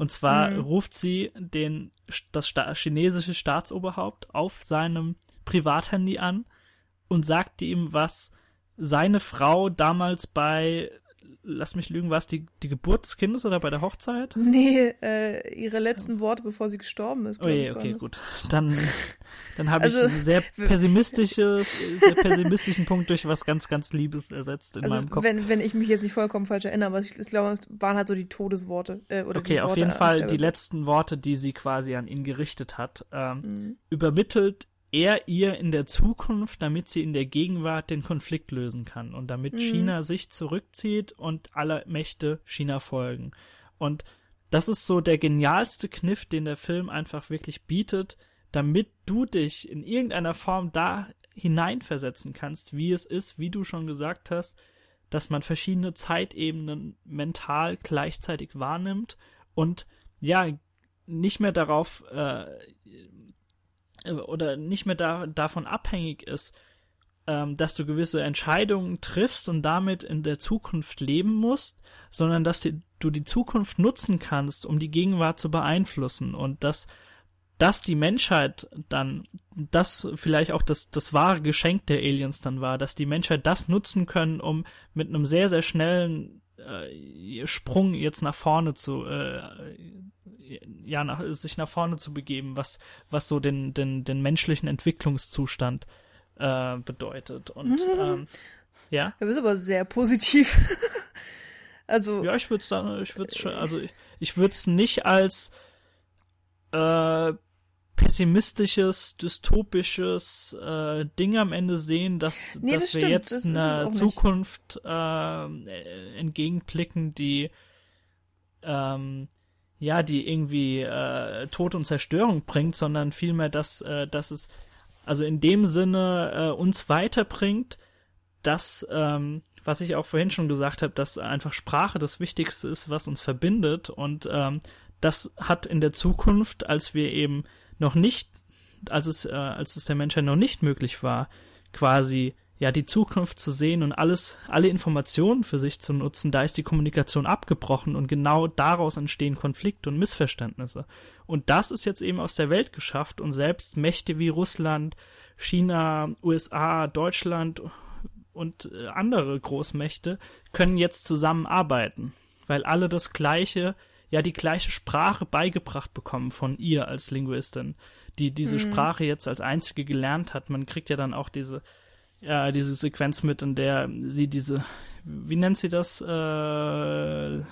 Und zwar mhm. ruft sie den, das Sta chinesische Staatsoberhaupt auf seinem Privathandy an und sagt ihm, was seine Frau damals bei lass mich lügen, war es die, die Geburt des Kindes oder bei der Hochzeit? Nee, äh, ihre letzten Worte, bevor sie gestorben ist. Oh je, okay, gut. Dann, dann habe also, ich einen sehr pessimistisches, sehr pessimistischen Punkt durch was ganz, ganz Liebes ersetzt in also meinem Kopf. Wenn, wenn ich mich jetzt nicht vollkommen falsch erinnere, aber ich, ich glaube, es waren halt so die Todesworte. Äh, oder okay, auf jeden Fall die letzten Worte, die sie quasi an ihn gerichtet hat, ähm, mhm. übermittelt er ihr in der Zukunft, damit sie in der Gegenwart den Konflikt lösen kann und damit mhm. China sich zurückzieht und alle Mächte China folgen. Und das ist so der genialste Kniff, den der Film einfach wirklich bietet, damit du dich in irgendeiner Form da hineinversetzen kannst, wie es ist, wie du schon gesagt hast, dass man verschiedene Zeitebenen mental gleichzeitig wahrnimmt und ja, nicht mehr darauf äh, oder nicht mehr da, davon abhängig ist, ähm, dass du gewisse Entscheidungen triffst und damit in der Zukunft leben musst, sondern dass die, du die Zukunft nutzen kannst, um die Gegenwart zu beeinflussen und dass dass die Menschheit dann, das vielleicht auch das, das wahre Geschenk der Aliens dann war, dass die Menschheit das nutzen können, um mit einem sehr, sehr schnellen äh, Sprung jetzt nach vorne zu, äh, ja, nach, sich nach vorne zu begeben, was, was so den, den, den menschlichen Entwicklungszustand äh, bedeutet. Und mhm. ähm, ja. Du bist aber sehr positiv. also. Ja, ich würde es ich würde also ich, ich würde es nicht als äh, pessimistisches, dystopisches äh, Ding am Ende sehen, dass, nee, dass das wir stimmt. jetzt das einer Zukunft äh, entgegenblicken, die ähm, ja, die irgendwie äh, Tod und Zerstörung bringt, sondern vielmehr, dass, äh, dass es also in dem Sinne äh, uns weiterbringt, dass, ähm, was ich auch vorhin schon gesagt habe, dass einfach Sprache das Wichtigste ist, was uns verbindet und ähm, das hat in der Zukunft, als wir eben noch nicht, als es, äh, als es der Menschheit noch nicht möglich war, quasi ja die Zukunft zu sehen und alles, alle Informationen für sich zu nutzen, da ist die Kommunikation abgebrochen und genau daraus entstehen Konflikte und Missverständnisse. Und das ist jetzt eben aus der Welt geschafft und selbst Mächte wie Russland, China, USA, Deutschland und äh, andere Großmächte können jetzt zusammenarbeiten, weil alle das gleiche, ja die gleiche Sprache beigebracht bekommen von ihr als Linguistin, die diese mhm. Sprache jetzt als einzige gelernt hat. Man kriegt ja dann auch diese ja, diese Sequenz mit, in der sie diese, wie nennt sie das, äh,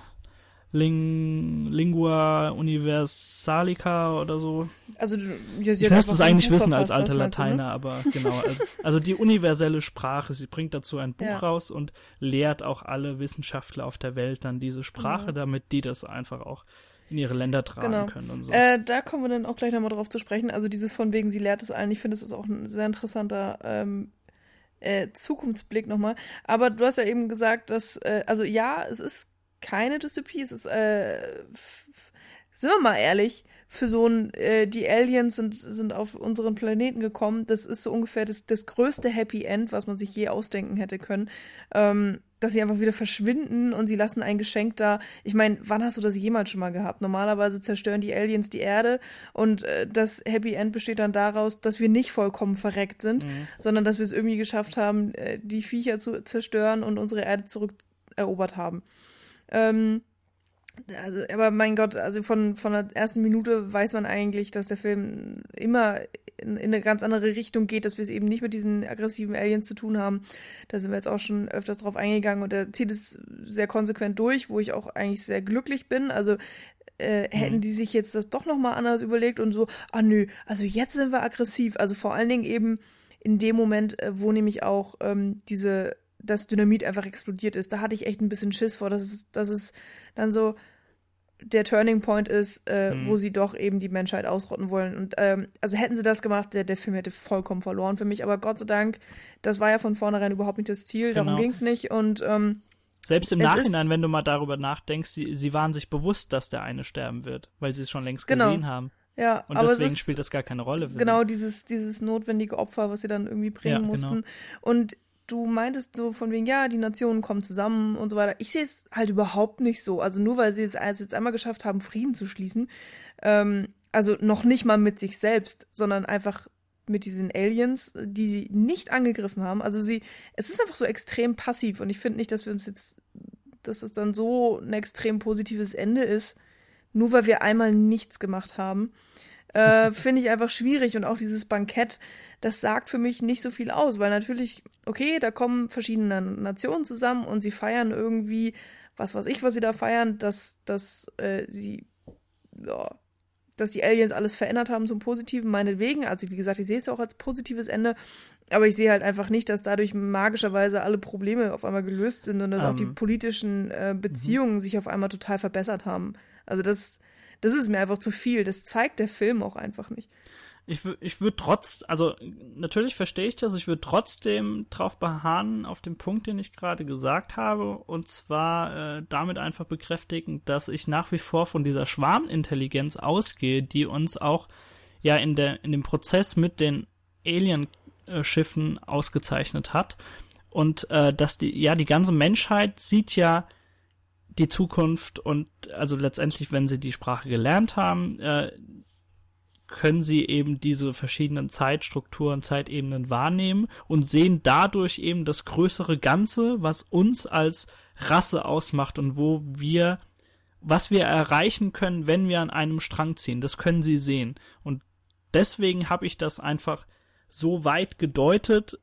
Ling, Lingua Universalica oder so. Also, ja, ich müsste es eigentlich wissen als alter Lateiner, ne? aber genau. Also, also, die universelle Sprache. Sie bringt dazu ein Buch ja. raus und lehrt auch alle Wissenschaftler auf der Welt dann diese Sprache, genau. damit die das einfach auch in ihre Länder tragen genau. können und so. Äh, da kommen wir dann auch gleich nochmal drauf zu sprechen. Also dieses von wegen, sie lehrt es allen. Ich finde, es ist auch ein sehr interessanter ähm, äh, Zukunftsblick nochmal. Aber du hast ja eben gesagt, dass, äh, also ja, es ist keine Dystopie, es ist, äh, sind wir mal ehrlich, für so ein, äh, die Aliens sind, sind auf unseren Planeten gekommen, das ist so ungefähr das, das größte Happy End, was man sich je ausdenken hätte können. Ähm, dass sie einfach wieder verschwinden und sie lassen ein Geschenk da. Ich meine, wann hast du das jemals schon mal gehabt? Normalerweise zerstören die Aliens die Erde und äh, das Happy End besteht dann daraus, dass wir nicht vollkommen verreckt sind, mhm. sondern dass wir es irgendwie geschafft haben, äh, die Viecher zu zerstören und unsere Erde zurückerobert haben. Ähm, also, aber mein Gott, also von, von der ersten Minute weiß man eigentlich, dass der Film immer in, in eine ganz andere Richtung geht, dass wir es eben nicht mit diesen aggressiven Aliens zu tun haben. Da sind wir jetzt auch schon öfters drauf eingegangen und er zieht es sehr konsequent durch, wo ich auch eigentlich sehr glücklich bin. Also äh, hätten mhm. die sich jetzt das doch nochmal anders überlegt und so, ah nö, also jetzt sind wir aggressiv. Also vor allen Dingen eben in dem Moment, äh, wo nämlich auch ähm, diese das Dynamit einfach explodiert ist. Da hatte ich echt ein bisschen Schiss vor, dass es, dass es dann so, der Turning Point ist, äh, Mhm. wo sie doch eben die Menschheit ausrotten wollen. Und ähm, also hätten sie das gemacht, der, der Film hätte vollkommen verloren für mich. Aber Gott sei Dank, das war ja von vornherein überhaupt nicht das Ziel, darum Genau. ging's nicht. Und ähm, Selbst im Es Nachhinein, wenn du mal darüber nachdenkst, sie, sie waren sich bewusst, dass der eine sterben wird, weil sie es schon längst Genau. gesehen haben. ja, Und aber deswegen es ist, spielt das gar keine Rolle. Genau sie. dieses, dieses notwendige Opfer, was sie dann irgendwie bringen Ja, genau. mussten. Und du meintest so von wegen, ja, die Nationen kommen zusammen und so weiter. Ich sehe es halt überhaupt nicht so. Also nur weil sie es jetzt einmal geschafft haben, Frieden zu schließen, ähm, also noch nicht mal mit sich selbst, sondern einfach mit diesen Aliens, die sie nicht angegriffen haben. Also sie, es ist einfach so extrem passiv und ich finde nicht, dass wir uns jetzt, dass es dann so ein extrem positives Ende ist, nur weil wir einmal nichts gemacht haben äh, finde ich einfach schwierig. Und auch dieses Bankett, das sagt für mich nicht so viel aus, weil natürlich, okay, da kommen verschiedene Nationen zusammen und sie feiern irgendwie, was weiß ich, was sie da feiern, dass, dass äh, sie, ja, dass die Aliens alles verändert haben zum Positiven, meinetwegen. Also wie gesagt, ich sehe es auch als positives Ende. Aber ich sehe halt einfach nicht, dass dadurch magischerweise alle Probleme auf einmal gelöst sind und dass auch die Ähm. politischen äh, Beziehungen sich auf einmal total verbessert haben. Also das, das ist mir einfach zu viel. Das zeigt der Film auch einfach nicht. Ich, ich würde trotz, also natürlich verstehe ich das, ich würde trotzdem drauf beharren auf den Punkt, den ich gerade gesagt habe, und zwar äh, damit einfach bekräftigen, dass ich nach wie vor von dieser Schwarmintelligenz ausgehe, die uns auch ja in der in dem Prozess mit den Alien-Schiffen ausgezeichnet hat und äh, dass die ja die ganze Menschheit sieht ja die Zukunft und also letztendlich, wenn sie die Sprache gelernt haben, äh, können sie eben diese verschiedenen Zeitstrukturen, Zeitebenen wahrnehmen und sehen dadurch eben das größere Ganze, was uns als Rasse ausmacht und wo wir, was wir erreichen können, wenn wir an einem Strang ziehen. Das können sie sehen. Und deswegen habe ich das einfach so weit gedeutet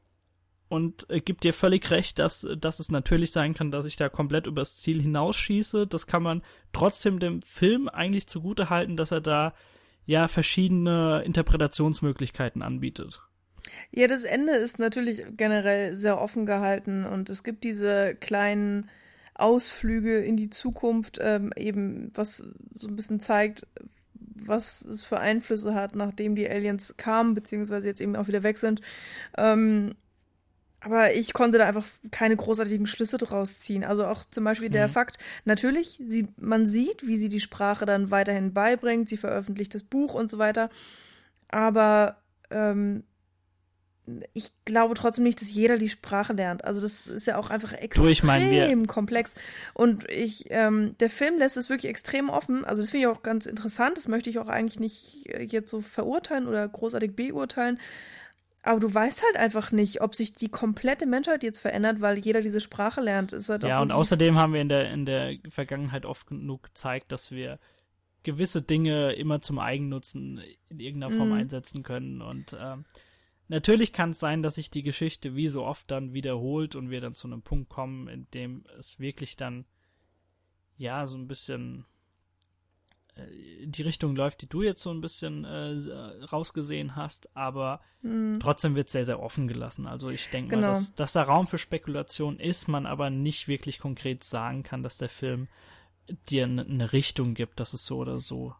und äh, gibt dir völlig recht, dass, dass es natürlich sein kann, dass ich da komplett übers Ziel hinausschieße. Das kann man trotzdem dem Film eigentlich zugute halten, dass er da ja verschiedene Interpretationsmöglichkeiten anbietet. Ja, das Ende ist natürlich generell sehr offen gehalten und es gibt diese kleinen Ausflüge in die Zukunft, ähm, eben was so ein bisschen zeigt, was es für Einflüsse hat, nachdem die Aliens kamen, beziehungsweise jetzt eben auch wieder weg sind. Ähm, aber ich konnte da einfach keine großartigen Schlüsse draus ziehen. Also auch zum Beispiel der Mhm. Fakt, natürlich, sie, man sieht, wie sie die Sprache dann weiterhin beibringt, sie veröffentlicht das Buch und so weiter. Aber ähm, ich glaube trotzdem nicht, dass jeder die Sprache lernt. Also das ist ja auch einfach extrem ich meine, komplex. Und ich, ähm, der Film lässt es wirklich extrem offen. Also das finde ich auch ganz interessant. Das möchte ich auch eigentlich nicht äh, jetzt so verurteilen oder großartig beurteilen. Aber du weißt halt einfach nicht, ob sich die komplette Menschheit jetzt verändert, weil jeder diese Sprache lernt. Ist halt Ja, und außerdem haben wir in der, in der Vergangenheit oft genug gezeigt, dass wir gewisse Dinge immer zum Eigennutzen in irgendeiner Form Mhm. einsetzen können. Und ähm, natürlich kann es sein, dass sich die Geschichte wie so oft dann wiederholt und wir dann zu einem Punkt kommen, in dem es wirklich dann ja so ein bisschen die Richtung läuft, die du jetzt so ein bisschen äh, rausgesehen hast, aber Mhm. trotzdem wird sehr, sehr offen gelassen. Also ich denke Genau. mal, dass, dass da Raum für Spekulation ist, man aber nicht wirklich konkret sagen kann, dass der Film dir eine ne Richtung gibt, dass es so oder so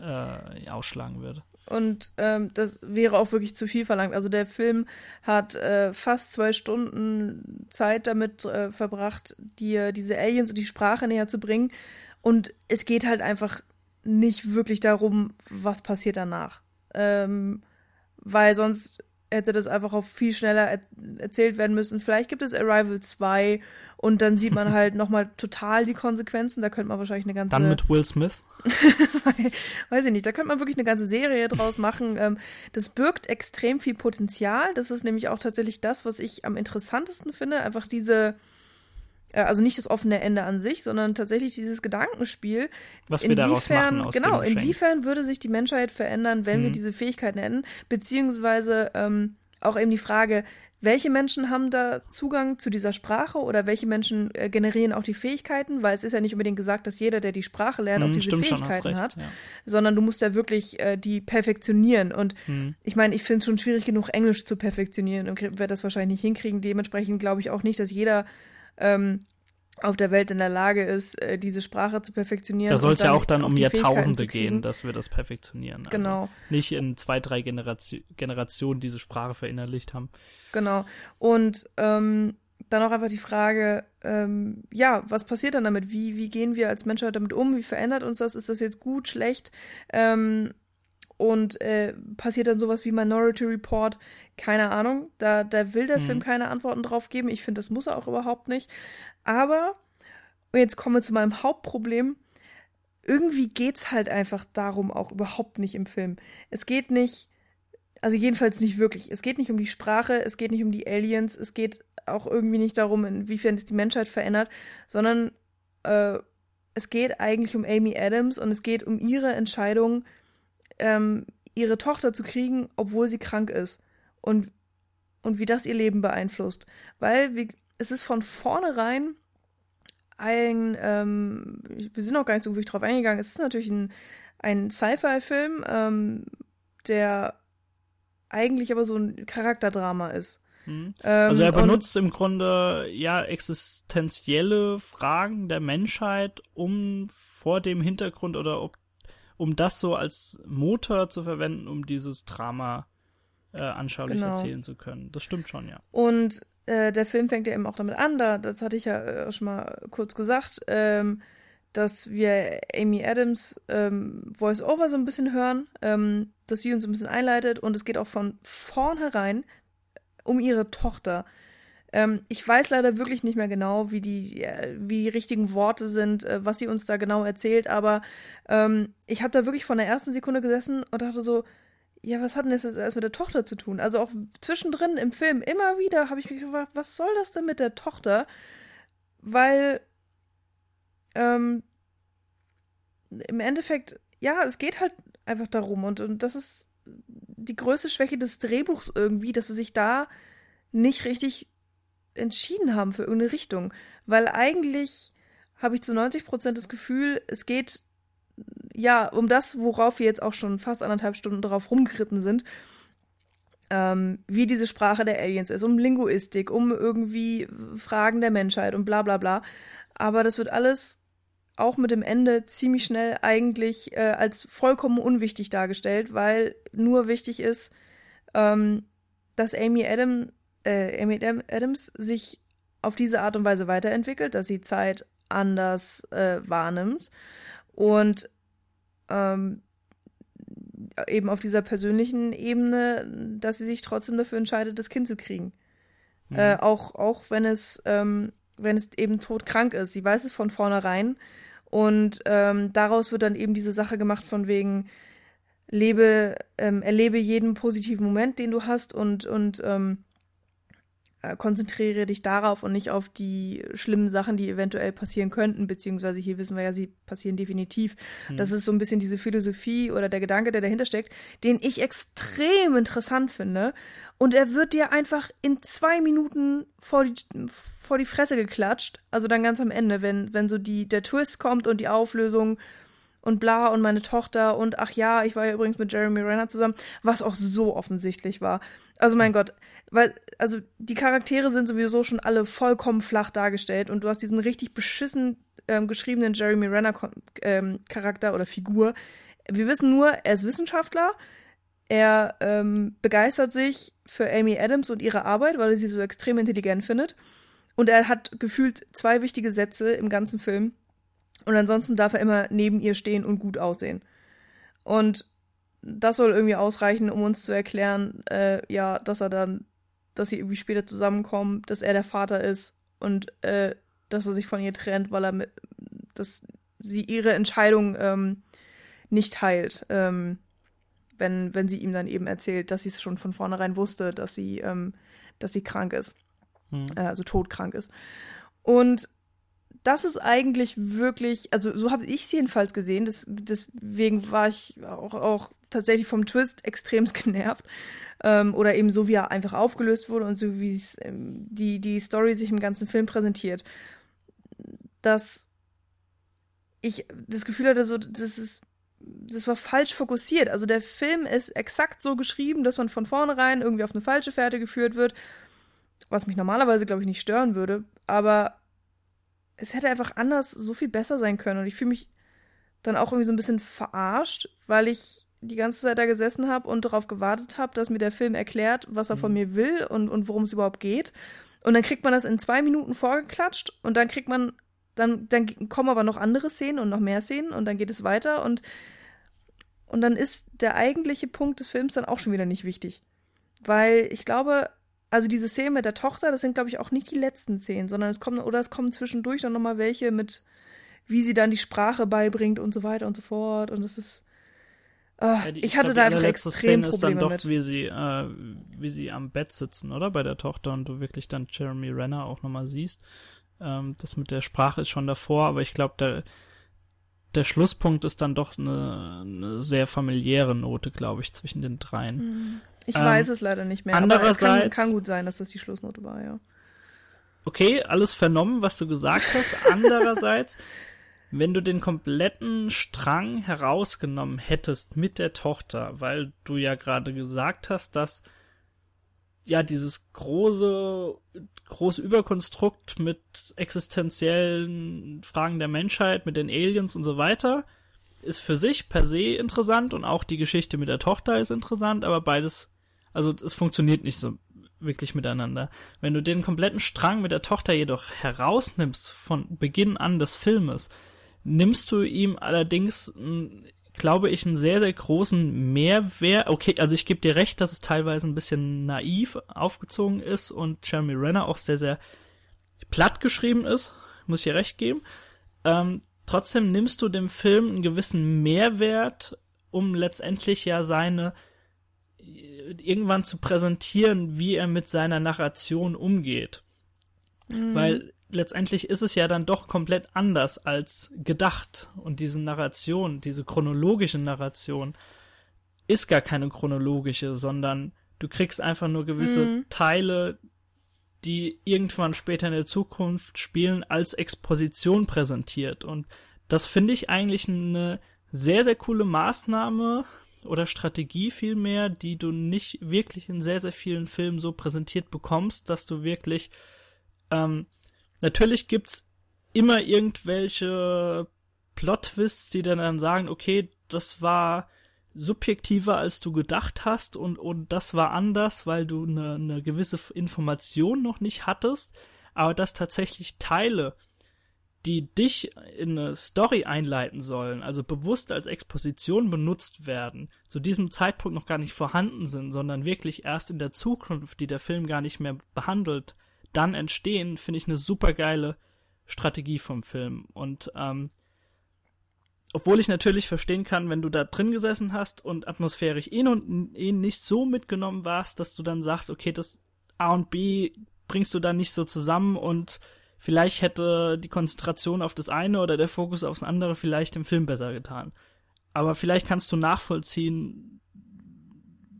äh, ausschlagen wird. Und ähm, das wäre auch wirklich zu viel verlangt. Also der Film hat äh, fast zwei Stunden Zeit damit äh, verbracht, dir diese Aliens und die Sprache näher zu bringen. Und es geht halt einfach nicht wirklich darum, was passiert danach. Ähm, weil sonst hätte das einfach auch viel schneller er erzählt werden müssen. Vielleicht gibt es Arrival 2 und dann sieht man halt nochmal total die Konsequenzen. Da könnte man wahrscheinlich eine ganze Dann mit Will Smith. weiß ich nicht, da könnte man wirklich eine ganze Serie draus machen. Ähm, das birgt extrem viel Potenzial. Das ist nämlich auch tatsächlich das, was ich am interessantesten finde. Einfach diese, also nicht das offene Ende an sich, sondern tatsächlich dieses Gedankenspiel. Was wir daraus machen aus genau, inwiefern würde sich die Menschheit verändern, wenn wir Mhm. diese Fähigkeiten hätten? Beziehungsweise ähm, auch eben die Frage, welche Menschen haben da Zugang zu dieser Sprache oder welche Menschen äh, generieren auch die Fähigkeiten? Weil es ist ja nicht unbedingt gesagt, dass jeder, der die Sprache lernt, auch Hm, diese schon, Fähigkeiten recht, hat Ja. sondern du musst ja wirklich äh, die perfektionieren. Und Hm. ich meine, ich finde es schon schwierig genug, Englisch zu perfektionieren und werde das wahrscheinlich nicht hinkriegen. Dementsprechend glaube ich auch nicht, dass jeder ähm, auf der Welt in der Lage ist, äh, diese Sprache zu perfektionieren. Da soll es ja auch dann um Jahrtausende gehen, dass wir das perfektionieren. Also genau. Nicht in zwei, drei Generation, Generationen diese Sprache verinnerlicht haben. Genau. Und ähm, dann auch einfach die Frage, ähm, ja, was passiert dann damit? Wie, wie gehen wir als Menschheit damit um? Wie verändert uns das? Ist das jetzt gut, schlecht? Ähm, und äh, passiert dann sowas wie Minority Report? Keine Ahnung. Da, da will der mhm. Film keine Antworten drauf geben. Ich finde, das muss er auch überhaupt nicht. Aber, und jetzt kommen wir zu meinem Hauptproblem. Irgendwie geht's halt einfach darum auch überhaupt nicht im Film. Es geht nicht, also jedenfalls nicht wirklich. Es geht nicht um die Sprache, es geht nicht um die Aliens, es geht auch irgendwie nicht darum, inwiefern es die Menschheit verändert, sondern äh, es geht eigentlich um Amy Adams und es geht um ihre Entscheidung, ähm, ihre Tochter zu kriegen, obwohl sie krank ist. Und, und wie das ihr Leben beeinflusst. Weil wie, es ist von vornherein ein, ähm, wir sind auch gar nicht so wirklich drauf eingegangen, es ist natürlich ein, ein Sci-Fi-Film, ähm, der eigentlich aber so ein Charakterdrama ist. Mhm. Also er benutzt im Grunde ja existenzielle Fragen der Menschheit, um vor dem Hintergrund oder ob, um das so als Motor zu verwenden, um dieses Drama äh, anschaulich genau. erzählen zu können. Das stimmt schon, ja. Und äh, der Film fängt ja eben auch damit an, da, das hatte ich ja äh, schon mal kurz gesagt, ähm, dass wir Amy Adams ähm, Voice-Over so ein bisschen hören, ähm, dass sie uns ein bisschen einleitet und es geht auch von vornherein um ihre Tochter. Ähm, ich weiß leider wirklich nicht mehr genau, wie die, äh, wie die richtigen Worte sind, äh, was sie uns da genau erzählt, aber ähm, ich habe da wirklich von der ersten Sekunde gesessen und dachte so, ja, was hat denn das jetzt mit der Tochter zu tun? Also auch zwischendrin im Film immer wieder habe ich mich gefragt, was soll das denn mit der Tochter? Weil ähm, im Endeffekt, ja, es geht halt einfach darum und, und das ist die größte Schwäche des Drehbuchs irgendwie, dass sie sich da nicht richtig entschieden haben für irgendeine Richtung. Weil eigentlich habe ich zu 90 Prozent das Gefühl, es geht ja um das, worauf wir jetzt auch schon fast anderthalb Stunden drauf rumgeritten sind. Ähm, wie diese Sprache der Aliens ist, um Linguistik, um irgendwie Fragen der Menschheit und bla bla bla. Aber das wird alles auch mit dem Ende ziemlich schnell eigentlich äh, als vollkommen unwichtig dargestellt, weil nur wichtig ist, ähm, dass Amy, Adam, äh, Amy Adams sich auf diese Art und Weise weiterentwickelt, dass sie Zeit anders äh, wahrnimmt und ähm, eben auf dieser persönlichen Ebene, dass sie sich trotzdem dafür entscheidet, das Kind zu kriegen. Mhm. Äh, auch, auch wenn es, ähm, wenn es eben todkrank ist. Sie weiß es von vornherein und ähm, daraus wird dann eben diese Sache gemacht von wegen, lebe, ähm, erlebe jeden positiven Moment, den du hast und, und ähm, äh, konzentriere dich darauf und nicht auf die schlimmen Sachen, die eventuell passieren könnten, beziehungsweise hier wissen wir ja, sie passieren definitiv. Hm. Das ist so ein bisschen diese Philosophie oder der Gedanke, der dahinter steckt, den ich extrem interessant finde. Und er wird dir einfach in zwei Minuten vor die, vor die Fresse geklatscht. Also dann ganz am Ende, wenn, wenn so die, der Twist kommt und die Auflösung und bla und meine Tochter und ach ja, ich war ja übrigens mit Jeremy Renner zusammen, was auch so offensichtlich war. Also mein Gott, weil, also die Charaktere sind sowieso schon alle vollkommen flach dargestellt und du hast diesen richtig beschissen ähm, geschriebenen Jeremy Renner ähm, Charakter oder Figur. Wir wissen nur, er ist Wissenschaftler, er ähm, begeistert sich für Amy Adams und ihre Arbeit, weil er sie so extrem intelligent findet. Und er hat gefühlt zwei wichtige Sätze im ganzen Film. Und ansonsten darf er immer neben ihr stehen und gut aussehen. Und das soll irgendwie ausreichen, um uns zu erklären, äh, ja, dass er dann, dass sie irgendwie später zusammenkommen, dass er der Vater ist und äh, dass er sich von ihr trennt, weil er mit, dass sie ihre Entscheidung ähm, nicht teilt, ähm, wenn, wenn sie ihm dann eben erzählt, dass sie es schon von vornherein wusste, dass sie, ähm, dass sie krank ist, hm. äh, also todkrank ist. Und das ist eigentlich wirklich, also so habe ich es jedenfalls gesehen, das, deswegen war ich auch, auch tatsächlich vom Twist extremst genervt. Ähm, oder eben so, wie er einfach aufgelöst wurde und so, wie ähm, die, die Story sich im ganzen Film präsentiert. Dass ich das Gefühl hatte, so, das ist, das war falsch fokussiert. Also der Film ist exakt so geschrieben, dass man von vornherein irgendwie auf eine falsche Fährte geführt wird, was mich normalerweise, glaube ich, nicht stören würde. Aber es hätte einfach anders so viel besser sein können. Und ich fühle mich dann auch irgendwie so ein bisschen verarscht, weil ich die ganze Zeit da gesessen habe und darauf gewartet habe, dass mir der Film erklärt, was er mhm. von mir will und, und worum es überhaupt geht. Und dann kriegt man das in zwei Minuten vorgeklatscht und dann kriegt man, dann, dann kommen aber noch andere Szenen und noch mehr Szenen und dann geht es weiter und, und dann ist der eigentliche Punkt des Films dann auch schon wieder nicht wichtig. Weil ich glaube, also diese Szene mit der Tochter, das sind, glaube ich, auch nicht die letzten Szenen, sondern es kommen, oder es kommen zwischendurch dann nochmal welche mit, wie sie dann die Sprache beibringt und so weiter und so fort. Und das ist. Äh, ja, die, ich hatte ich glaub, da einfach extrem Szene Probleme ist dann doch, mit. Wie sie, äh, wie sie am Bett sitzen, oder? Bei der Tochter und du wirklich dann Jeremy Renner auch nochmal siehst. Ähm, das mit der Sprache ist schon davor, aber ich glaube, der, der Schlusspunkt ist dann doch eine, eine sehr familiäre Note, glaube ich, zwischen den dreien. Mhm. Ich ähm, weiß es leider nicht mehr, aber es kann, kann, gut sein, dass das die Schlussnote war, ja. Okay, alles vernommen, was du gesagt hast. Andererseits, wenn du den kompletten Strang herausgenommen hättest mit der Tochter, weil du ja gerade gesagt hast, dass ja dieses große große Überkonstrukt mit existenziellen Fragen der Menschheit, mit den Aliens und so weiter, ist für sich per se interessant und auch die Geschichte mit der Tochter ist interessant, aber beides also es funktioniert nicht so wirklich miteinander. Wenn du den kompletten Strang mit der Tochter jedoch herausnimmst von Beginn an des Filmes, nimmst du ihm allerdings, glaube ich, einen sehr, sehr großen Mehrwert. Okay, also ich gebe dir recht, dass es teilweise ein bisschen naiv aufgezogen ist und Jeremy Renner auch sehr, sehr platt geschrieben ist, muss ich dir recht geben. Ähm, trotzdem nimmst du dem Film einen gewissen Mehrwert, um letztendlich ja seine irgendwann zu präsentieren, wie er mit seiner Narration umgeht. Mhm. Weil letztendlich ist es ja dann doch komplett anders als gedacht. Und diese Narration, diese chronologische Narration, ist gar keine chronologische, sondern du kriegst einfach nur gewisse mhm. Teile, die irgendwann später in der Zukunft spielen, als Exposition präsentiert. Und das finde ich eigentlich eine sehr, sehr coole Maßnahme, oder Strategie vielmehr, die du nicht wirklich in sehr, sehr vielen Filmen so präsentiert bekommst, dass du wirklich, ähm, natürlich gibt's immer irgendwelche Plot-Twists, die dann, dann sagen, okay, das war subjektiver, als du gedacht hast und, und das war anders, weil du eine, eine gewisse Information noch nicht hattest, aber dass tatsächlich Teile die dich in eine Story einleiten sollen, also bewusst als Exposition benutzt werden, zu diesem Zeitpunkt noch gar nicht vorhanden sind, sondern wirklich erst in der Zukunft, die der Film gar nicht mehr behandelt, dann entstehen, finde ich eine super geile Strategie vom Film. Und ähm, obwohl ich natürlich verstehen kann, wenn du da drin gesessen hast und atmosphärisch eh, und, eh nicht so mitgenommen warst, dass du dann sagst, okay, das A und B bringst du dann nicht so zusammen und vielleicht hätte die Konzentration auf das eine oder der Fokus aufs andere vielleicht im Film besser getan. Aber vielleicht kannst du nachvollziehen,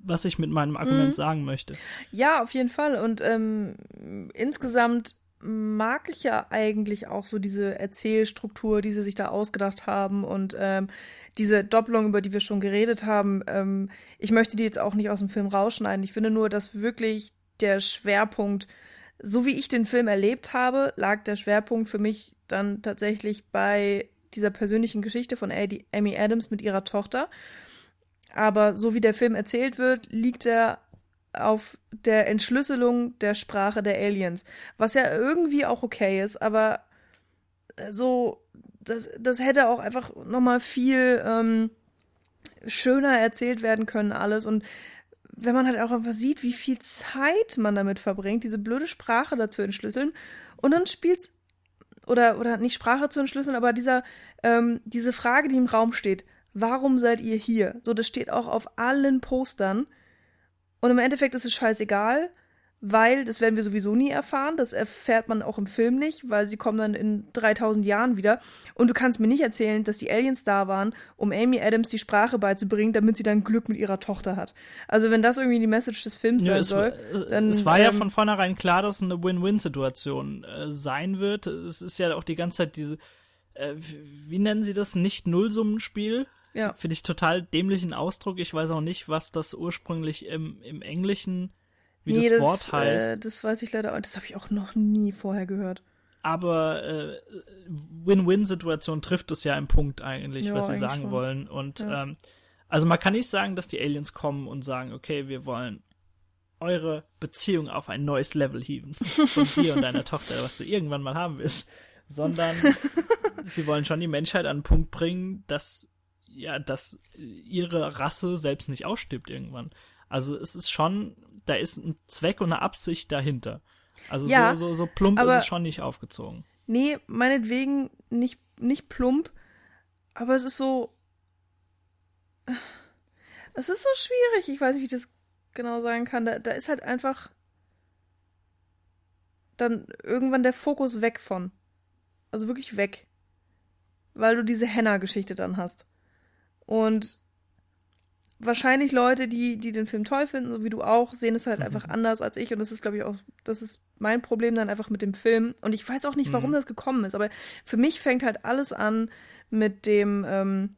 was ich mit meinem Argument mhm. sagen möchte. Ja, auf jeden Fall. Und ähm, insgesamt mag ich ja eigentlich auch so diese Erzählstruktur, die sie sich da ausgedacht haben und ähm, diese Doppelung, über die wir schon geredet haben. Ähm, ich möchte die jetzt auch nicht aus dem Film rausschneiden. Ich finde nur, dass wirklich der Schwerpunkt so wie ich den Film erlebt habe, lag der Schwerpunkt für mich dann tatsächlich bei dieser persönlichen Geschichte von Amy Adams mit ihrer Tochter. Aber so wie der Film erzählt wird, liegt er auf der Entschlüsselung der Sprache der Aliens. Was ja irgendwie auch okay ist, aber so, das, das hätte auch einfach nochmal viel ähm, schöner erzählt werden können, alles. Und wenn man halt auch einfach sieht, wie viel Zeit man damit verbringt, diese blöde Sprache dazu entschlüsseln und dann spielt's oder oder nicht Sprache zu entschlüsseln, aber dieser ähm, diese Frage, die im Raum steht, warum seid ihr hier? So, das steht auch auf allen Postern und im Endeffekt ist es scheißegal, weil das werden wir sowieso nie erfahren. Das erfährt man auch im Film nicht, weil sie kommen dann in 3000 Jahren wieder. Und du kannst mir nicht erzählen, dass die Aliens da waren, um Amy Adams die Sprache beizubringen, damit sie dann Glück mit ihrer Tochter hat. Also wenn das irgendwie die Message des Films ja, sein soll, äh, dann es war ähm, ja von vornherein klar, dass es eine Win-Win-Situation äh, sein wird. Es ist ja auch die ganze Zeit diese, äh, wie nennen sie das, nicht Nullsummenspiel. Ja. Finde ich total dämlichen Ausdruck. Ich weiß auch nicht, was das ursprünglich im, im Englischen wie nee, das, Wort heißt. Äh, das weiß ich leider auch. Das habe ich auch noch nie vorher gehört. aber äh, Win-Win-Situation trifft es ja im Punkt eigentlich, ja, was sie sagen schon. wollen. Und ja. ähm, also man kann nicht sagen, dass die Aliens kommen und sagen, okay, wir wollen eure Beziehung auf ein neues Level heben. Von dir und deiner Tochter, was du irgendwann mal haben willst. Sondern sie wollen schon die Menschheit an einen Punkt bringen, dass ja, dass ihre Rasse selbst nicht ausstirbt irgendwann. Also es ist schon, da ist ein Zweck und eine Absicht dahinter. Also ja, so, so, so plump ist es schon nicht aufgezogen. Nee, meinetwegen nicht, nicht plump, aber es ist so. Es ist so schwierig. Ich weiß nicht, wie ich das genau sagen kann. Da, da ist halt einfach dann irgendwann der Fokus weg von. Also wirklich weg. Weil du diese Henna-Geschichte dann hast. Und wahrscheinlich Leute, die, die den Film toll finden, so wie du auch, sehen es halt mhm. einfach anders als ich. Und das ist, glaube ich, auch, das ist mein Problem dann einfach mit dem Film. Und ich weiß auch nicht, warum mhm. das gekommen ist. Aber für mich fängt halt alles an mit dem, ähm,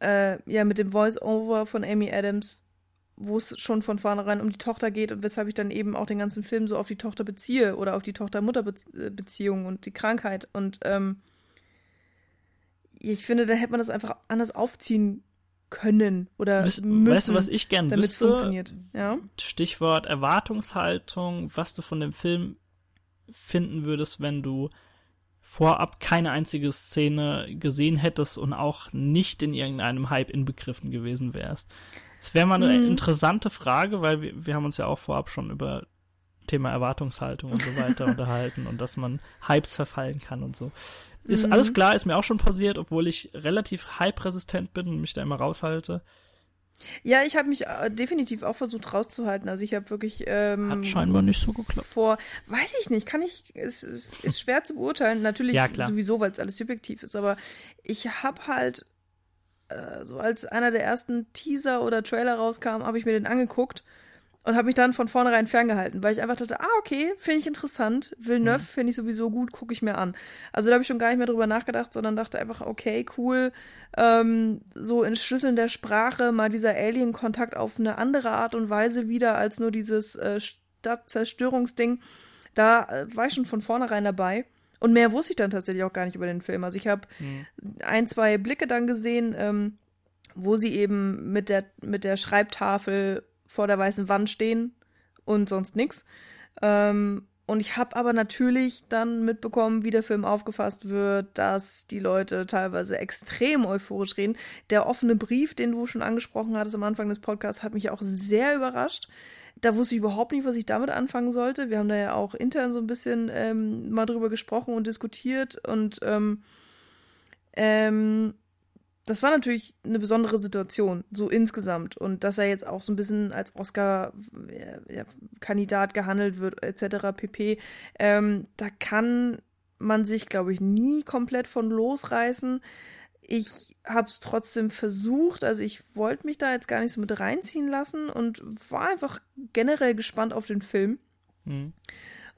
äh, ja, mit dem Voice-Over von Amy Adams, wo es schon von vornherein um die Tochter geht und weshalb ich dann eben auch den ganzen Film so auf die Tochter beziehe oder auf die Tochter-Mutter-Beziehung und die Krankheit. Und ähm, ich finde, da hätte man das einfach anders aufziehen können oder Wiss, müssen, weißt du, was ich gern damit es funktioniert. Ja? Stichwort Erwartungshaltung, was du von dem Film finden würdest, wenn du vorab keine einzige Szene gesehen hättest und auch nicht in irgendeinem Hype inbegriffen gewesen wärst. Das wäre mal eine mhm. interessante Frage, weil wir, wir haben uns ja auch vorab schon über Thema Erwartungshaltung und so weiter unterhalten und dass man Hypes verfallen kann und so. Ist mhm. alles klar, ist mir auch schon passiert, obwohl ich relativ hype-resistent bin und mich da immer raushalte. Ja, ich habe mich äh, definitiv auch versucht rauszuhalten. Also ich habe wirklich ähm, hat scheinbar nicht so geklappt. Vor, weiß ich nicht, kann ich, ist, ist schwer zu beurteilen. Natürlich ja, sowieso, weil es alles subjektiv ist. Aber ich habe halt äh, so als einer der ersten Teaser oder Trailer rauskam, habe ich mir den angeguckt und habe mich dann von vornherein ferngehalten, weil ich einfach dachte, ah, okay, finde ich interessant. Villeneuve mhm. finde ich sowieso gut, gucke ich mir an. Also da habe ich schon gar nicht mehr drüber nachgedacht, sondern dachte einfach, okay, cool, ähm, so in Schlüsseln der Sprache mal dieser Alien-Kontakt auf eine andere Art und Weise wieder als nur dieses äh, Stadtzerstörungsding. Da äh, war ich schon von vornherein dabei. Und mehr wusste ich dann tatsächlich auch gar nicht über den Film. Also ich habe mhm. ein, zwei Blicke dann gesehen, ähm, wo sie eben mit der, mit der Schreibtafel vor der weißen Wand stehen und sonst nichts. Ähm, und ich habe aber natürlich dann mitbekommen, wie der Film aufgefasst wird, dass die Leute teilweise extrem euphorisch reden. Der offene Brief, den du schon angesprochen hattest am Anfang des Podcasts, hat mich auch sehr überrascht. Da wusste ich überhaupt nicht, was ich damit anfangen sollte. Wir haben da ja auch intern so ein bisschen ähm, mal drüber gesprochen und diskutiert und ähm, ähm, das war natürlich eine besondere Situation, so insgesamt. Und dass er jetzt auch so ein bisschen als Oscar-Kandidat gehandelt wird, etc. pp. Ähm, da kann man sich, glaube ich, nie komplett von losreißen. Ich habe es trotzdem versucht, also ich wollte mich da jetzt gar nicht so mit reinziehen lassen und war einfach generell gespannt auf den Film. Mhm.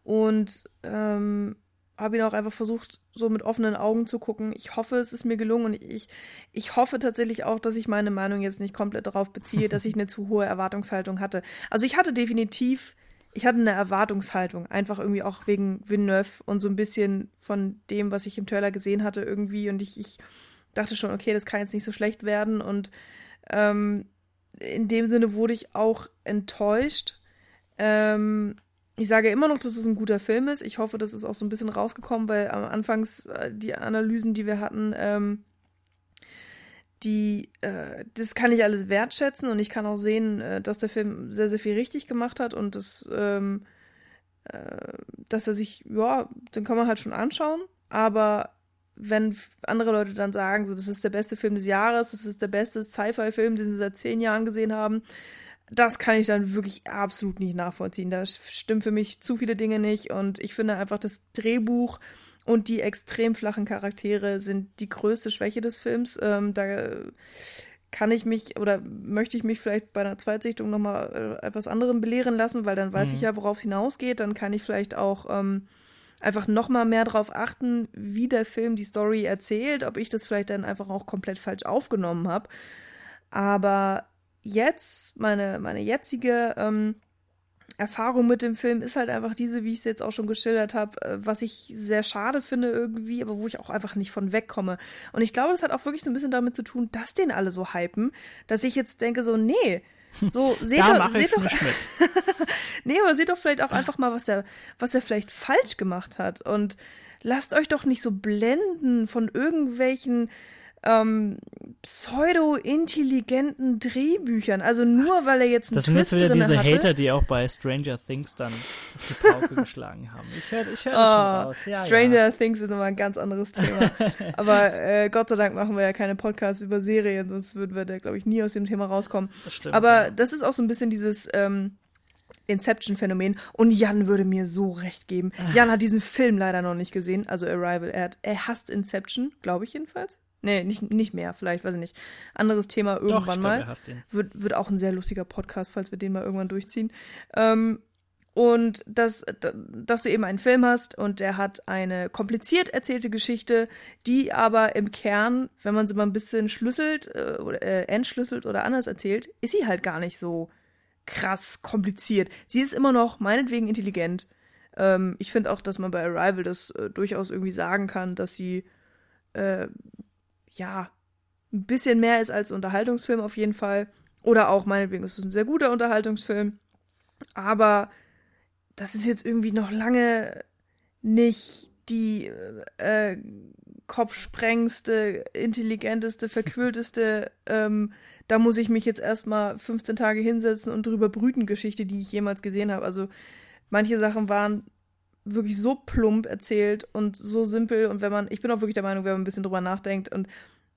Und ähm, habe ihn auch einfach versucht, so mit offenen Augen zu gucken. Ich hoffe, es ist mir gelungen und ich, ich hoffe tatsächlich auch, dass ich meine Meinung jetzt nicht komplett darauf beziehe, dass ich eine zu hohe Erwartungshaltung hatte. Also ich hatte definitiv, ich hatte eine Erwartungshaltung, einfach irgendwie auch wegen Villeneuve und so ein bisschen von dem, was ich im Trailer gesehen hatte irgendwie und ich, ich dachte schon, okay, das kann jetzt nicht so schlecht werden und ähm, in dem Sinne wurde ich auch enttäuscht. Ähm, ich sage immer noch, dass es ein guter Film ist. Ich hoffe, das ist auch so ein bisschen rausgekommen, weil am Anfangs äh, die Analysen, die wir hatten, ähm, die, äh, das kann ich alles wertschätzen und ich kann auch sehen, äh, dass der Film sehr, sehr viel richtig gemacht hat und das, ähm, äh, dass er sich, ja, den kann man halt schon anschauen, aber wenn andere Leute dann sagen, so, das ist der beste Film des Jahres, das ist der beste Sci-Fi-Film, den sie seit zehn Jahren gesehen haben, das kann ich dann wirklich absolut nicht nachvollziehen. Da stimmen für mich zu viele Dinge nicht und ich finde einfach das Drehbuch und die extrem flachen Charaktere sind die größte Schwäche des Films. Ähm, da kann ich mich oder möchte ich mich vielleicht bei einer Zweitsichtung nochmal äh, etwas anderem belehren lassen, weil dann weiß mhm. ich ja, worauf es hinausgeht. Dann kann ich vielleicht auch ähm, einfach nochmal mehr darauf achten, wie der Film die Story erzählt, ob ich das vielleicht dann einfach auch komplett falsch aufgenommen habe. Aber jetzt, meine, meine jetzige ähm, Erfahrung mit dem Film ist halt einfach diese, wie ich es jetzt auch schon geschildert habe, äh, was ich sehr schade finde irgendwie, aber wo ich auch einfach nicht von wegkomme. Und ich glaube, das hat auch wirklich so ein bisschen damit zu tun, dass den alle so hypen, dass ich jetzt denke so, nee, so, seht da doch, seht doch, nee, aber seht doch vielleicht auch einfach mal, was er, was er vielleicht falsch gemacht hat. Und lasst euch doch nicht so blenden von irgendwelchen ähm, pseudo-intelligenten Drehbüchern. Also nur weil er jetzt einen Das sind Twist jetzt wieder drin diese hatte. Hater, die auch bei Stranger Things dann die Pauke geschlagen haben. Ich höre ich hör das Oh, schon raus. Ja, Stranger ja. Things ist nochmal ein ganz anderes Thema. Aber äh, Gott sei Dank machen wir ja keine Podcasts über Serien, sonst würden wir da, glaube ich, nie aus dem Thema rauskommen. Das stimmt, Aber ja. das ist auch so ein bisschen dieses ähm, Inception-Phänomen. Und Jan würde mir so recht geben. Ah. Jan hat diesen Film leider noch nicht gesehen, also Arrival. Er, hat, er hasst Inception, glaube ich jedenfalls. Nee, nicht, nicht mehr, vielleicht, weiß ich nicht. Anderes Thema Doch, irgendwann ich glaub, mal er hasst ihn. wird, wird auch ein sehr lustiger Podcast, falls wir den mal irgendwann durchziehen. Ähm, und dass, dass du eben einen Film hast und der hat eine kompliziert erzählte Geschichte, die aber im Kern, wenn man sie mal ein bisschen schlüsselt äh, oder äh, entschlüsselt oder anders erzählt, ist sie halt gar nicht so krass kompliziert. Sie ist immer noch meinetwegen intelligent. Ähm, ich finde auch, dass man bei Arrival das äh, durchaus irgendwie sagen kann, dass sie äh, ja ein bisschen mehr ist als Unterhaltungsfilm auf jeden Fall. Oder auch meinetwegen ist es ein sehr guter Unterhaltungsfilm. Aber das ist jetzt irgendwie noch lange nicht die äh, kopfsprengste, intelligenteste, verkühlteste, ähm, da muss ich mich jetzt erstmal 15 Tage hinsetzen und drüber brüten Geschichte, die ich jemals gesehen habe. Also manche Sachen waren wirklich so plump erzählt und so simpel und wenn man, ich bin auch wirklich der Meinung, wenn man ein bisschen drüber nachdenkt und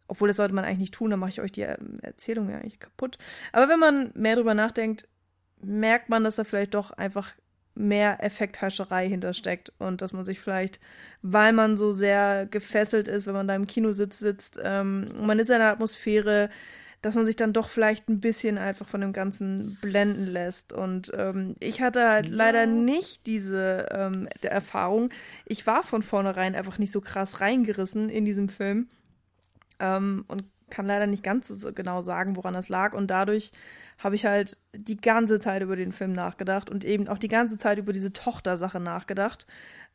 obwohl das sollte man eigentlich nicht tun, dann mache ich euch die ähm, Erzählung ja eigentlich kaputt. Aber wenn man mehr drüber nachdenkt, merkt man, dass da vielleicht doch einfach mehr Effekthascherei hintersteckt und dass man sich vielleicht, weil man so sehr gefesselt ist, wenn man da im Kinositz sitzt, ähm, man ist in einer Atmosphäre, dass man sich dann doch vielleicht ein bisschen einfach von dem Ganzen blenden lässt. Und ähm, ich hatte halt Ja. leider nicht diese ähm, Erfahrung. Ich war von vornherein einfach nicht so krass reingerissen in diesem Film ähm, und kann leider nicht ganz so genau sagen, woran das lag. Und dadurch habe ich halt die ganze Zeit über den Film nachgedacht und eben auch die ganze Zeit über diese Tochter-Sache nachgedacht,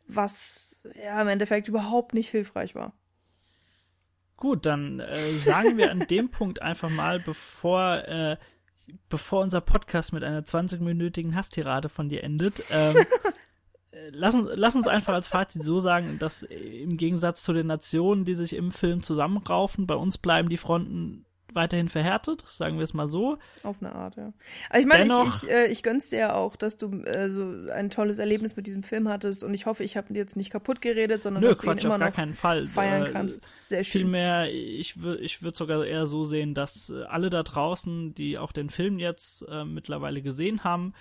was ja im Endeffekt überhaupt nicht hilfreich war. Gut, dann äh, sagen wir an dem Punkt einfach mal, bevor, äh, bevor unser Podcast mit einer 20-minütigen Hasstirade von dir endet, ähm, äh, lass, uns, lass uns einfach als Fazit so sagen, dass im Gegensatz zu den Nationen, die sich im Film zusammenraufen, bei uns bleiben die Fronten weiterhin verhärtet, sagen wir es mal so. Auf eine Art, ja. Aber ich meine, ich, Dennoch- ich, äh, ich gönn's dir ja auch, dass du äh, so ein tolles Erlebnis mit diesem Film hattest und ich hoffe, ich habe dir jetzt nicht kaputt geredet, sondern Nö, dass du ihn Quatsch, immer auf gar noch keinen Fall. feiern Äh, kannst. Sehr schön. Vielmehr, ich würde ich würd sogar eher so sehen, dass äh, alle da draußen, die auch den Film jetzt äh, mittlerweile gesehen haben,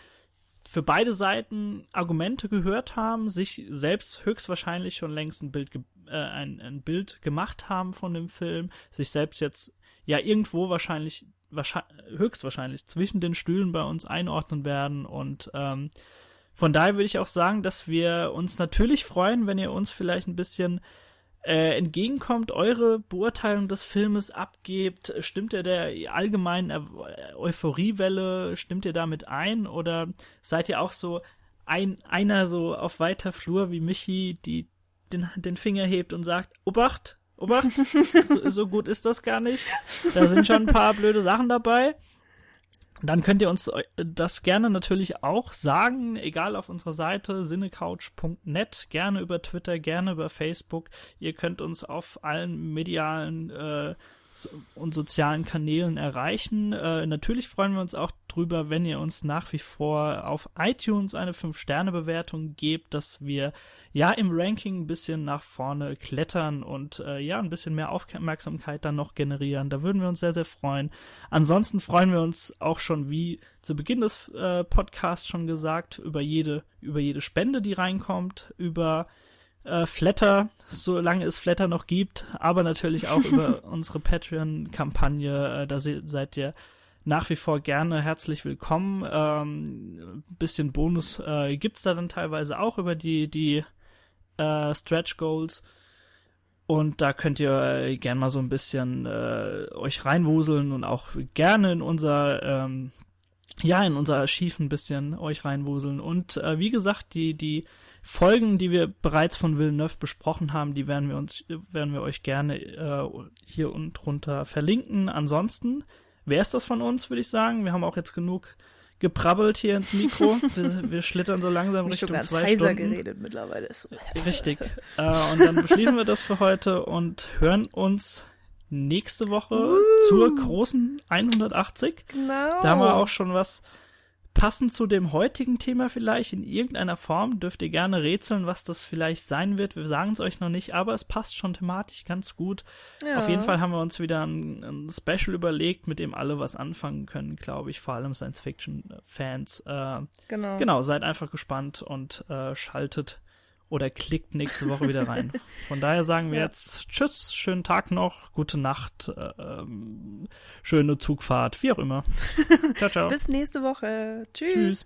für beide Seiten Argumente gehört haben, sich selbst höchstwahrscheinlich schon längst ein Bild, äh, ein, ein Bild gemacht haben von dem Film, sich selbst jetzt ja irgendwo wahrscheinlich, wahrscheinlich höchstwahrscheinlich zwischen den Stühlen bei uns einordnen werden und ähm, von daher würde ich auch sagen, dass wir uns natürlich freuen, wenn ihr uns vielleicht ein bisschen äh, entgegenkommt, eure Beurteilung des Filmes abgebt. Stimmt ihr der allgemeinen Eu- Euphoriewelle, stimmt ihr damit ein oder seid ihr auch so ein, einer so auf weiter Flur wie Michi, die den, den Finger hebt und sagt, Obacht, Obacht, so, so gut ist das gar nicht. Da sind schon ein paar blöde Sachen dabei. Dann könnt ihr uns das gerne natürlich auch sagen, egal auf unserer Seite sinnecouch.net, gerne über Twitter, gerne über Facebook. Ihr könnt uns auf allen medialen äh, und sozialen Kanälen erreichen. Äh, natürlich freuen wir uns auch drüber, wenn ihr uns nach wie vor auf iTunes eine 5-Sterne-Bewertung gebt, dass wir ja im Ranking ein bisschen nach vorne klettern und äh, ja ein bisschen mehr Aufmerksamkeit dann noch generieren. Da würden wir uns sehr, sehr freuen. Ansonsten freuen wir uns auch schon, wie zu Beginn des äh, Podcasts schon gesagt, über jede, über jede Spende, die reinkommt, über äh, Flatter, solange es Flatter noch gibt, aber natürlich auch über unsere Patreon-Kampagne. Äh, da se seid ihr nach wie vor gerne herzlich willkommen. Ähm, ein bisschen Bonus äh, gibt's da dann teilweise auch über die, die äh, Stretch Goals. Und da könnt ihr äh, gern mal so ein bisschen äh, euch reinwuseln und auch gerne in unser ähm, ja, in unser Archiv ein bisschen euch reinwuseln. Und äh, wie gesagt, die, die Folgen, die wir bereits von Villeneuve besprochen haben, die werden wir uns, werden wir euch gerne äh, hier und drunter verlinken. Ansonsten wäre es das von uns, würde ich sagen. Wir haben auch jetzt genug geprabbelt hier ins Mikro. Wir, wir schlittern so langsam Richtung ganz zwei heiser Stunden. geredet mittlerweile. Richtig. äh, und dann beschließen wir das für heute und hören uns nächste Woche uh. zur großen 180. Genau. Da haben wir auch schon was passend zu dem heutigen Thema vielleicht in irgendeiner Form. Dürft ihr gerne rätseln, was das vielleicht sein wird. Wir sagen es euch noch nicht, aber es passt schon thematisch ganz gut. Ja. Auf jeden Fall haben wir uns wieder ein, ein, Special überlegt, mit dem alle was anfangen können, glaube ich. Vor allem Science-Fiction-Fans. Äh, genau. Genau, seid einfach gespannt und äh, schaltet oder klickt nächste Woche wieder rein. Von daher sagen wir ja. jetzt Tschüss, schönen Tag noch, gute Nacht, äh, ähm, schöne Zugfahrt, wie auch immer. ciao, ciao. Bis nächste Woche. Tschüss. Tschüss.